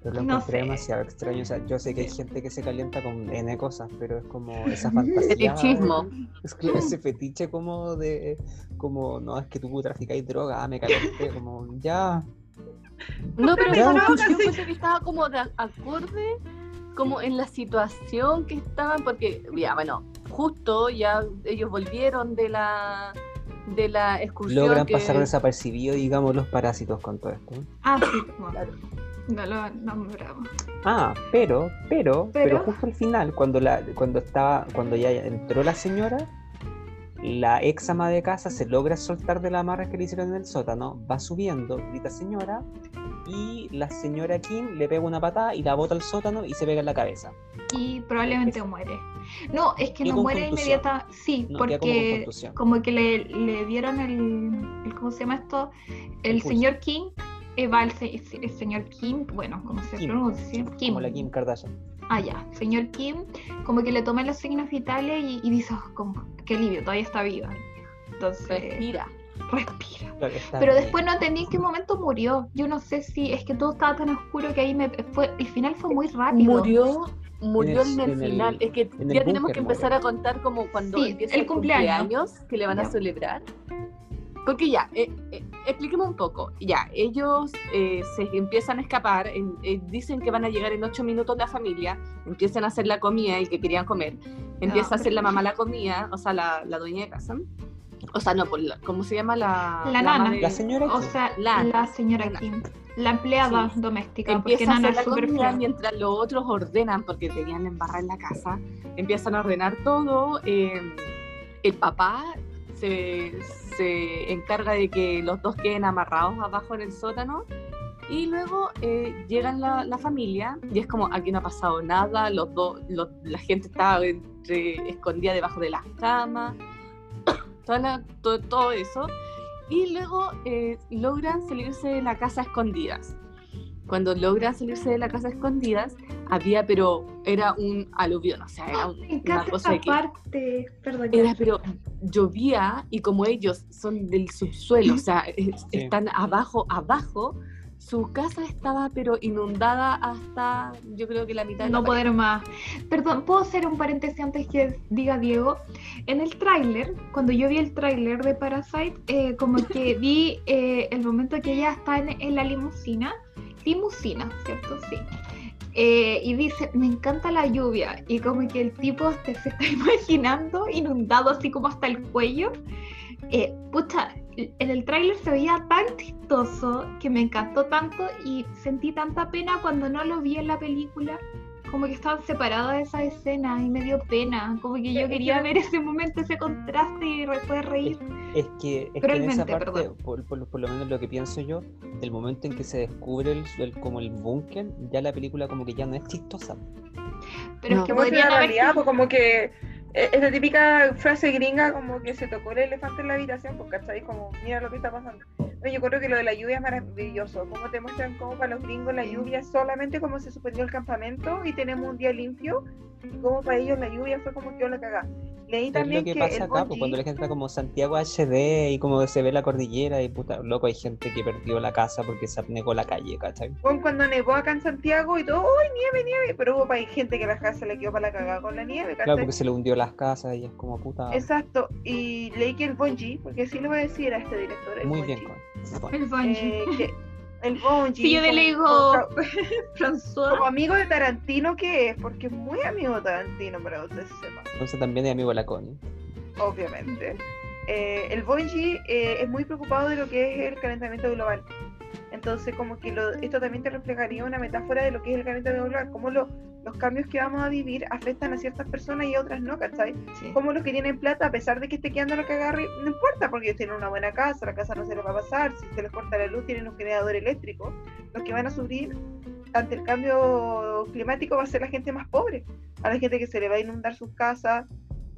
Pero lo No encontré sé. demasiado extraño. O sea, yo sé que hay gente que se calienta con N cosas, pero es como esa fantasía. Fetichismo. Es que ese fetiche como de. Como, no, es que tú traficáis droga, ah, me calenté, como, ya. No, pero yo encuentro que estaba como de acorde como en la situación que estaban, porque ya bueno, justo ya ellos volvieron de la de la excursión Logran que pasar desapercibidos, digamos, los parásitos con todo esto. Ah, sí, como... No lo nombramos. Ah, pero, pero, pero, Pero- justo al final, cuando la, cuando estaba, cuando ya entró la señora, la ex ama de casa se logra soltar de la amarra que le hicieron en el sótano, va subiendo, grita señora, y la señora Kim le pega una patada y la bota al sótano y se pega en la cabeza. y probablemente muere. No, es que no muere inmediata, sí, No, como porque como, que le, le dieron el, el- ¿cómo se llama esto? El, señor King, eh, va el, se- el señor Kim, bueno, como se Kim, pronuncia, Kim. Como la Kim Kardashian. Ah, ya, señor Kim, como que le toma los signos vitales y, y dice, "Oh, como, qué alivio, todavía está viva. Entonces, respira. Respira. Pero después no entendí en qué momento murió. Yo no sé si es que todo estaba tan oscuro que ahí me fue, el final fue muy rápido. Murió murió En en el- en el- final. es que ya tenemos que empezar murió. a contar como cuando Sí, empieza el el cumpleaños. cumpleaños, que le van a celebrar. Porque ya, eh, eh, expliquemos un poco. Ya, ellos eh, se empiezan a escapar, en- eh, dicen que van a llegar en ocho minutos la familia, empiezan a hacer la comida y que querían comer. Empieza a hacer la mamá la comida, o sea, la, la dueña de casa. O sea, no, por la- ¿cómo se llama la, La ama nana. de- La señora O Kim. sea, la, La- señora la- Kim, la empleada Sí. doméstica, porque empieza a Nana hacer es la comida mientras los otros ordenan porque tenían la embarrada en la casa. Empiezan a ordenar todo eh, el papá se, se encarga de que los dos queden amarrados abajo en el sótano. Y luego eh, llegan la, la familia y es como aquí no ha pasado nada los dos los- la gente está entre- escondida debajo de las camas toda la- todo, todo eso y luego eh, logran salirse de la casa a escondidas. Cuando logran salirse de la casa a escondidas, había, pero era un aluvión, o sea, era un- Me una cosa esta que parte. Perdón. era, pero llovía y como ellos son del subsuelo, o sea, es- Sí. están abajo, abajo, su casa estaba pero inundada hasta, yo creo que la mitad de No la pared. poder más. Perdón, ¿puedo hacer un paréntesis antes que diga Diego? En el tráiler, cuando yo vi el tráiler de Parasite, eh, como que vi eh, el momento que ella está en, en la limusina, limusina, ¿cierto? Sí. Eh, y dice, me encanta la lluvia. Y como que el tipo te- se está imaginando inundado así como hasta el cuello. Eh, pucha, en el tráiler se veía tan chistoso que me encantó tanto y sentí tanta pena cuando no lo vi en la película. Como que estaban separadas de esa escena y me dio pena. Como que yo quería ver ese momento, ese contraste y poder reír. Es que, es que en esa parte, por, por- por lo menos lo que pienso yo, del momento en que se descubre el, el- como el búnker, ya la película como que ya no es chistosa. Pero No. es que podrían haber realidad, pues como que eh, esa típica frase gringa como que se tocó el elefante en la habitación, pues cachai, como mira lo que está pasando. Yo creo que lo de la lluvia es maravilloso, como te muestran como para los gringos la lluvia es solamente como se suspendió el campamento y tenemos un día limpio, y como para ellos la lluvia fue como que yo la cagá. Leí Es también lo que que, pasa acá, pues, bungee- cuando la gente está como Santiago HD y como se ve la cordillera y puta, loco, hay gente que perdió la casa porque se abnegó la calle, ¿cachai? Bueno, cuando nevó acá en Santiago y todo, ¡uy, nieve, nieve! Pero hubo hay gente que la casa le quedó para la cagada con la nieve, ¿cachai? Claro, porque se le hundió las casas y es como puta. Exacto, y leí que el bungee, porque sí le voy a decir a este director, el Muy bungee, bien, con. bueno. el bungee. eh, que El Bonji. Si yo le digo François, Como amigo de Tarantino, ¿qué es? Porque es muy amigo de Tarantino, para que ustedes sepan, Entonces también es amigo de la Connie. obviamente. Eh, el Bonji eh, es muy preocupado de lo que es el calentamiento global. Entonces, como que lo- esto también te reflejaría una metáfora de lo que es el calentamiento global, cómo lo- los cambios que vamos a vivir afectan a ciertas personas y a otras no, ¿cachai? sí. Como los que tienen plata, a pesar de que esté quedando lo que agarre, no importa, porque ellos tienen una buena casa, la casa no se les va a pasar, si se les corta la luz, tienen un generador eléctrico. Los que van a sufrir ante el cambio climático va a ser la gente más pobre, a la gente que se le va a inundar sus casas.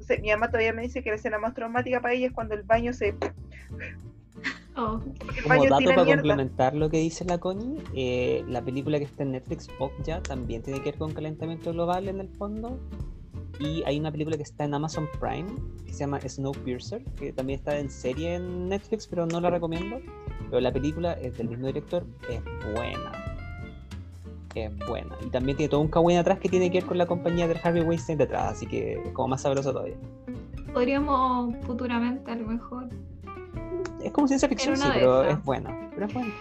Sé, mi mamá todavía me dice que la escena más traumática para ella es cuando el baño se. Oh, Como dato para mierda. complementar lo que dice la Connie, eh, la película que está en Netflix, ya también tiene que ver con calentamiento global en el fondo. Y hay una película que está en Amazon Prime que se llama Snowpiercer, que también está en serie en Netflix, pero no la recomiendo. Pero la película es del mismo director, es buena. Es buena. Y también tiene todo un cagüín atrás que tiene que ver con la compañía del Harvey Weinstein detrás, así que es como más sabroso todavía. podríamos futuramente a lo mejor como ciencia ficción, sí, pero es buena. Pero es buena.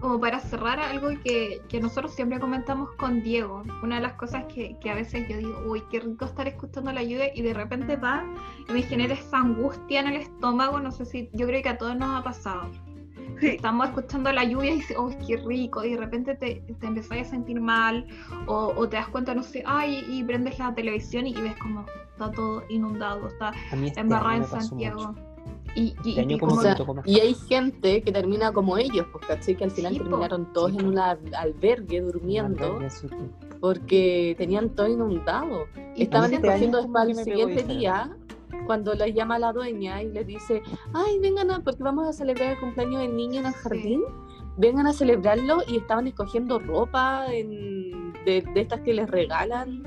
como para cerrar algo que, que nosotros siempre comentamos con Diego, una de las cosas que, que a veces yo digo, uy, qué rico estar escuchando la lluvia y de repente va y me genera esa angustia en el estómago, no sé si, yo creo que a todos nos ha pasado. Sí, Estamos escuchando la lluvia y dices, uy, qué rico, y de repente te, te empezás a sentir mal o, o te das cuenta, no sé, ay, y prendes la televisión y, ves como está todo inundado, está este embarrado en Santiago. mucho. Y, y- año y como O sea, hay gente que termina como ellos, pues caché que al final Sí, po. terminaron todos Sí, en un al- albergue durmiendo porque tenían todo inundado. Y Estaban el me pegó siguiente día cuando les llama la dueña y les dice, ay, vengan a, porque vamos a celebrar el cumpleaños del niño en el Sí. jardín, vengan a celebrarlo y estaban escogiendo ropa en- de, de estas que les regalan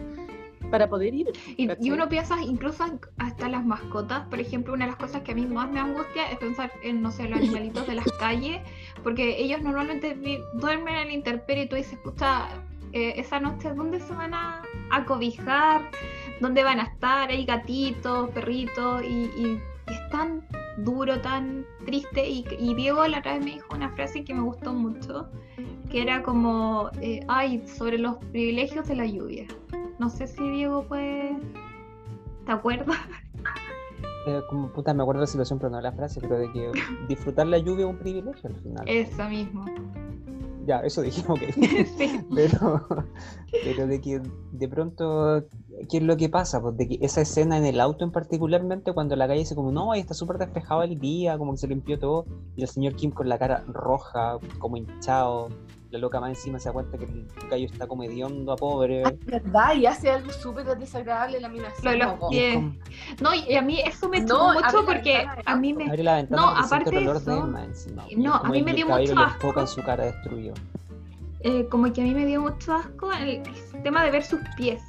para poder ir. Y, uno piensa incluso hasta las mascotas, por ejemplo, una de las cosas que a mí más me angustia es pensar en, no sé, los animalitos de las calles, porque ellos normalmente duermen en la intemperie y tú dices, escucha, eh, esa noche, ¿dónde se van a, a cobijar? ¿Dónde van a estar? Hay gatitos, perritos, y, y es tan duro, tan triste. Y, y Diego la otra vez me dijo una frase que me gustó mucho, que era como, eh, ay, sobre los privilegios de la lluvia. No sé si Diego puede... ¿Te acuerdas? Eh, como puta, me acuerdo de la situación, pero no de la frase, pero de que disfrutar la lluvia es un privilegio al final. Eso mismo. Ya, eso dijimos que. Sí. pero, pero de que de pronto, ¿qué es lo que pasa? Pues de que esa escena en el auto en particularmente, cuando la calle dice como, no, ahí está súper despejado el día, como que se limpió todo, y el señor Kim con la cara roja, como hinchado, la loca más encima se da cuenta que el gallo está como hediondo a pobre. Ah, ¿Verdad? Y hace algo súper desagradable la mina. Lo de los pies. No, y a mí eso me No, chocó abre mucho la porque a mí me... abre la ventana No, aparte el olor de de eso, él más encima. no, a mí me dio mucho lo asco. en su cara destruido. eh, como que a mí me dio mucho asco el tema de ver sus pies.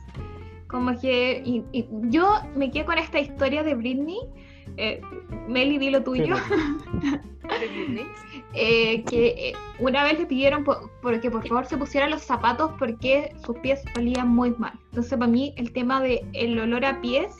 Como que y- y yo me quedé con esta historia de Britney. Eh, Meli, di lo tuyo. Eh, que eh, una vez le pidieron por, porque por favor se pusiera los zapatos porque sus pies olían muy mal. Entonces para mí el tema de el olor a pies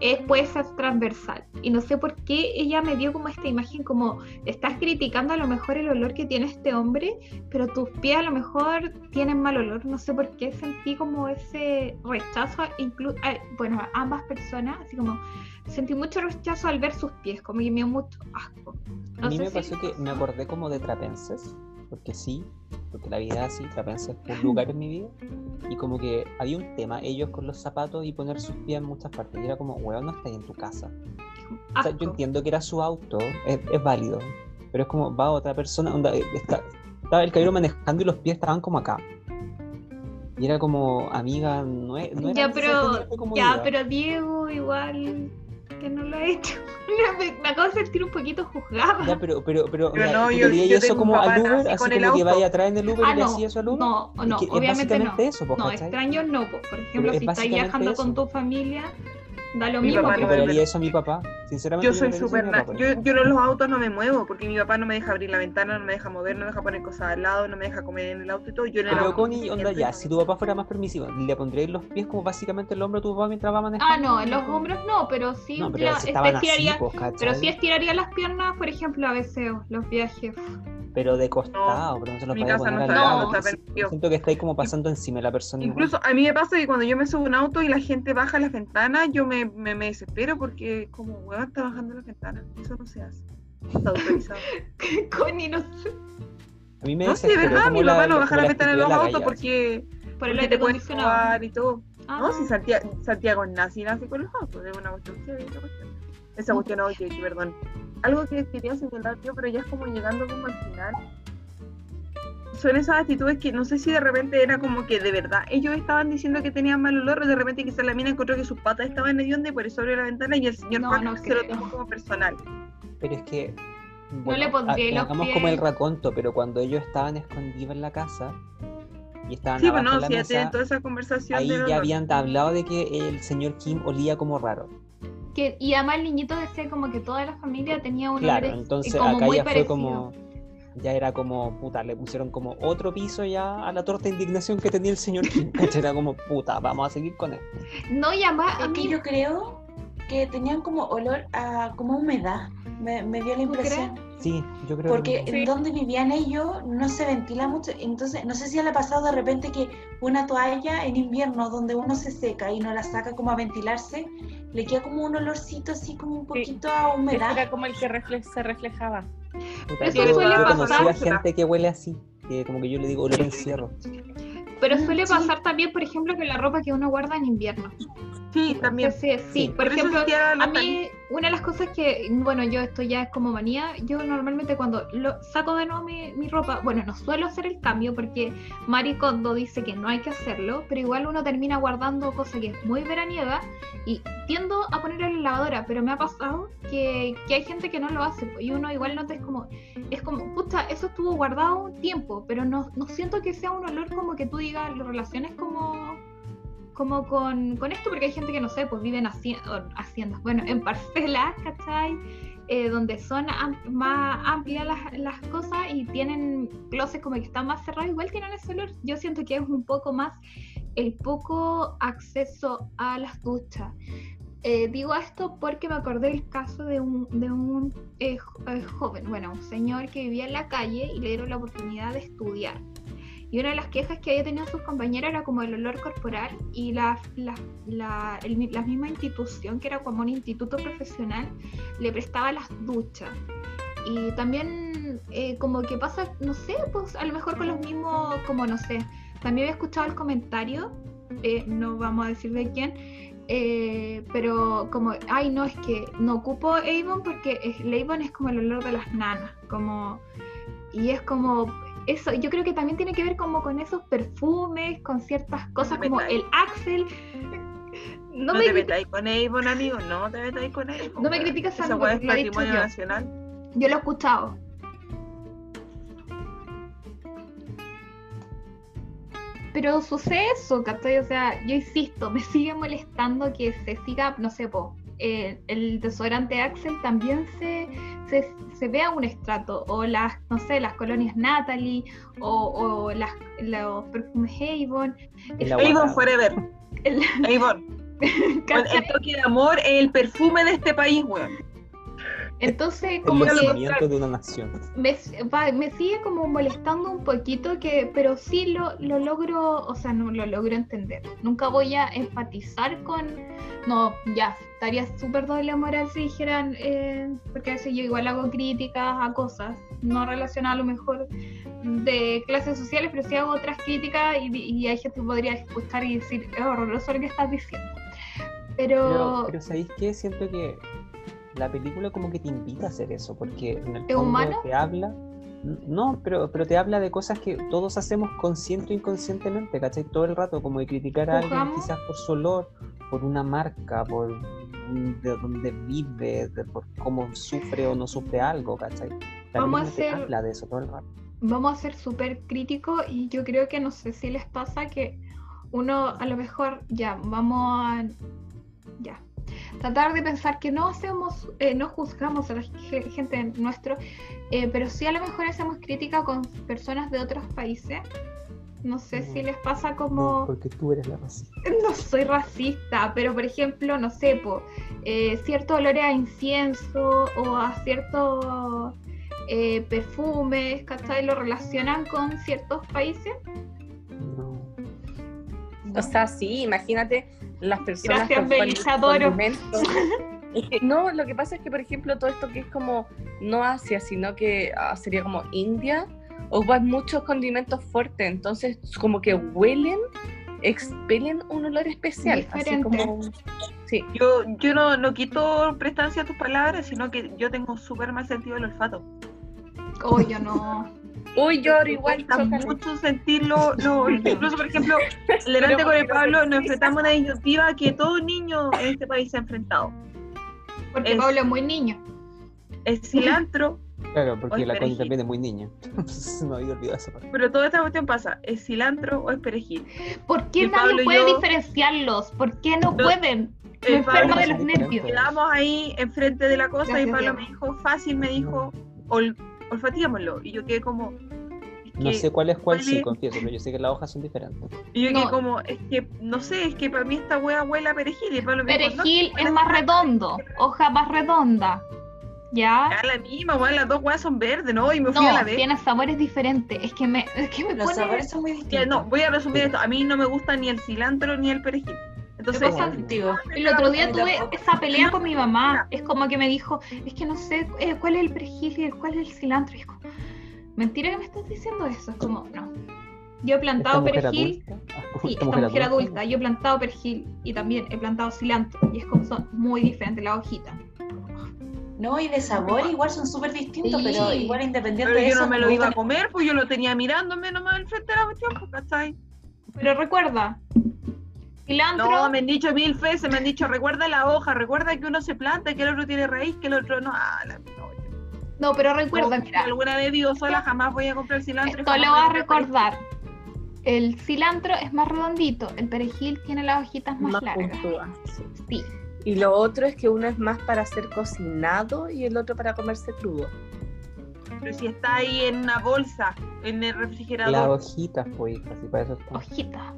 es puede ser transversal. Y no sé por qué ella me dio como esta imagen como estás criticando a lo mejor el olor que tiene este hombre, pero tus pies a lo mejor tienen mal olor. No sé por qué sentí como ese rechazo, inclu a- bueno, ambas personas, así como sentí mucho rechazo al ver sus pies, como que me dio mucho asco. No A mí me si- pasó que me acordé como de Trapenses, porque sí, porque la vida así, Trapenses fue un lugar en mi vida, y como que había un tema, ellos con los zapatos y poner sus pies en muchas partes, y era como, weón, no estáis en tu casa. O sea, yo entiendo que era su auto, es, es válido, pero es como, va otra persona, onda, eh, está, estaba el caballero manejando y los pies estaban como acá. Y era como, amiga, no, es, no era Ya, pero, ya, pero Diego igual que no lo ha hecho. me, me acabo de sentir un poquito juzgada. Ya, pero, pero, pero, Pero no, ¿tú yo- yo eso como al Uber, así con como que vaya atrás en el Uber Ah, y le no, hacías eso al Uber? No, Es no, que es obviamente no. eso, po, no, extraños no. po. Por ejemplo, es si estás básicamente viajando con eso. tu familia, da lo Mi mismo. papá no me- haría eso a mi papá, sinceramente. Yo soy súper... Yo, yo en los autos no me muevo porque mi papá no me deja abrir la ventana, no me deja mover, no me deja poner cosas al lado, no me deja comer en el auto y todo. Yo en el Pero auto Connie, onda ya, si tu papá fuera más permisivo, ¿le pondríais los pies como básicamente el hombro a tu papá mientras va manejando? Ah, no, en los hombros no, pero sí, No, pero la- si estaban así, estiraría, pues, pero sí estiraría las piernas, por ejemplo, a veces los viajes. Pero de costado, pero no se los mi casa poner no al lado. no está. Siento que está ahí como pasando encima de la persona. igual. Incluso a mí me pasa que cuando yo me subo a un auto y la gente baja las ventanas, yo me, me, me desespero porque como huevón está bajando las ventanas. Eso no se hace. Está autorizado. Connie, no sé. A mí me no, sí, desesperó verdad, mi papá no la- baja la ventanas de actitud los la autos porque, Por el porque aire te acondicionado. robar y todo. Ah. No, si Santiago, Santiago nazi, nazi con los autos, es una cuestión que esa cuestión. Esa cuestión, que- perdón. Algo que quería señalar yo, pero ya es como llegando como al final. Son esas actitudes que no sé si de repente era como que de verdad ellos estaban diciendo que tenían mal olor, o de repente quizás la mina encontró que sus patas estaban hediondas y por eso abrió la ventana y el señor No, no se lo tomó como personal. Pero es que. le pondría los hagamos pies. como el raconto, pero cuando ellos estaban escondidos en la casa y estaban Sí, abajo bueno, en la si mesa, toda esa conversación ahí ya habían hablado de que el señor Kim olía como raro. Que, y además el niñito decía como que toda la familia tenía un Claro, olor ex- entonces como acá muy ya fue parecido. como. Ya era como, puta, le pusieron como otro piso ya a la torta de indignación que tenía el señor. ¿cachai? Era como, puta, vamos a seguir con él. No, y además a mí yo creo que tenían como olor a como humedad. Me, me dio la ¿Tú impresión. Sí, yo creo Porque que. Sí. en donde vivían ellos no se ventila mucho. Entonces, no sé si le ha pasado de repente que una toalla en invierno donde uno se seca y no la saca como a ventilarse, le queda como un olorcito así como un poquito a humedad. Era como el que refle- se reflejaba. Eso yo, suele yo conocí a gente que huele así, que como que yo le digo olor a encierro. Pero Mm, suele sí. pasar también, por ejemplo, con la ropa que uno guarda en invierno. Sí, también. Sí, sí, Sí. por ejemplo, a mí una de las cosas que, bueno, yo esto ya es como manía, yo normalmente cuando lo, saco de nuevo mi, mi ropa, bueno, no suelo hacer el cambio porque Mari Kondo dice que no hay que hacerlo, pero igual uno termina guardando cosas que es muy veraniega y tiendo a ponerlo en la lavadora, pero me ha pasado que, que hay gente que no lo hace pues, y uno igual nota es como, es como, puta, eso estuvo guardado un tiempo, pero no, no siento que sea un olor como que tú digas, lo relaciones como como con, con esto, porque hay gente que no sé, pues haci- o haciendas, bueno, en parcelas, ¿cachai? Eh, donde son más amplias las, las cosas y tienen closets como que están más cerrados, igual tienen ese olor. Yo siento que es un poco más el poco acceso a las duchas. Eh, digo esto porque me acordé del caso de un, de un eh, eh, joven, bueno, un señor que vivía en la calle y le dieron la oportunidad de estudiar. Y una de las quejas que había tenido sus compañeros era como el olor corporal y la, la, la, el misma institución, que era como un instituto profesional, le prestaba las duchas. Y también eh, como que pasa, no sé, pues a lo mejor con los mismos, como no sé, también había escuchado el comentario, eh, no vamos a decir de quién, eh, pero como, ay no, es que no ocupo Avon porque es- el Avon es como el olor de las nanas, como, y es como, eso, yo creo que también tiene que ver como con esos perfumes, con ciertas cosas como metáis. el Axel. No, No, me te metáis con Avon, amigo. No te metáis con Avon. No me criticas algo, weá es patrimonio yo. nacional. yo lo he escuchado. Pero sucede eso, ¿cachai? O sea, yo insisto, me sigue molestando que se siga, no sé, po, eh, el desodorante Axel también se, se, se vea un estrato, o las, no sé, las colonias Natalie, o, o las, los perfumes Avon. Avon. Forever. El- el toque de amor es el perfume de este país, weón. Entonces, El como que nacimiento de una nación. me, va- me sigue como molestando un poquito que, pero sí lo, lo logro, o sea, no lo logro entender. Nunca voy a empatizar con, no, ya, estaría súper doble moral si dijeran, eh, porque a veces yo igual hago críticas a cosas, no relacionadas a lo mejor de clases sociales, pero sí hago otras críticas y, y hay gente que podría escuchar y decir, es horroroso lo que estás diciendo. Pero, Pero, pero ¿sabéis qué? Siento que la película como que te invita a hacer eso, porque en el ¿Es fondo humano? te habla... No, pero, pero te habla de cosas que todos hacemos consciente o inconscientemente, ¿cachai? Todo el rato, como de criticar a alguien quizás por su olor, por una marca, por de dónde vive, de- por cómo sufre o no sufre algo, ¿cachai? La Vamos a te habla de eso todo el rato. vamos a ser súper críticos y yo creo que no sé si les pasa que uno a lo mejor ya vamos a ya tratar de pensar que no hacemos eh, no juzgamos a la ge- gente nuestro eh, pero sí a lo mejor hacemos crítica con personas de otros países no sé si No. les pasa No, como porque tú eres la racista. no soy racista, pero por ejemplo, no sé, po, eh, cierto olor a incienso o a cierto eh, perfumes, ¿cachai? Lo relacionan con ciertos países. No. O sea, sí, imagínate las personas Gracias, con Belisa, con- adoro. condimentos. Es que no, lo que pasa es que, por ejemplo, todo esto que es como no Asia, sino que ah, sería como India, ocupan muchos condimentos fuertes, entonces como que huelen, expelen un olor especial. Así Diferente. como, sí, Yo, yo no, no quito prestancia a tus palabras, sino que yo tengo súper mal sentido del olfato. Oh, yo no. Uy, yo Me igual chócale. mucho sentirlo. lo- incluso, por ejemplo, delante con el Pablo nos enfrentamos a una disyuntiva que todo niño en este país se ha enfrentado. Porque Es- Pablo es muy niño. El cilantro, Claro, porque la Connie también es muy niña. Se me había olvidado esa parte. pero toda esta cuestión pasa, ¿es cilantro o es perejil? ¿Por qué Y nadie Pablo puede yo- diferenciarlos? ¿Por qué no No, pueden? Me El enfermo de los nervios. quedamos ahí enfrente de la cosa y Pablo me dijo, fácil, me dijo, ol, olfateémoslo. Y yo quedé como... es No sé cuál es cuál, sí, confieso, pero yo sé que las hojas son diferentes. Y yo quedé No. como, es que, no sé, es que para mí esta wea huele a perejil. Y Pablo dijo, no, Perejil es más redondo, hoja más redonda. ¿Ya? ya la misma, weón, las dos weas son verdes, ¿no? Y me fui No, a la vez. tiene sabores diferentes. Es que me, es que me Los pone... sabores son muy Ya, distintos. no, voy a resumir esto. A mí no me gusta ni el cilantro ni el perejil. Entonces, contigo. El otro día tuve esa pelea con mi mamá. Es como que me dijo, es que no sé eh, cuál es el perejil y cuál es el cilantro. Y es como, mentira que me estás diciendo eso. Es como, no. Yo he ¿Esta plantado perejil. adulta? Ah, Sí, esta mujer adulta. Yo he plantado perejil y también he plantado cilantro. Y es como son muy diferentes las hojitas. No, y de sabor igual son súper distintos, Sí. pero igual independiente pero de yo eso. no me lo iba a comer, pues yo lo tenía mirándome nomás al frente de la cuestión, pues, ¿cachai? Pero recuerda, cilantro. No, me han dicho mil veces, me han dicho, recuerda la hoja, recuerda que uno se planta, que el otro tiene raíz, que el otro no. Ah, la no, No, pero recuerda, no, mira, si alguna vez vivo sola, jamás voy a comprar cilantro. esto lo vas a recordar. El cilantro es más redondito, el perejil tiene las hojitas más, más largas. puntúa, sí. Sí. Y lo otro es que uno es más para ser cocinado y el otro para comerse crudo. Pero si está ahí en una bolsa, en el Las refrigerador. hojitas, pues, así para eso está. Hojitas.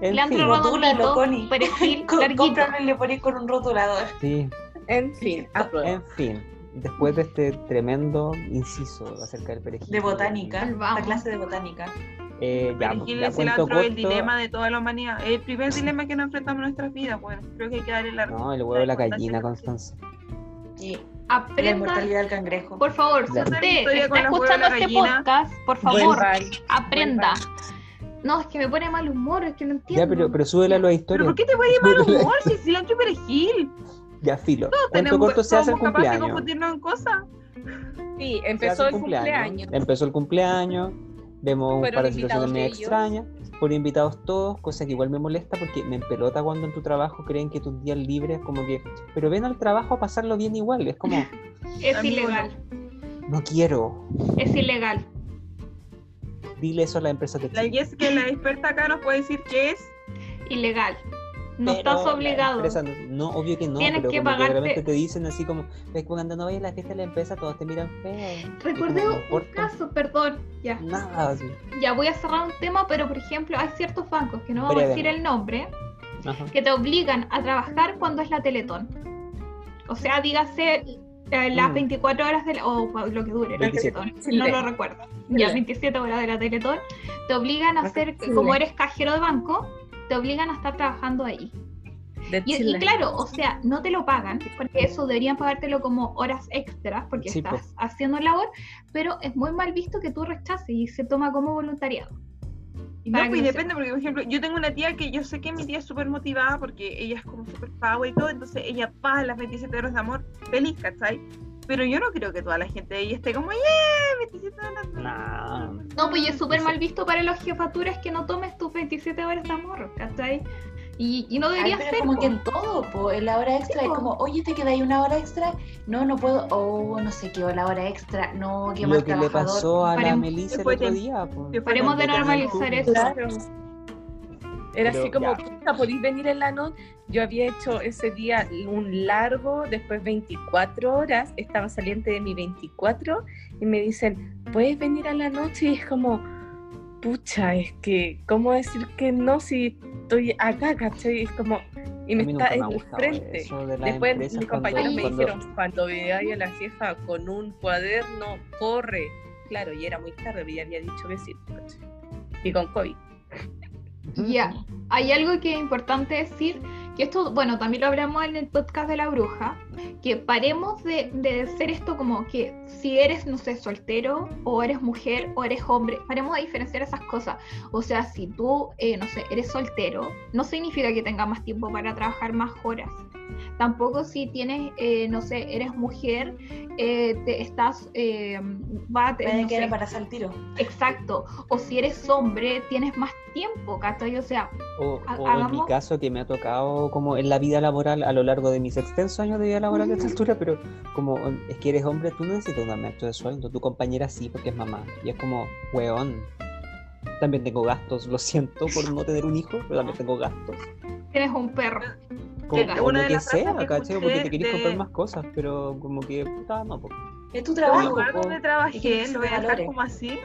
Fin, Rotúlalo, redondito, Connie. perejil. Cómpralo y le con un rotulador. sí, En fin, apruebo. en fin. Después de este tremendo inciso acerca del perejil. De botánica. La clase de botánica. Eh, ya, perejil ya el es el corto. dilema de toda la humanidad. El primer dilema que nos enfrentamos en nuestras vidas. Bueno, creo que hay que darle la No, el huevo de la gallina, Constanza. Y la Aprenda, inmortalidad del cangrejo. por favor, si usted está con escuchando este gallina. podcast, por favor, aprenda. No, es que me pone mal humor, es que no entiendo. Ya, pero, pero súbela a las ¿Pero historias. por qué te voy a llevar mal humor si es cilantro y perejil? Ya, filo. Tenemos- corto se hace el de cumpleaños. confundirnos en cosas. Sí, empezó el cumpleaños. Empezó el cumpleaños. Vemos un par de situaciones ellos. extrañas. Fueron invitados todos, cosa que igual me molesta porque me empelota cuando en tu trabajo creen que tus días libres como que... Pero ven al trabajo a pasarlo bien igual. Es como, Es ilegal, no quiero. es ilegal. Dile eso a la empresa de La Jess, que la experta acá, nos puede decir qué es. Ilegal. No Pero estás obligado. empresa no, no, obvio que no, Tienes pero que como que pagarte- de repente te dicen así como, es que cuando no vayas a la fiesta de la empresa todos te miran feo. Recordé como, un caso, perdón, ya. Nada, así. Ya voy a cerrar un tema, pero por ejemplo, hay ciertos bancos que no vamos a decir el nombre, Ajá. que te obligan a trabajar cuando es la Teletón. O sea, dígase las Mm. 24 horas de la, o lo que dure la 27. Teletón. No lo recuerdo. Ya, Chile. 27 horas de la Teletón. Te obligan a hacer, Chile. como eres cajero de banco, te obligan a estar trabajando ahí. Y, claro, o sea, no te lo pagan, porque eso deberían pagártelo como horas extras, porque Sí, estás haciendo labor, pero es muy mal visto que tú rechaces y se toma como voluntariado. No, pues depende, porque por ejemplo, yo tengo una tía que yo sé que mi tía es súper motivada porque ella es como súper power y todo, entonces ella paga las 27 horas de amor feliz, ¿cachai? Pero yo no creo que toda la gente de ella esté como, ¡yeah! 27 horas de Nah. No, pues es súper mal visto para las jefaturas que no tomes tus 27 horas de amor, ¿cachai? Y, y no Ay, debería pero ser. como po. que en todo, po, en la hora extra Sí, es como, oye, te queda ahí una hora extra, no, no puedo, oh, no sé qué, o la hora extra, no, qué mal Lo que le pasó a la Paremos- Melissa el otro día. pues. Paremos de normalizar eso. Claro. Era Pero así como, ya. puta, podéis venir en la noche. Yo había hecho ese día un largo, después 24 horas, estaba saliente de mi 24, y me dicen, ¿puedes venir a la noche? Y es como, pucha, es que, ¿cómo decir que no si estoy acá, cachai? Es como, Y me está me en ha el gustado frente. eso de Después mis cuando- compañeros me dijeron, cuando veáis a la jefa con un cuaderno, corre. Claro, y era muy tarde, ya había dicho que sí. ¿cachai? Y con COVID. Ya, hay algo que es importante decir, que esto, bueno, también lo hablamos en el podcast de la bruja, que paremos de, de ser esto como que si eres, no sé, soltero, o eres mujer, o eres hombre, paremos de diferenciar esas cosas. O sea, si tú, eh, no sé, eres soltero, no significa que tengas más tiempo para trabajar más horas. Tampoco si tienes, eh, no sé, eres mujer, eh, te estás, eh, va a te- Puede no que para el tiro. Exacto. O si eres hombre, tienes más tiempo, ¿cachai? O sea, O, Ha- o en mi caso que me ha tocado como en la vida laboral a lo largo de mis extensos años de vida laboral a esta altura, pero como es que eres hombre, tú no necesitas un aumento de sueldo, tu compañera sí porque es mamá. Y es como, weón, también tengo gastos, lo siento por no tener un hijo, pero también tengo gastos. tienes un perro. Una lo de que sea, que ¿cachai? Porque te querés de- comprar más cosas, pero como que, puta, no, po. Es tu En el trabajo. lugar po. donde trabajé, lo voy a dejar como así,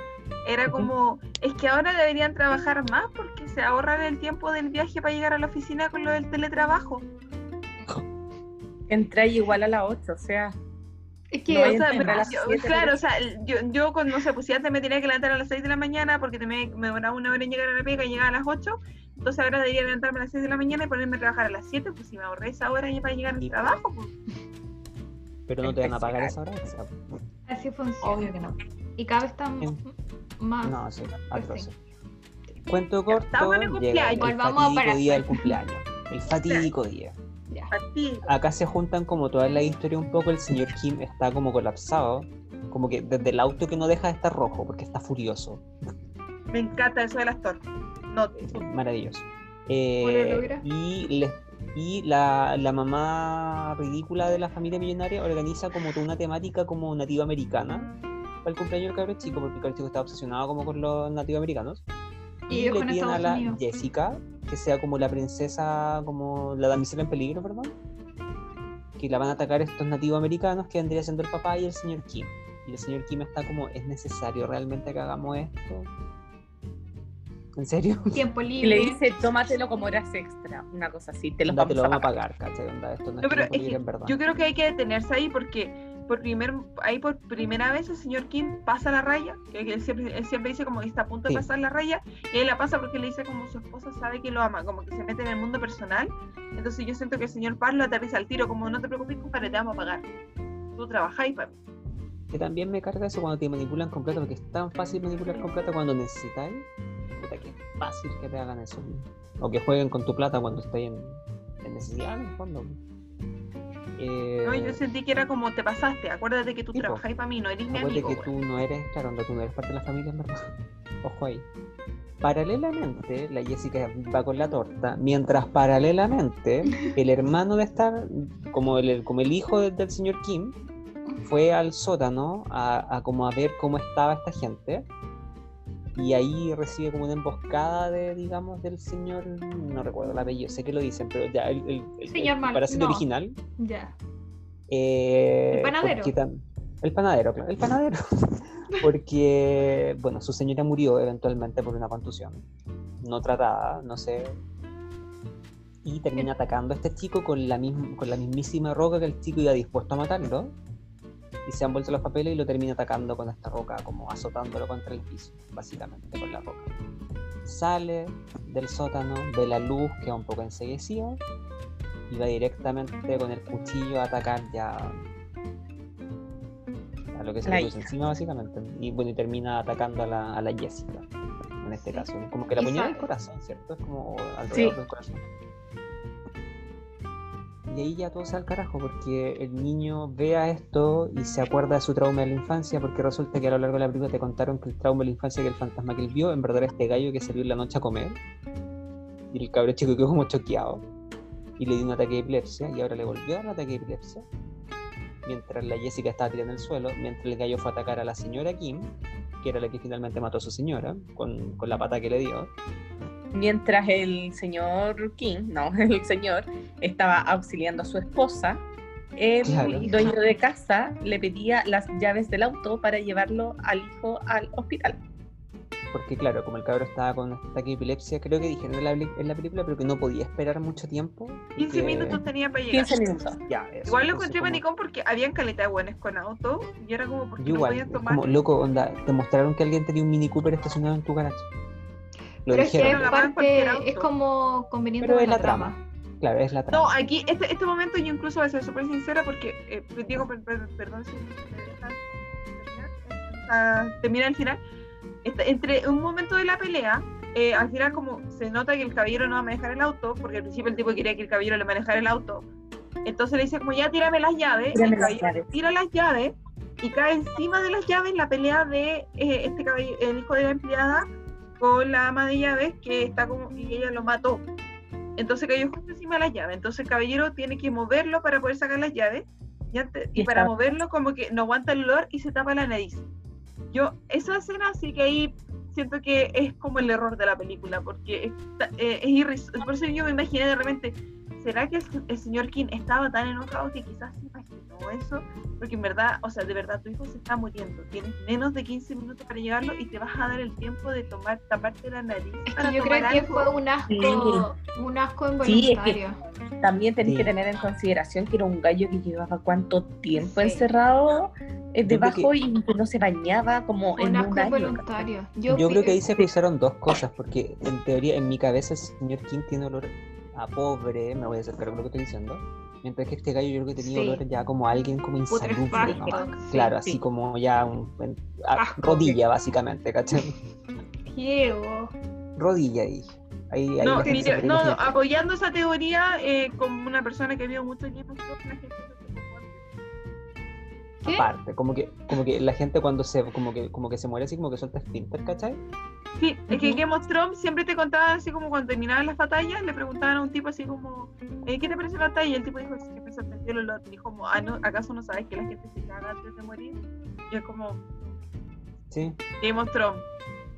era como, es que ahora deberían trabajar más porque se ahorran el tiempo del viaje para llegar a la oficina con lo del teletrabajo. Entré igual a las 8, o sea, Es No que, vaya O sea, pero yo- claro, o sea, yo, yo con, no sé, pues si antes me tenía que levantar a las 6 de la mañana porque te me, me demoraba una hora en llegar a la pega y llegaba a las 8, entonces ahora debería levantarme a las 6 de la mañana y ponerme a trabajar a las 7, pues si me ahorré esa hora ya para llegar al trabajo, pues. Pero no te van a pagar esa hora extra. así funciona. Obvio que no. Y cada vez están En- más. No, sí, pues atroz. sí. Cuento corto, estamos en el llega el cumpleaños. Volvamos a fatídico día del cumpleaños. El fatídico día. Ya. Acá se juntan como toda la historia un poco, el señor Kim está como colapsado, como que desde el auto que no deja de estar rojo, porque está furioso. Me encanta eso del actor. No, Maravilloso. Eh, y les- y la, la mamá ridícula de la familia millonaria organiza como toda una temática como nativa americana para el cumpleaños del cabro chico, porque el chico está obsesionado como con los nativos americanos. Y Y le piden a la Unidos. Jessica que sea como la princesa, como la damisela en peligro, perdón. Que la van a atacar estos nativos americanos que vendría siendo el papá y el señor Kim. Y el señor Kim está como, ¿es necesario realmente que hagamos esto? ¿En serio? Tiempo y libre. le dice, tómatelo como horas extra, una cosa así, te los Onda, te vamos lo a vamos a pagar. ¿cachai? Onda, esto no, No, es pero es libre que en verdad. yo creo que hay que detenerse ahí porque por primer, ahí por primera vez el señor Kim pasa la raya, que él siempre, él siempre dice como que está a punto de Sí. pasar la raya, y él la pasa porque le dice como su esposa sabe que lo ama, como que se mete en el mundo personal. Entonces yo siento que el señor Paz lo aterriza al tiro, como no te preocupes, compadre, te vamos a pagar. Tú trabajáis para mí. Que también me carga eso cuando te manipulan con plata, porque es tan fácil manipular con plata cuando necesitáis. Puta, que es fácil que te hagan eso. O que jueguen con tu plata cuando estáis en, en necesidad, en el fondo. Eh, No, yo sentí que era como te pasaste, acuérdate que tú Sí, po. trabajáis para mí, no eres mi acuérdate amigo. que tú no eres, claro, onda, tú no eres parte de la familia, en verdad. Ojo ahí. Paralelamente, la Jessica va con la torta, mientras paralelamente el hermano de estar, como el, como el hijo de- del señor Kim, fue al sótano a, a como a ver cómo estaba esta gente y ahí recibe como una emboscada de, digamos, del señor, no recuerdo el apellido, sé que lo dicen, pero ya el, el, el- Señor el parásito no. original. Ya. eh, El panadero. el panadero, claro, el panadero. porque, bueno, su señora murió eventualmente por una contusión, no tratada, no sé. Y termina atacando a este chico con la, misma, con la mismísima roca que el chico iba dispuesto a matarlo. Y se han vuelto los papeles y lo termina atacando con esta roca, como azotándolo contra el piso, básicamente, con la roca. Sale del sótano, ve la luz, queda un poco enseguecida y va directamente con el cuchillo a atacar ya a lo que se le puso encima, básicamente. Y bueno, y termina atacando a la, a la Jessica, en este Sí. caso. Como que la Y apuñala en sabe. el corazón, ¿cierto? Es como alrededor Sí. del corazón. Y ahí ya todo se al carajo, porque el niño vea esto y se acuerda de su trauma de la infancia, porque resulta que a lo largo de la película te contaron que el trauma de la infancia, que el fantasma que él vio, en verdad era este gallo que salió en la noche a comer. Y el cabrón chico quedó como choqueado. Y le dio un ataque de epilepsia, y ahora le volvió a dar un ataque de epilepsia. Mientras la Jessica estaba tirada en el suelo, mientras el gallo fue a atacar a la señora Kim, que era la que finalmente mató a su señora, con, con la pata que le dio. Mientras el señor King, no, el señor, estaba auxiliando a su esposa, el Claro. dueño de casa le pedía las llaves del auto para llevarlo al hijo al hospital. porque claro, como el cabro estaba con un ataque de epilepsia, creo que dijeron en la, en la película, pero que no podía esperar mucho tiempo. y 15 que- minutos tenía para llegar. 15 minutos. Ya, eso, Igual lo encontré como- manicón porque habían caleta de buenos con auto y era como porque Yo no igual, podían tomar. como loco, onda, te mostraron que alguien tenía un Mini Cooper estacionado en tu garaje. Lo Pero es que dijeron, la es cualquier parte, es como conveniente pero es la trama. Claro, es la No, trama. aquí, este, este momento yo incluso voy a ser súper sincera porque, eh, Diego, per- per- perdón si terminar, hasta terminar el final. Este, entre un momento de la pelea, eh, al final como se nota que el caballero no va a manejar el auto, porque al principio el tipo quería que el caballero le manejara el auto. Entonces le dice como ya tírame las llaves, Tírame el las llaves. tira las llaves y cae encima de las llaves la pelea de eh, este caballero, el hijo de la empleada con la ama de llaves que está como y ella lo mató. Entonces cayó justo encima de las llaves. Entonces el caballero tiene que moverlo para poder sacar las llaves. Y, antes- y para moverlo como que no aguanta el olor y se tapa la nariz. Yo, esa escena sí que ahí siento que es como el error de la película, porque está- eh, es irris- Por eso yo me imaginé de repente, ¿será que el, señor King estaba tan enojado que quizás se imaginó eso? Porque en verdad, o sea, de verdad, tu hijo se está muriendo. Tienes menos de 15 minutos para llegarlo y te vas a dar el tiempo de tomar, taparte la nariz. Es que yo creo que algo. fue un asco, un asco Sí, es involuntario. También tenéis Sí. que tener en consideración que era un gallo que llevaba cuánto tiempo Sí. encerrado eh, debajo que- y que no se bañaba como Fue en un un asco año. involuntario. Yo pi- creo que ahí se cruzaron dos cosas, porque en teoría, en mi cabeza, el señor King tiene olor a pobre, me voy a hacer cargo de lo que estoy diciendo. Mientras que este gallo yo creo que tenía Sí. olor ya como a alguien como insalubre, ¿no? sí, Claro, sí. así como ya un, en- a- Asco. rodilla básicamente, ¿cachai? Diego. Rodilla ahí. Ahí, ahí No, apoyando esa teoría, eh, como una persona que vio mucho la gente. ¿Qué? aparte, como que, como que la gente cuando se, como que, como que se muere así como que suelta esfínter, ¿cachai? Sí, es que. Game of Thrones siempre te contaban así como cuando terminaban las batallas, le preguntaban a un tipo así como, eh, ¿qué te parece la batalla? Y el tipo dijo, que me sorprendió el olor. Dijo como, "Ah, no, ¿acaso no sabes que la gente se caga antes de morir? Y es como, Sí. Game of Thrones,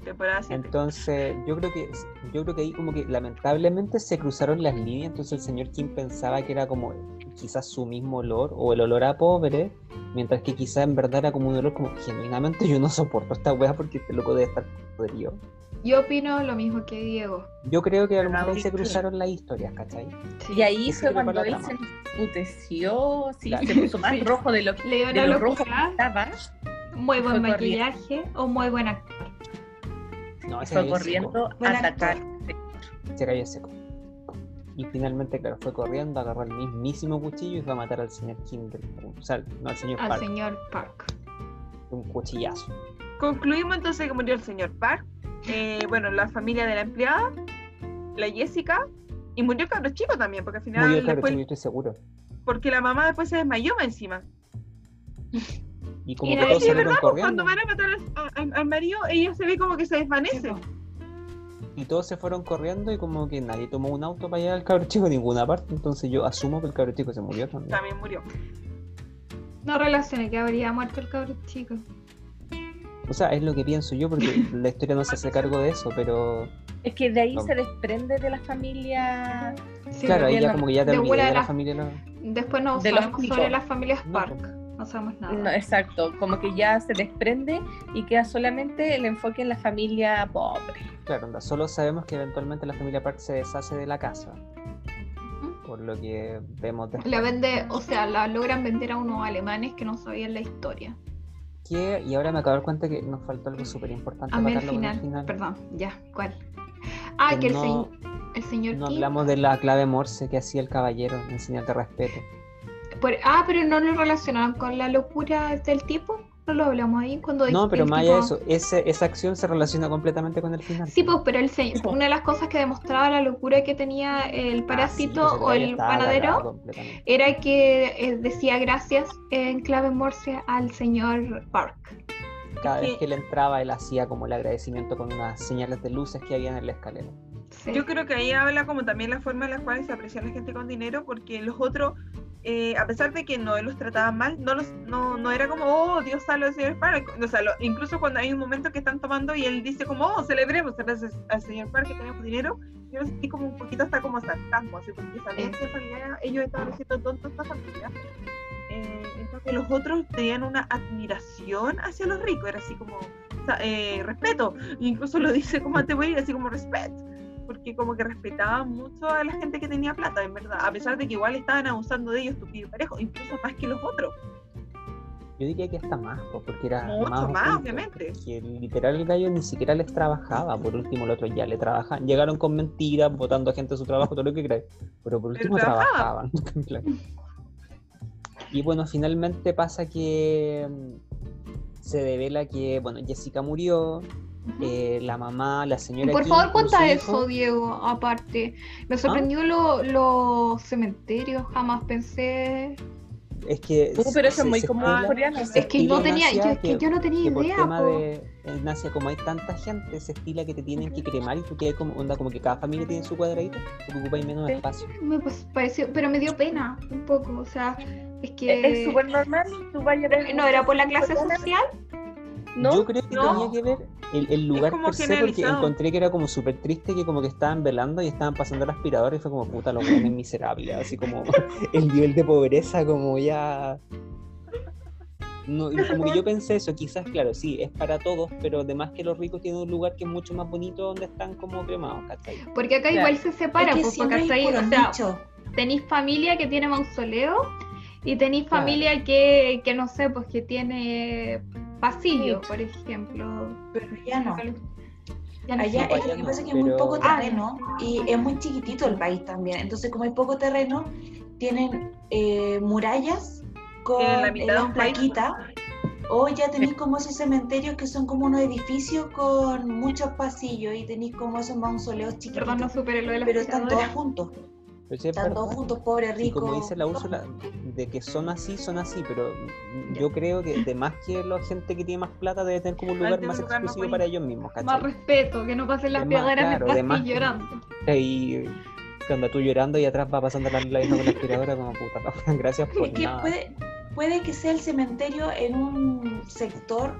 temporada 7. Entonces, yo creo que yo creo que ahí como que lamentablemente se cruzaron las líneas, entonces el señor Kim pensaba que era como quizás su mismo olor o el olor a pobre, mientras que quizás en verdad era como un olor como genuinamente yo no soporto esta wea porque este loco debe estar podrido. Yo opino lo mismo que Diego. Yo creo que a lo mejor se cruzaron las historias, ¿cachai? Sí. Y ahí fue cuando él se emputeció, sí, Claro. se puso más rojo de lo que Le de lo rojo que locura, estaba. muy buen maquillaje o muy buen actor. No, ese Fue seco, corriendo a atacar. gallo es seco. Y finalmente, claro, fue corriendo, agarró el mismísimo cuchillo y fue a matar al señor Kim del o sea, no al señor Al Park, señor Park. un cuchillazo. Concluimos entonces que murió el señor Park, eh, bueno, la familia de la empleada, la Jessica, y murió el cabro chico también, porque al final, Murió el cabro después- chico, yo estoy seguro. porque la mamá después se desmayó encima. Y como Y que todos Sí, verdad, pues, corriendo. cuando van a matar al, al- al marido, ella se ve como que se desvanece. Y todos se fueron corriendo y como que nadie tomó un auto para llegar al cabro chico a ninguna parte. Entonces yo asumo que el cabro chico se murió también. También murió. No relacioné que habría muerto el cabro chico. O sea, es lo que pienso yo porque la historia no se hace cargo de eso, pero Es que de ahí No. se desprende de la familia. Sí, claro, ahí ya la- como que ya te de la familia. no- Después no De sobre las familias Park. No sabemos nada. No, exacto, como que ya se desprende y queda solamente el enfoque en la familia pobre. Claro, solo sabemos que eventualmente la familia Park se deshace de la casa, por lo que vemos después. La vende, o sea, la logran vender a unos alemanes que no sabían la historia. Y ahora me acabo de dar cuenta que nos faltó algo súper importante A mí al final, final. perdón, ya, ¿cuál? Ah, Que que, el, no- se- el señor No King- hablamos de la clave morse que hacía el caballero en señal de respeto. Por- ah, pero no lo relacionaron con la locura del tipo. No lo hablamos ahí cuando No, pero más allá de eso, ese, esa acción se relaciona completamente con el final. Sí, pues, pero el se- una de las cosas que demostraba la locura que tenía el Ah, sí, parásito pues o el panadero era que eh, decía gracias en clave morse al señor Park. Cada vez que- que él entraba, él hacía como el agradecimiento con unas señales de luces que había en la escalera. Sí. Yo creo que ahí habla como también la forma en la cual se aprecia a la gente con dinero, porque los otros, eh, a pesar de que no los trataban mal, no los no, no era como, oh, Dios salve al señor Park. O sea, lo- incluso cuando hay un momento que están tomando y él dice como, oh, celebremos gracias al señor Park que tenemos dinero, yo lo sentí como un poquito hasta como sarcasmo, así porque sabían que ellos estaban haciendo tontos esta familia. Eh, entonces los otros tenían una admiración hacia los ricos, era así como, eh, respeto. Incluso lo dice como antes voy así como respeto. Porque como que respetaban mucho a la gente que tenía plata, en verdad. A pesar de que igual estaban abusando de ellos, y parejo, incluso más que los otros. Yo diría que hasta más, po, porque era Mucho más, obviamente. porque literal el gallo ni siquiera les trabajaba, por último el otro ya le trabajaban, llegaron con mentiras, botando a gente de su trabajo, todo lo que queráis, pero por Pero último trabajaban. trabajaban. Y bueno, finalmente pasa que mm, se devela que, bueno, Jessica murió, eh, la mamá, la señora... Por King favor, cuenta eso, Diego, aparte. ¿Ah? Me sorprendió lo- los cementerios, jamás pensé. Es que... Uh, pero eso es muy común coreano. Es que no tenía, yo, es que yo no tenía que por idea, tema po. de en Asia como hay tanta gente se estila que te tienen que cremar y tú quedas como onda como que cada familia tiene su cuadradito porque ocupáis menos Sí. espacio Me pues, pareció, pero me dio pena un poco, o sea, es que... Es súper normal, tú vayas a ver ¿No era por la clase social? ¿No? yo creo que No. tenía que ver el, el lugar per se porque encontré que era como súper triste que como que estaban velando y estaban pasando el aspirador y fue como puta los buenos miserables así como el nivel de pobreza como ya no, como que yo pensé eso, quizás, claro, sí, es para todos, pero además que los ricos tienen un lugar que es mucho más bonito donde están como cremados, ¿cachai? Porque acá igual se separa, es que pues, siempre porque hay ¿cachai? puro o sea, nicho. tenéis familia que tiene mausoleo y tenéis Claro. familia que, que no sé, pues que tiene pasillo, Sí. por ejemplo. Pero ya no. Ya no Allá es lo que pasa es que hay muy poco Ah, terreno y es muy chiquitito el país también. Entonces, como hay poco terreno, tienen eh, murallas con la eh, las plaquitas. O ya tenéis como esos cementerios que son como unos edificios con muchos pasillos y tenéis como esos mausoleos chiquitos. Perdón, no superé lo de la pero están todos juntos. Pero sí es Están todos verdad. juntos, pobres, Y ricos. como dice la Úrsula, de que son así, son así, pero yo creo que de más que la gente que tiene más plata debe tener como un lugar más lugar más exclusivo para ellos mismos, Más ¿cachai? respeto, que no pasen las más, piedras claro, mientras que- llorando. Y cuando tú llorando y atrás va pasando la, la con la aspiradora, como puta, gracias por Es que nada. puede, puede que sea el cementerio en un sector,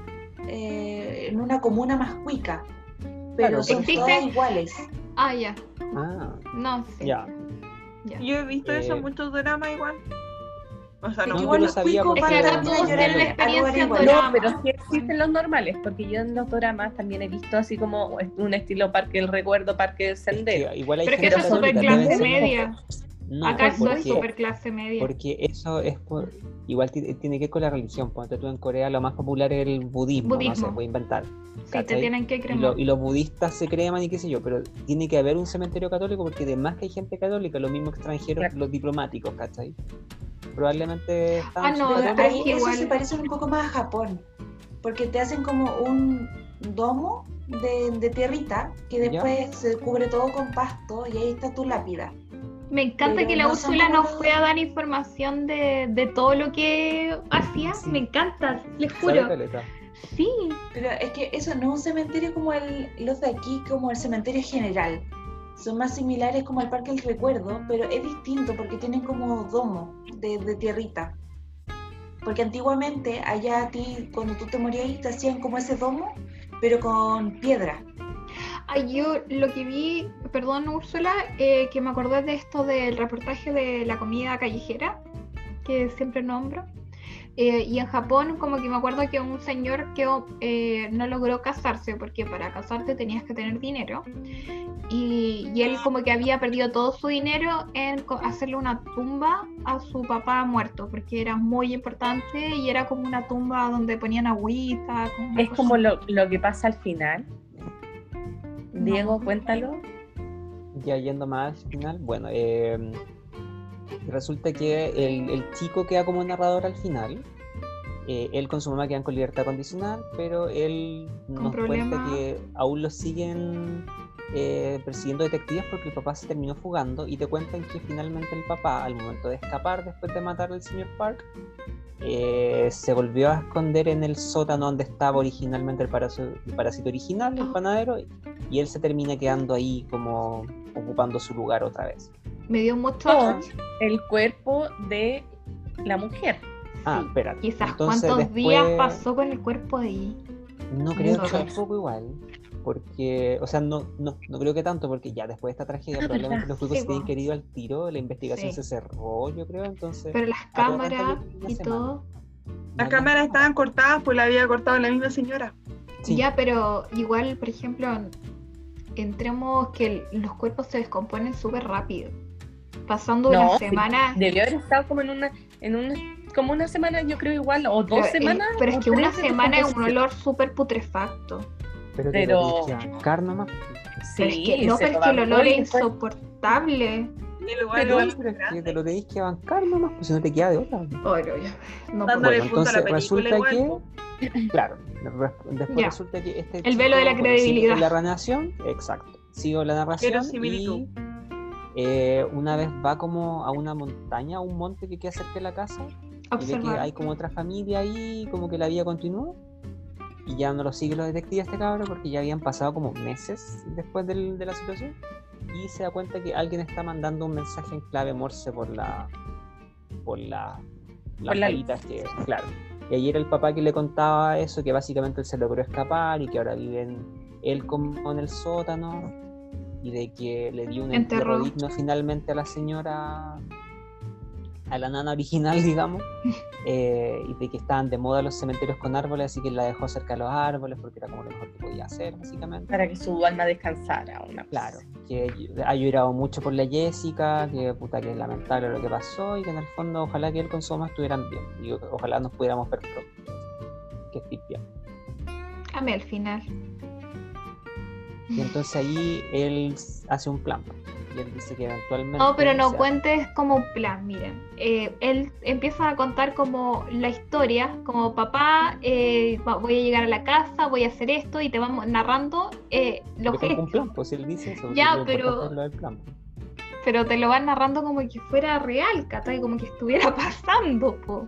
eh, en una comuna más cuica, pero Claro, son existe- todas iguales. Ah, ya. Ah, No sé. ya. Ya. Yo he visto eso Eh, en muchos dramas igual. O sea, no, igual lo los sabía iguales. No, pero sí existen los normales, porque yo en los dramas también he visto así como un estilo Parque del Recuerdo, Parque del Es que Sendero. igual hay Pero es que gente eso es clase media. No, Acá eso es porque, super clase media. porque eso es por, igual ti- tiene que ver con la religión. Ponte tú en Corea lo más popular es el budismo, no sé, Budismo. voy a inventar. Sí, te tienen que Y, lo- cremar. y los budistas se creman y qué sé yo, pero tiene que haber un cementerio católico porque además que hay gente católica, los mismos extranjeros, Claro. los diplomáticos, ¿cachai? Probablemente están Ah, no, súper Pero pero es ahí eso igual- se parece un poco más a Japón, porque te hacen como un domo de, de tierrita que Ya. después se cubre todo con pasto y ahí está tu lápida. Me encanta pero que la Úrsula nos fue a dar información de, de todo lo que hacía. Sí. Me encanta, les ¿Sabe, juro. Sí, Pero es que eso no es un cementerio como el, los de aquí, como el cementerio general. Son más similares como al Parque del Recuerdo, pero es distinto porque tienen como domo de, de tierrita. Porque antiguamente allá a ti, cuando tú te morías, te hacían como ese domo, pero con piedra. Ay, yo lo que vi, perdón Úrsula, eh, que me acordé de esto del reportaje de la comida callejera, que siempre nombro. Eh, y en Japón, como que me acuerdo que un señor que eh, no logró casarse, porque para casarte tenías que tener dinero. Y, y él como que había perdido todo su dinero en hacerle una tumba a su papá muerto, porque era muy importante y era como una tumba donde ponían agüita. como Es cosa como lo, lo que pasa al final. Diego, cuéntalo. Ya yendo más al final, bueno, eh, resulta que el, el chico queda como narrador al final. Eh, él con su mamá quedan con libertad condicional, pero él nos cuenta que aún lo siguen eh, persiguiendo detectives porque el papá se terminó fugando y te cuentan que finalmente el papá, al momento de escapar después de matar al señor Park, eh, se volvió a esconder en el sótano donde estaba originalmente el parásito, el parásito original, el panadero, y él se termina quedando ahí como ocupando su lugar otra vez. Me dio mucho... Con el cuerpo de la mujer. Ah, Sí, espera. Quizás Entonces, cuántos días pasó con el cuerpo de ahí. No creo que tampoco igual. Porque, o sea, no, no, no creo que tanto, porque ya después de esta tragedia Ah, probablemente verdad. los juegos Sí, se tienen po. querido al tiro, la investigación Sí. se cerró, yo creo, entonces... Pero las cámaras y semana. todo. Las cámaras estaban cortadas, pues la había cortado la misma señora. Sí. Ya, pero igual, por ejemplo, entremos que el- los cuerpos se descomponen súper rápido. Pasando No, una sí, semana. Debió haber estado como en una, en una, como una semana, yo creo igual, o dos pero, eh, semanas. pero es que una semana es un olor súper putrefacto. Pero, te Pero- que bancar nomás. Pero es Sí, que, no, pero es que el olor es insoportable. Y el lugar Pero, es que te lo tenéis que bancar nomás, pues si no te queda de otra. Ay, no, ya. No Dándole puedo. Bueno, punto a la entonces resulta igual, que, claro, después Ya. resulta que este El velo de la credibilidad. la narración, exacto, sigo la narración y eh, una vez va como a una montaña, a un monte que queda cerca de la casa y ve que Observar. hay como otra familia ahí, como que la vida continúa y ya no lo sigue los detectives este cabro porque ya habían pasado como meses después del- de la situación y se da cuenta que alguien está mandando un mensaje en clave Morse por la por la las la que claro. Y ayer el papá que le contaba eso que básicamente él se logró escapar y que ahora viven él como en el sótano y de que le dio un entierro digno finalmente a la señora a la nana original digamos eh, y de que estaban de moda los cementerios con árboles, así que la dejó cerca de los árboles porque era como lo mejor que podía hacer, básicamente. Para que su alma descansara. Una Claro, que ha llorado mucho por la Jessica, que puta que es lamentable lo que pasó y que en el fondo ojalá que él con su mamá estuvieran bien y ojalá nos pudiéramos ver pronto. Que estés bien. Amé al final. Y entonces ahí él hace un plan y él dice que eventualmente... No, pero no cuentes como un plan, miren. Eh, él empieza a contar como la historia, como papá, eh, voy a llegar a la casa, voy a hacer esto y te vamos narrando eh, los gestos. plan, pues él dice eso. Ya, pero- lo del plan. Pero te lo van narrando como que fuera real, ¿cachai? Como que estuviera pasando, po.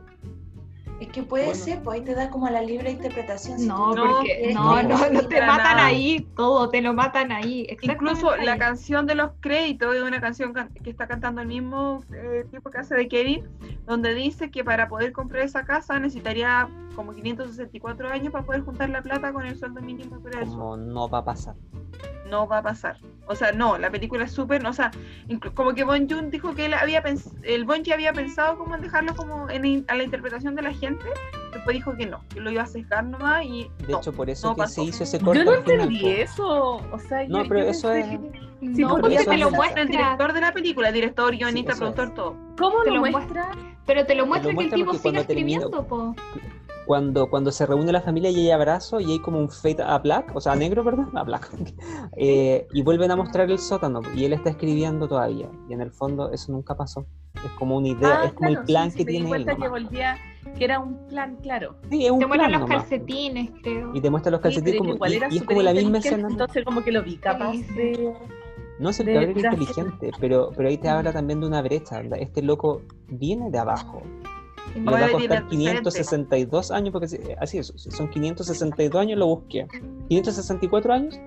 Es que puede Bueno. ser, pues ahí te da como la libre interpretación. si No, tú No, porque no, no, no te matan nada. ahí, todo, te lo matan ahí. Incluso la canción de los créditos es una canción can- que está cantando el mismo eh, tipo que hace de Kevin, donde dice que para poder comprar esa casa necesitaría como 564 años para poder juntar la plata con el sueldo mínimo de. Como no va a pasar. No va a pasar. O sea, no, la película es súper, o sea, como que Bon Joon dijo que él había pens- el Bonji había pensado como en dejarlo como en, a la interpretación de la gente, después dijo que no, que lo iba a sesgar nomás y De no. hecho, por eso no que pasó. se hizo ese corte Yo no entendí eso. O sea, No, yo, pero yo eso es- que- No, Sí, porque eso te lo muestra. el director de la película, director, guionista, productor, es. todo. ¿Cómo Te lo lo muestra? Pero te lo muestra que el tipo porque sigue escribiendo, po. Cuando, cuando se reúne la familia y hay abrazo y hay como un fade a black, o sea, a negro, perdón, a black. Eh, y vuelven a mostrar el sótano y él está escribiendo todavía. Y en el fondo eso nunca pasó. Es como una idea, Ah, es como claro, el plan sí, que sí, me di tiene él. cuenta que nomás. volvía, que era un plan claro. Sí, es un Te muestra plan los nomás. calcetines, creo. Y te muestra los Sí, calcetines pero como, igual y, era y es como la misma escena. Entonces como que lo vi capaz Sí, sí. de... No sé, el inteligente, pero, pero ahí te habla también de una brecha. Este loco viene de abajo. Y no- va a costar antecedentes. 562 años, porque sí, así es, son 562 años, lo busqué. 564 años,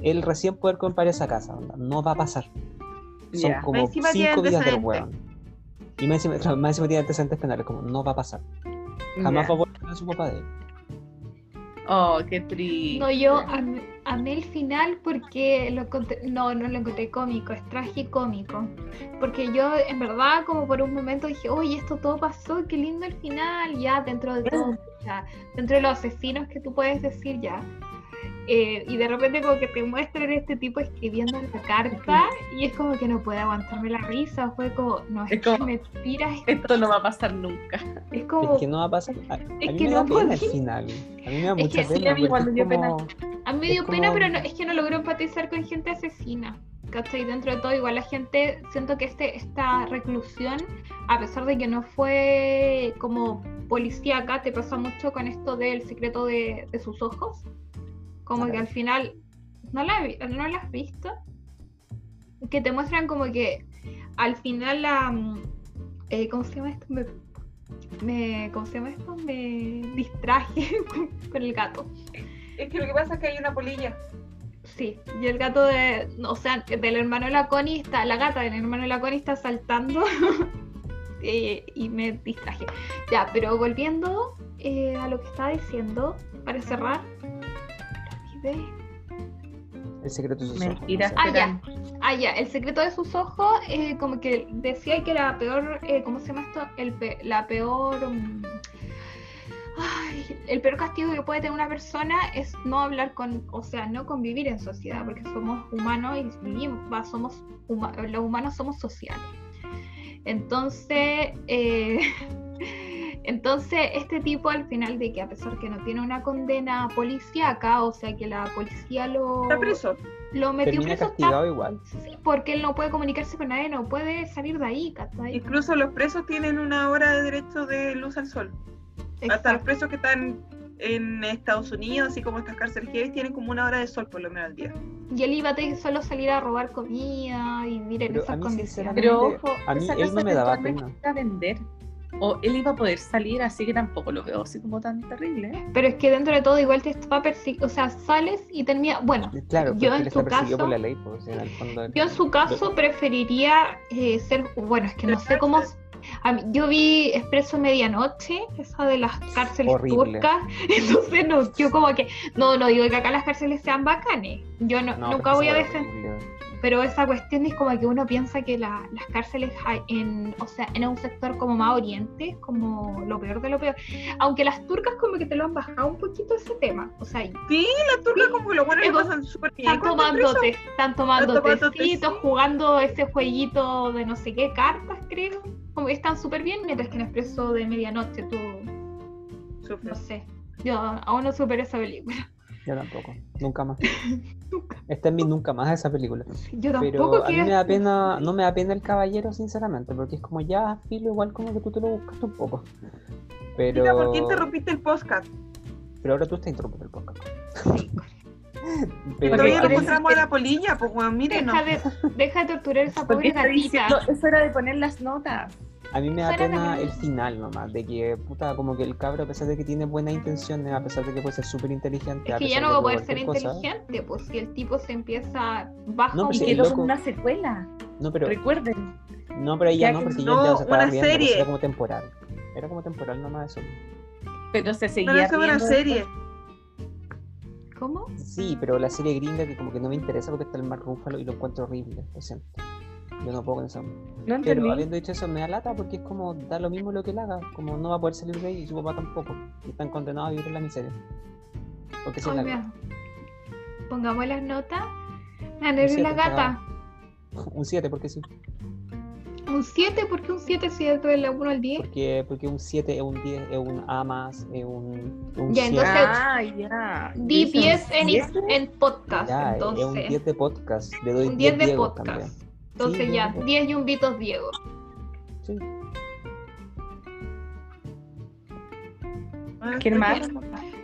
él recién poder comprar esa casa. onda, No va a pasar. Son como Encima tiene 5 días del weón. Y más encima, más encima tiene antecedentes penales, como no va a pasar. Jamás va a volver a su papá de él. Oh, qué triste. No, yo am- amé el final porque lo encontré, no, no lo encontré cómico, es tragicómico. Porque yo en verdad como por un momento dije, oye, esto todo pasó, qué lindo el final, ya dentro de todo, ya, dentro de los asesinos que tú puedes decir ya. Eh, y de repente como que te muestran este tipo escribiendo la carta y es como que no puede aguantarme la risa, fue como, no, es, Es que me tira, Esto no va a pasar nunca. es como, Es que no va a pasar. A, a Es mí que me no da pena podía. final. A mí me da Es mucha que sí, pena. a mí igual me es dio como- A mí me Es dio pena, pero no, es que no logró empatizar con gente asesina. ¿Cachai? Dentro de todo, igual la gente, siento que este, esta reclusión, a pesar de que no fue como policía acá, te pasa mucho con esto del secreto de, de sus ojos. Como que al final, ¿no la, ¿no la has visto? Que te muestran como que al final la... mm, eh, ¿Cómo se llama esto? Me, me- ¿Cómo se llama esto? Me distraje con- con el gato. Es que lo que pasa es que hay una polilla. Sí, y el gato de, o sea, del hermano de la Connie está, la gata del hermano de la Connie está saltando y me distraje. Ya, pero volviendo eh, a lo que estaba diciendo, para cerrar, El secreto de sus ojos. Mentira. no sé. Ah, ya. Ah, ya, el secreto de sus ojos, eh, como que decía que la peor, eh, ¿cómo se llama esto? El pe- la peor, mm, Ay, el peor castigo que puede tener una persona es no hablar con, o sea, no convivir en sociedad, porque somos humanos y vivimos, va, somos huma- los humanos somos sociales. Entonces, eh, entonces este tipo al final de que a pesar que no tiene una condena policíaca, o sea que la policía lo, Está preso. lo metió Termina preso, está- castigado igual. sí, porque él no puede comunicarse con nadie, no puede salir de ahí, ¿cachai? Incluso los presos tienen una hora de derecho de luz al sol. Hasta los presos que están en Estados Unidos, así como estas cárceles tienen como una hora de sol por lo menos al día. Y él iba a tener que solo salir a robar comida y vivir en Pero a esas mí, condiciones. Pero ojo, a mí esa él no me daba pena. iba a vender. O él iba a poder salir, así que tampoco lo veo así como tan terrible. ¿eh? Pero es que dentro de todo igual te va a perseguir, o sea, sales y termina, bueno, Claro, Yo en su por caso- la ley, pues, en el fondo. yo en su caso preferiría eh, ser, bueno, es que no sé cómo, a mí- yo vi Expreso Medianoche, esa de las cárceles Horrible. turcas, entonces no, yo como que, no, no digo que acá las cárceles sean bacanes, yo no, No, nunca voy a defender. Pero esa cuestión es como que uno piensa que la- las cárceles hay en, o sea, en un sector como más oriente es como lo peor de lo peor. Aunque las turcas como que te lo han bajado un poquito ese tema. O sea, Sí, las turcas como que lo bueno le pasan súper bien. están con el tomando, preso. te- están tomando tecitos, tecito. jugando ese jueguito de no sé qué cartas, creo. Como que están súper bien, mientras que en Expreso de Medianoche tú, no sé. Yo aún no superé esa película. Yo tampoco, nunca más. Esta es mi nunca más esa película. Yo tampoco Pero a mí me da pena, no me da pena el caballero, sinceramente, porque es como ya, filo, igual como que tú te lo buscaste un poco. Pero, Mira, ¿por qué interrumpiste el podcast? pero ahora tú estás interrumpiendo el podcast. Sí, Pero Todavía no encontramos a la polilla, pues bueno, mírenos. Deja de, deja de torturar a esa pobre gatita. diciendo, es hora de poner las notas. A mí me da pena el final nomás, de que, puta, como que el cabro, a pesar de que tiene buenas intenciones, a pesar de que puede ser súper inteligente, Es a que ya no va a poder ser cosa- inteligente, pues si el tipo se empieza baja No, pues, Y quedó loco- con una secuela. No, pero, Recuerden. no, pero ahí ya Ya no, que porque no, ya, ya se estaba una riendo, pues, serie. era como temporal. Era como temporal nomás eso. Pero se seguía no es una serie. ¿Cómo? Sí, pero la serie gringa que como que no me interesa porque está el Mark Ruffalo y lo encuentro horrible, lo siento. Yo no puedo con eso. No Pero entendí. habiendo dicho eso, me da lata porque es como da lo mismo lo que él haga, como no va a poder salir de ahí y su papá tampoco. Y están condenados a vivir en la miseria. Porque si Ay, la. Pongamos las notas. La y siete, la gata. un 7, porque sí. Un 7, ¿por qué un 7 si es de la 1 al 10? Porque, porque un 7 es un 10, es un A más, es un, un Ya, 100. entonces- Ah, ya. Di Dice 10 en, en podcast, Ya, es un entonces. 10 de podcast. Le doy Un 10 10 de Diego podcast. también. Entonces Sí, ya, diez de- 10 yumbitos Diego. Sí. Ah, ¿Quién más?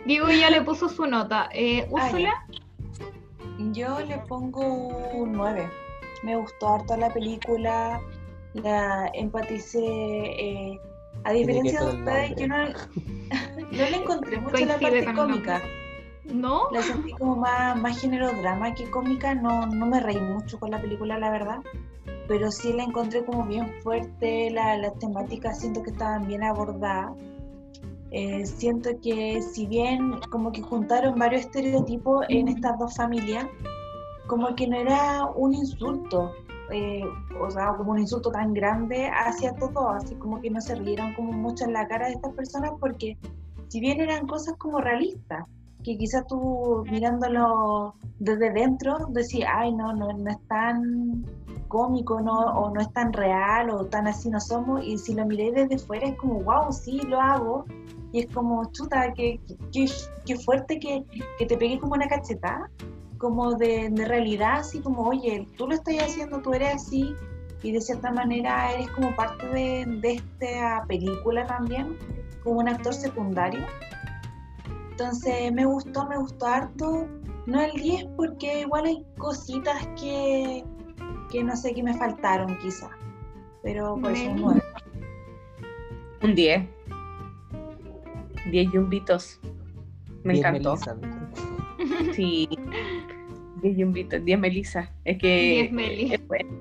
Diego ya le puso su nota. Eh, Ah, Úrsula, Yo le pongo un 9. Me gustó harto la película, la empaticé. eh, a diferencia de ustedes, yo no, no le encontré mucho la parte cómica. ¿no? La sentí como más, más género drama que cómica. No, no me reí mucho con la película, la verdad. Pero sí la encontré como bien fuerte. la- las temáticas siento que estaban bien abordadas. Eh, siento que si bien como que juntaron varios estereotipos en estas dos familias, como que no era un insulto, eh, o sea, como un insulto tan grande hacia todos, así como que no se rieron como mucho en la cara de estas personas porque si bien eran cosas como realistas, que quizás tú mirándolo desde dentro decías, ay, no, no, no es tan cómico, no, o no es tan real, o tan así no somos, y si lo miré desde fuera es como, wow, sí, lo hago, y es como, chuta, qué, qué fuerte que, que te pegué como una cachetada, como de, de realidad, así como, oye, tú lo estás haciendo, tú eres así, y de cierta manera eres como parte de, de esta película también, como un actor secundario. Entonces me gustó, me gustó harto, no el 10 porque igual hay cositas que, que no sé, que me faltaron quizá, pero por eso un Meli. 9. Un 10. 10 yumbitos. Me 10 encantó. Melissa, ¿viste? Sí. 10 yumbitos. 10 Melissa. Es que. 10 Meli. es bueno.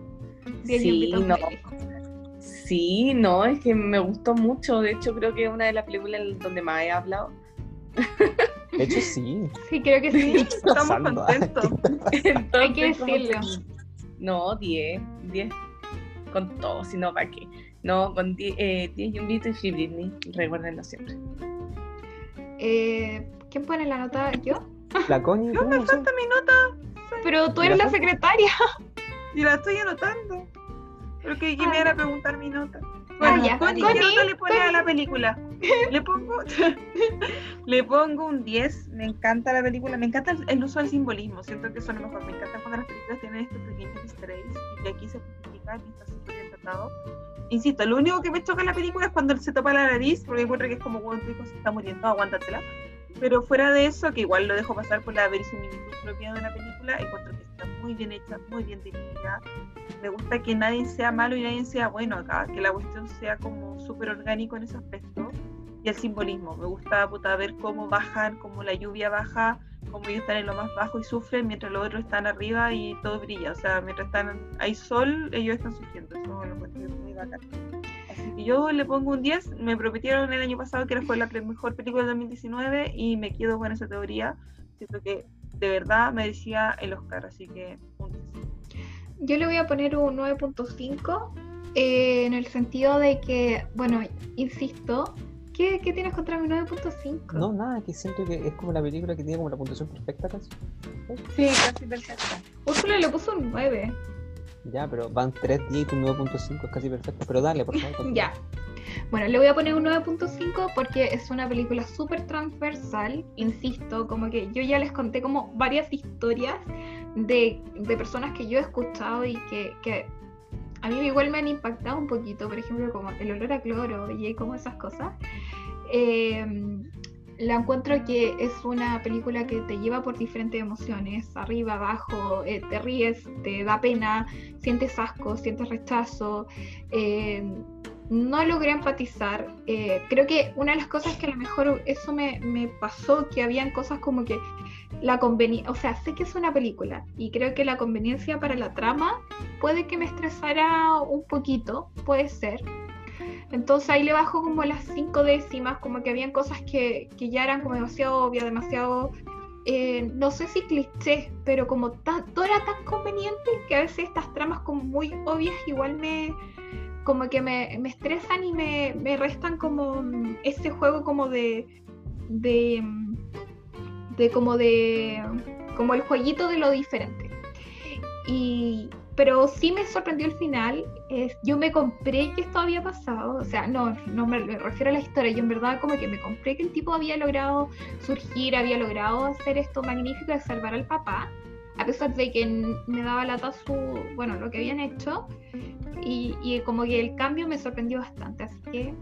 10 Sí, yumbitos no. Sí, no, es que me gustó mucho. De hecho, creo que es una de las películas donde más he hablado. De hecho, sí. Sí, creo que sí. Estamos pasando? contentos. Hay que decirlo. No, 10. 10. Con todo, si no, ¿para qué? No, con 10 eh, 10 yumbitos y Free Britney. Recuérdenlo siempre. Eh, ¿Quién pone la nota? ¿Yo? La Connie, No ¿cómo me no falta mi nota. Pero tú ¿Y eres la secretaria. Y la estoy anotando. Pero que, que Ah, me ya. van a preguntar mi nota. Ah, Bueno, ya. Connie, Connie, ¿qué nota le pone a la película? Le pongo, le pongo un 10. Me encanta la película. Me encanta el, el uso del simbolismo. Siento que eso es lo mejor. Me encanta cuando las películas tienen estos pequeños easter eggs y que aquí se justifican y está súper bien tratado. Insisto, lo único que me choca en la película es cuando se topa la nariz, porque encuentro que es como hijo se está muriendo, aguántatela. Pero fuera de eso, que igual lo dejo pasar por la verosimilitud propia de la película, encuentro que está muy bien hecha, muy bien dirigida. Me gusta que nadie sea malo y nadie sea bueno acá, que la cuestión sea como súper orgánico en ese aspecto. Y el simbolismo, me gusta puta, ver cómo bajan, cómo la lluvia baja, cómo ellos están en lo más bajo y sufren, mientras los otros están arriba y todo brilla. O sea, mientras están, hay sol, ellos están sufriendo. Eso lo encuentro muy bacán. Yo le pongo un 10. Me prometieron el año pasado que fue la mejor película del 2019 y me quedo con esa teoría. Siento que de verdad merecía el Oscar, así que un 10. Yo le voy a poner un 9.5 eh, en el sentido de que, bueno, insisto, ¿qué, qué tienes contra mi 9.5? No, nada, que siento que es como la película que tiene como la puntuación perfecta casi. Sí, casi perfecta. Úrsula le puso un 9. Ya, pero van 3 10 y tu 9.5 es casi perfecto. Pero dale, por favor. Ya. Bueno, le voy a poner un 9.5 porque es una película súper transversal, insisto, como que yo ya les conté como varias historias de, de personas que yo he escuchado y que, que a mí igual me han impactado un poquito, por ejemplo, como el olor a cloro y como esas cosas. Eh, la encuentro que es una película que te lleva por diferentes emociones, arriba, abajo, eh, te ríes, te da pena, sientes asco, sientes rechazo. eh, no logré empatizar. eh, creo que una de las cosas que a lo mejor eso me, me pasó, que habían cosas como que la conveniencia, o sea, sé que es una película y creo que la conveniencia para la trama puede que me estresara un poquito, puede ser. Entonces ahí le bajo como las cinco décimas, como que habían cosas que, que ya eran como demasiado obvias, demasiado, eh, no sé si cliché, pero como tan, todo era tan conveniente que a veces estas tramas como muy obvias igual me, como que me, me estresan y me, me restan como mm, ese juego como de, de, mm, de como de, como el jueguito de lo diferente. Y, pero sí me sorprendió el final. yo me compré que esto había pasado. O sea, no, no me, me refiero a la historia. Yo en verdad como que me compré que el tipo había logrado surgir, había logrado hacer esto magnífico de salvar al papá. A pesar de que me daba lata su, bueno, lo que habían hecho. Y, y como que el cambio me sorprendió bastante. Así que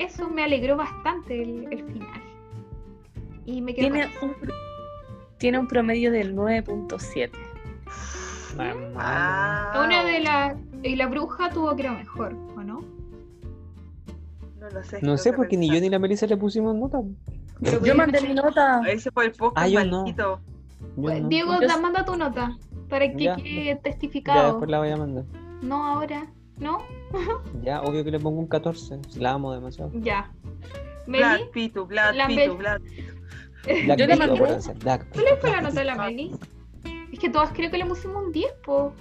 eso me alegró bastante el, el final. Y me quedo con Tiene un, tiene un promedio del 9.7. Mamá. Ah, Una de las... Y la bruja tuvo creo mejor, ¿o no? No lo sé. No sé, que porque ni yo ni la Melissa le pusimos nota. Pero Yo mandé mi nota. Ese fue el podcast Ah, yo no. Yo Pues, no. Diego, Yo da- s- manda tu nota para que Ya. quede Ya testificado. después la voy a mandar. No ahora, ¿no? Ya, obvio que le pongo un 14. si La amo demasiado. Ya. Black Pitu, Black La Pitu, Black Black Yo le Pitu, Black ¿cuál fue la nota de la Meli? Que todas creo que le pusimos un 10, po,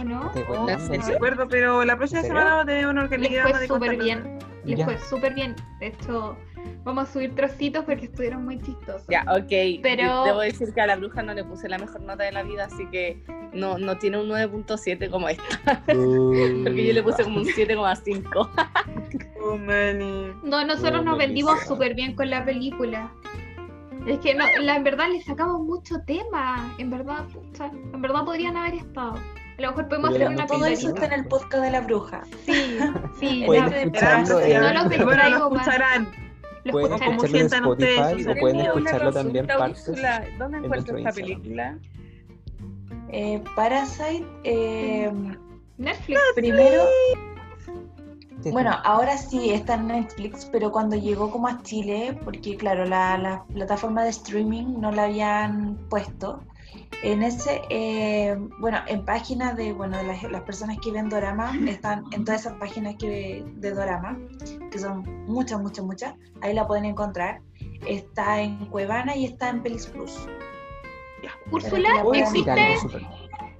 ¿o no? Te voy Oh, a ¿En No acuerdo, pero la próxima semana vamos a tener un Les organigrama fue de súper bien. Les Ya. fue súper bien. De hecho, vamos a subir trocitos porque estuvieron muy chistosos. Ya, ok. Pero- Debo decir que a la bruja no le puse la mejor nota de la vida, así que no, no tiene un 9.7 como esta. Porque yo le puse como un 7,5. Oh. No, nosotros Oh, nos vendimos súper bien con la película. Es que no, la, en verdad le sacamos mucho tema. En verdad, pucha, en verdad podrían haber estado. A lo mejor podemos Pero hacer una Todo eso está en el podcast de la bruja. Sí, sí. Pueden la- escucharlo No los distraigo más. lo Pueden escucharán. como escucharlo en sientan ustedes, o pueden escucharlo también consulta, partes. Úrsula, ¿Dónde en encuentro esta Instagram. película? Eh, Parasite, eh, Netflix. primero, Bueno, ahora sí está en Netflix, pero cuando llegó como a Chile, porque claro, la, la plataforma de streaming no la habían puesto, en ese, eh, bueno, en páginas de, bueno, de las, las personas que ven Dorama, están en todas esas páginas que, de Dorama, que son muchas, muchas, muchas, ahí la pueden encontrar. Está en Cuevana y está en Pelis Plus. Úrsula, ¿existe?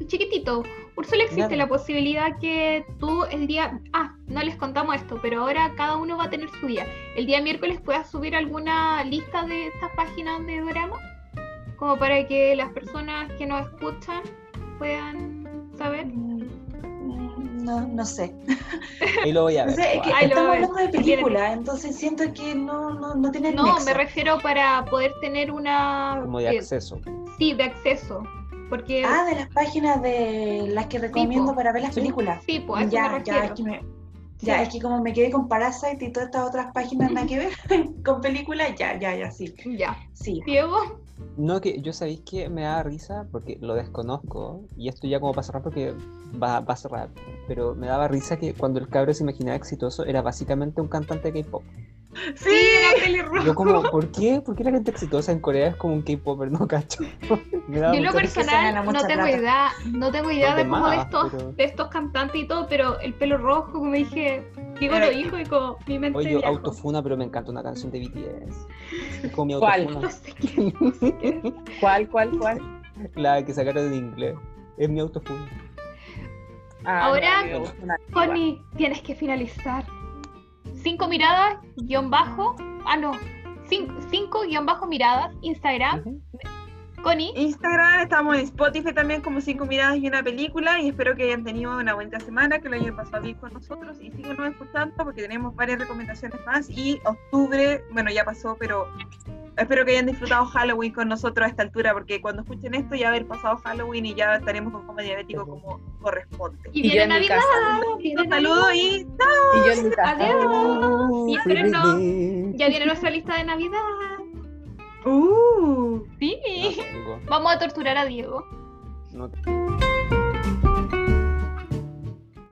Súper. Chiquitito. Úrsula existe la posibilidad que tú el día, ah, no les contamos esto, pero ahora cada uno va a tener su día. El día miércoles puedas subir alguna lista de estas páginas de drama, como para que las personas que nos escuchan puedan saber. Mm, No, no sé. Ahí lo voy a No ver. sé, es que Ahí lo estamos hablando de película, entonces siento que no, no, no tiene No, nexo. me refiero para poder tener una, Como de eh, acceso. sí, de acceso, porque Ah, de las páginas de las que recomiendo para ver las películas. sí, pues a eso ya, me ya, refiero. es que me- ya, Sí. es que como me quedé con Parasite y todas estas otras páginas nada que ver con películas, ya, ya, ya, sí. Ya, Sí. Diego, No, que yo sabéis que me da risa porque lo desconozco y esto ya como para cerrar porque va, va a cerrar, pero me daba risa que cuando el cabro se imaginaba exitoso era básicamente un cantante de K-pop. Sí, era pelirrojo. Yo como, ¿por qué? ¿Por qué la gente exitosa en Corea es como un K-popper? No cacho. Yo en lo personal no tengo plata. idea, no tengo idea de como de estos, pero- de estos cantantes y todo, pero el pelo rojo, como dije, Pero- lo dijo y como mi mente Oye, yo viajó. autofuna, pero me encanta una canción de BTS. Es como mi ¿Cuál? No sé qué, no sé qué. ¿Cuál, cuál, cuál? La que sacaron en inglés. Es mi autofuna. Ah, Ahora. Connie, tienes que finalizar. Cinco miradas, guion bajo, ah no, cin- cinco guion bajo miradas, Instagram. Connie, Instagram, estamos en Spotify también como cinco miradas y una película y espero que hayan tenido una buena semana, que lo hayan pasado bien con nosotros y síganos escuchando porque tenemos varias recomendaciones más y octubre, bueno ya pasó, pero espero que hayan disfrutado Halloween con nosotros a esta altura porque cuando escuchen esto ya haber pasado Halloween y ya estaremos con coma diabético como corresponde. y Y viene Navidad, casa. viene Un saludo y Y yo en mi casa. Adiós. Sí, pero no. Ya viene nuestra lista de Navidad. ¡Uh! Sí. No. Vamos a torturar a Diego. No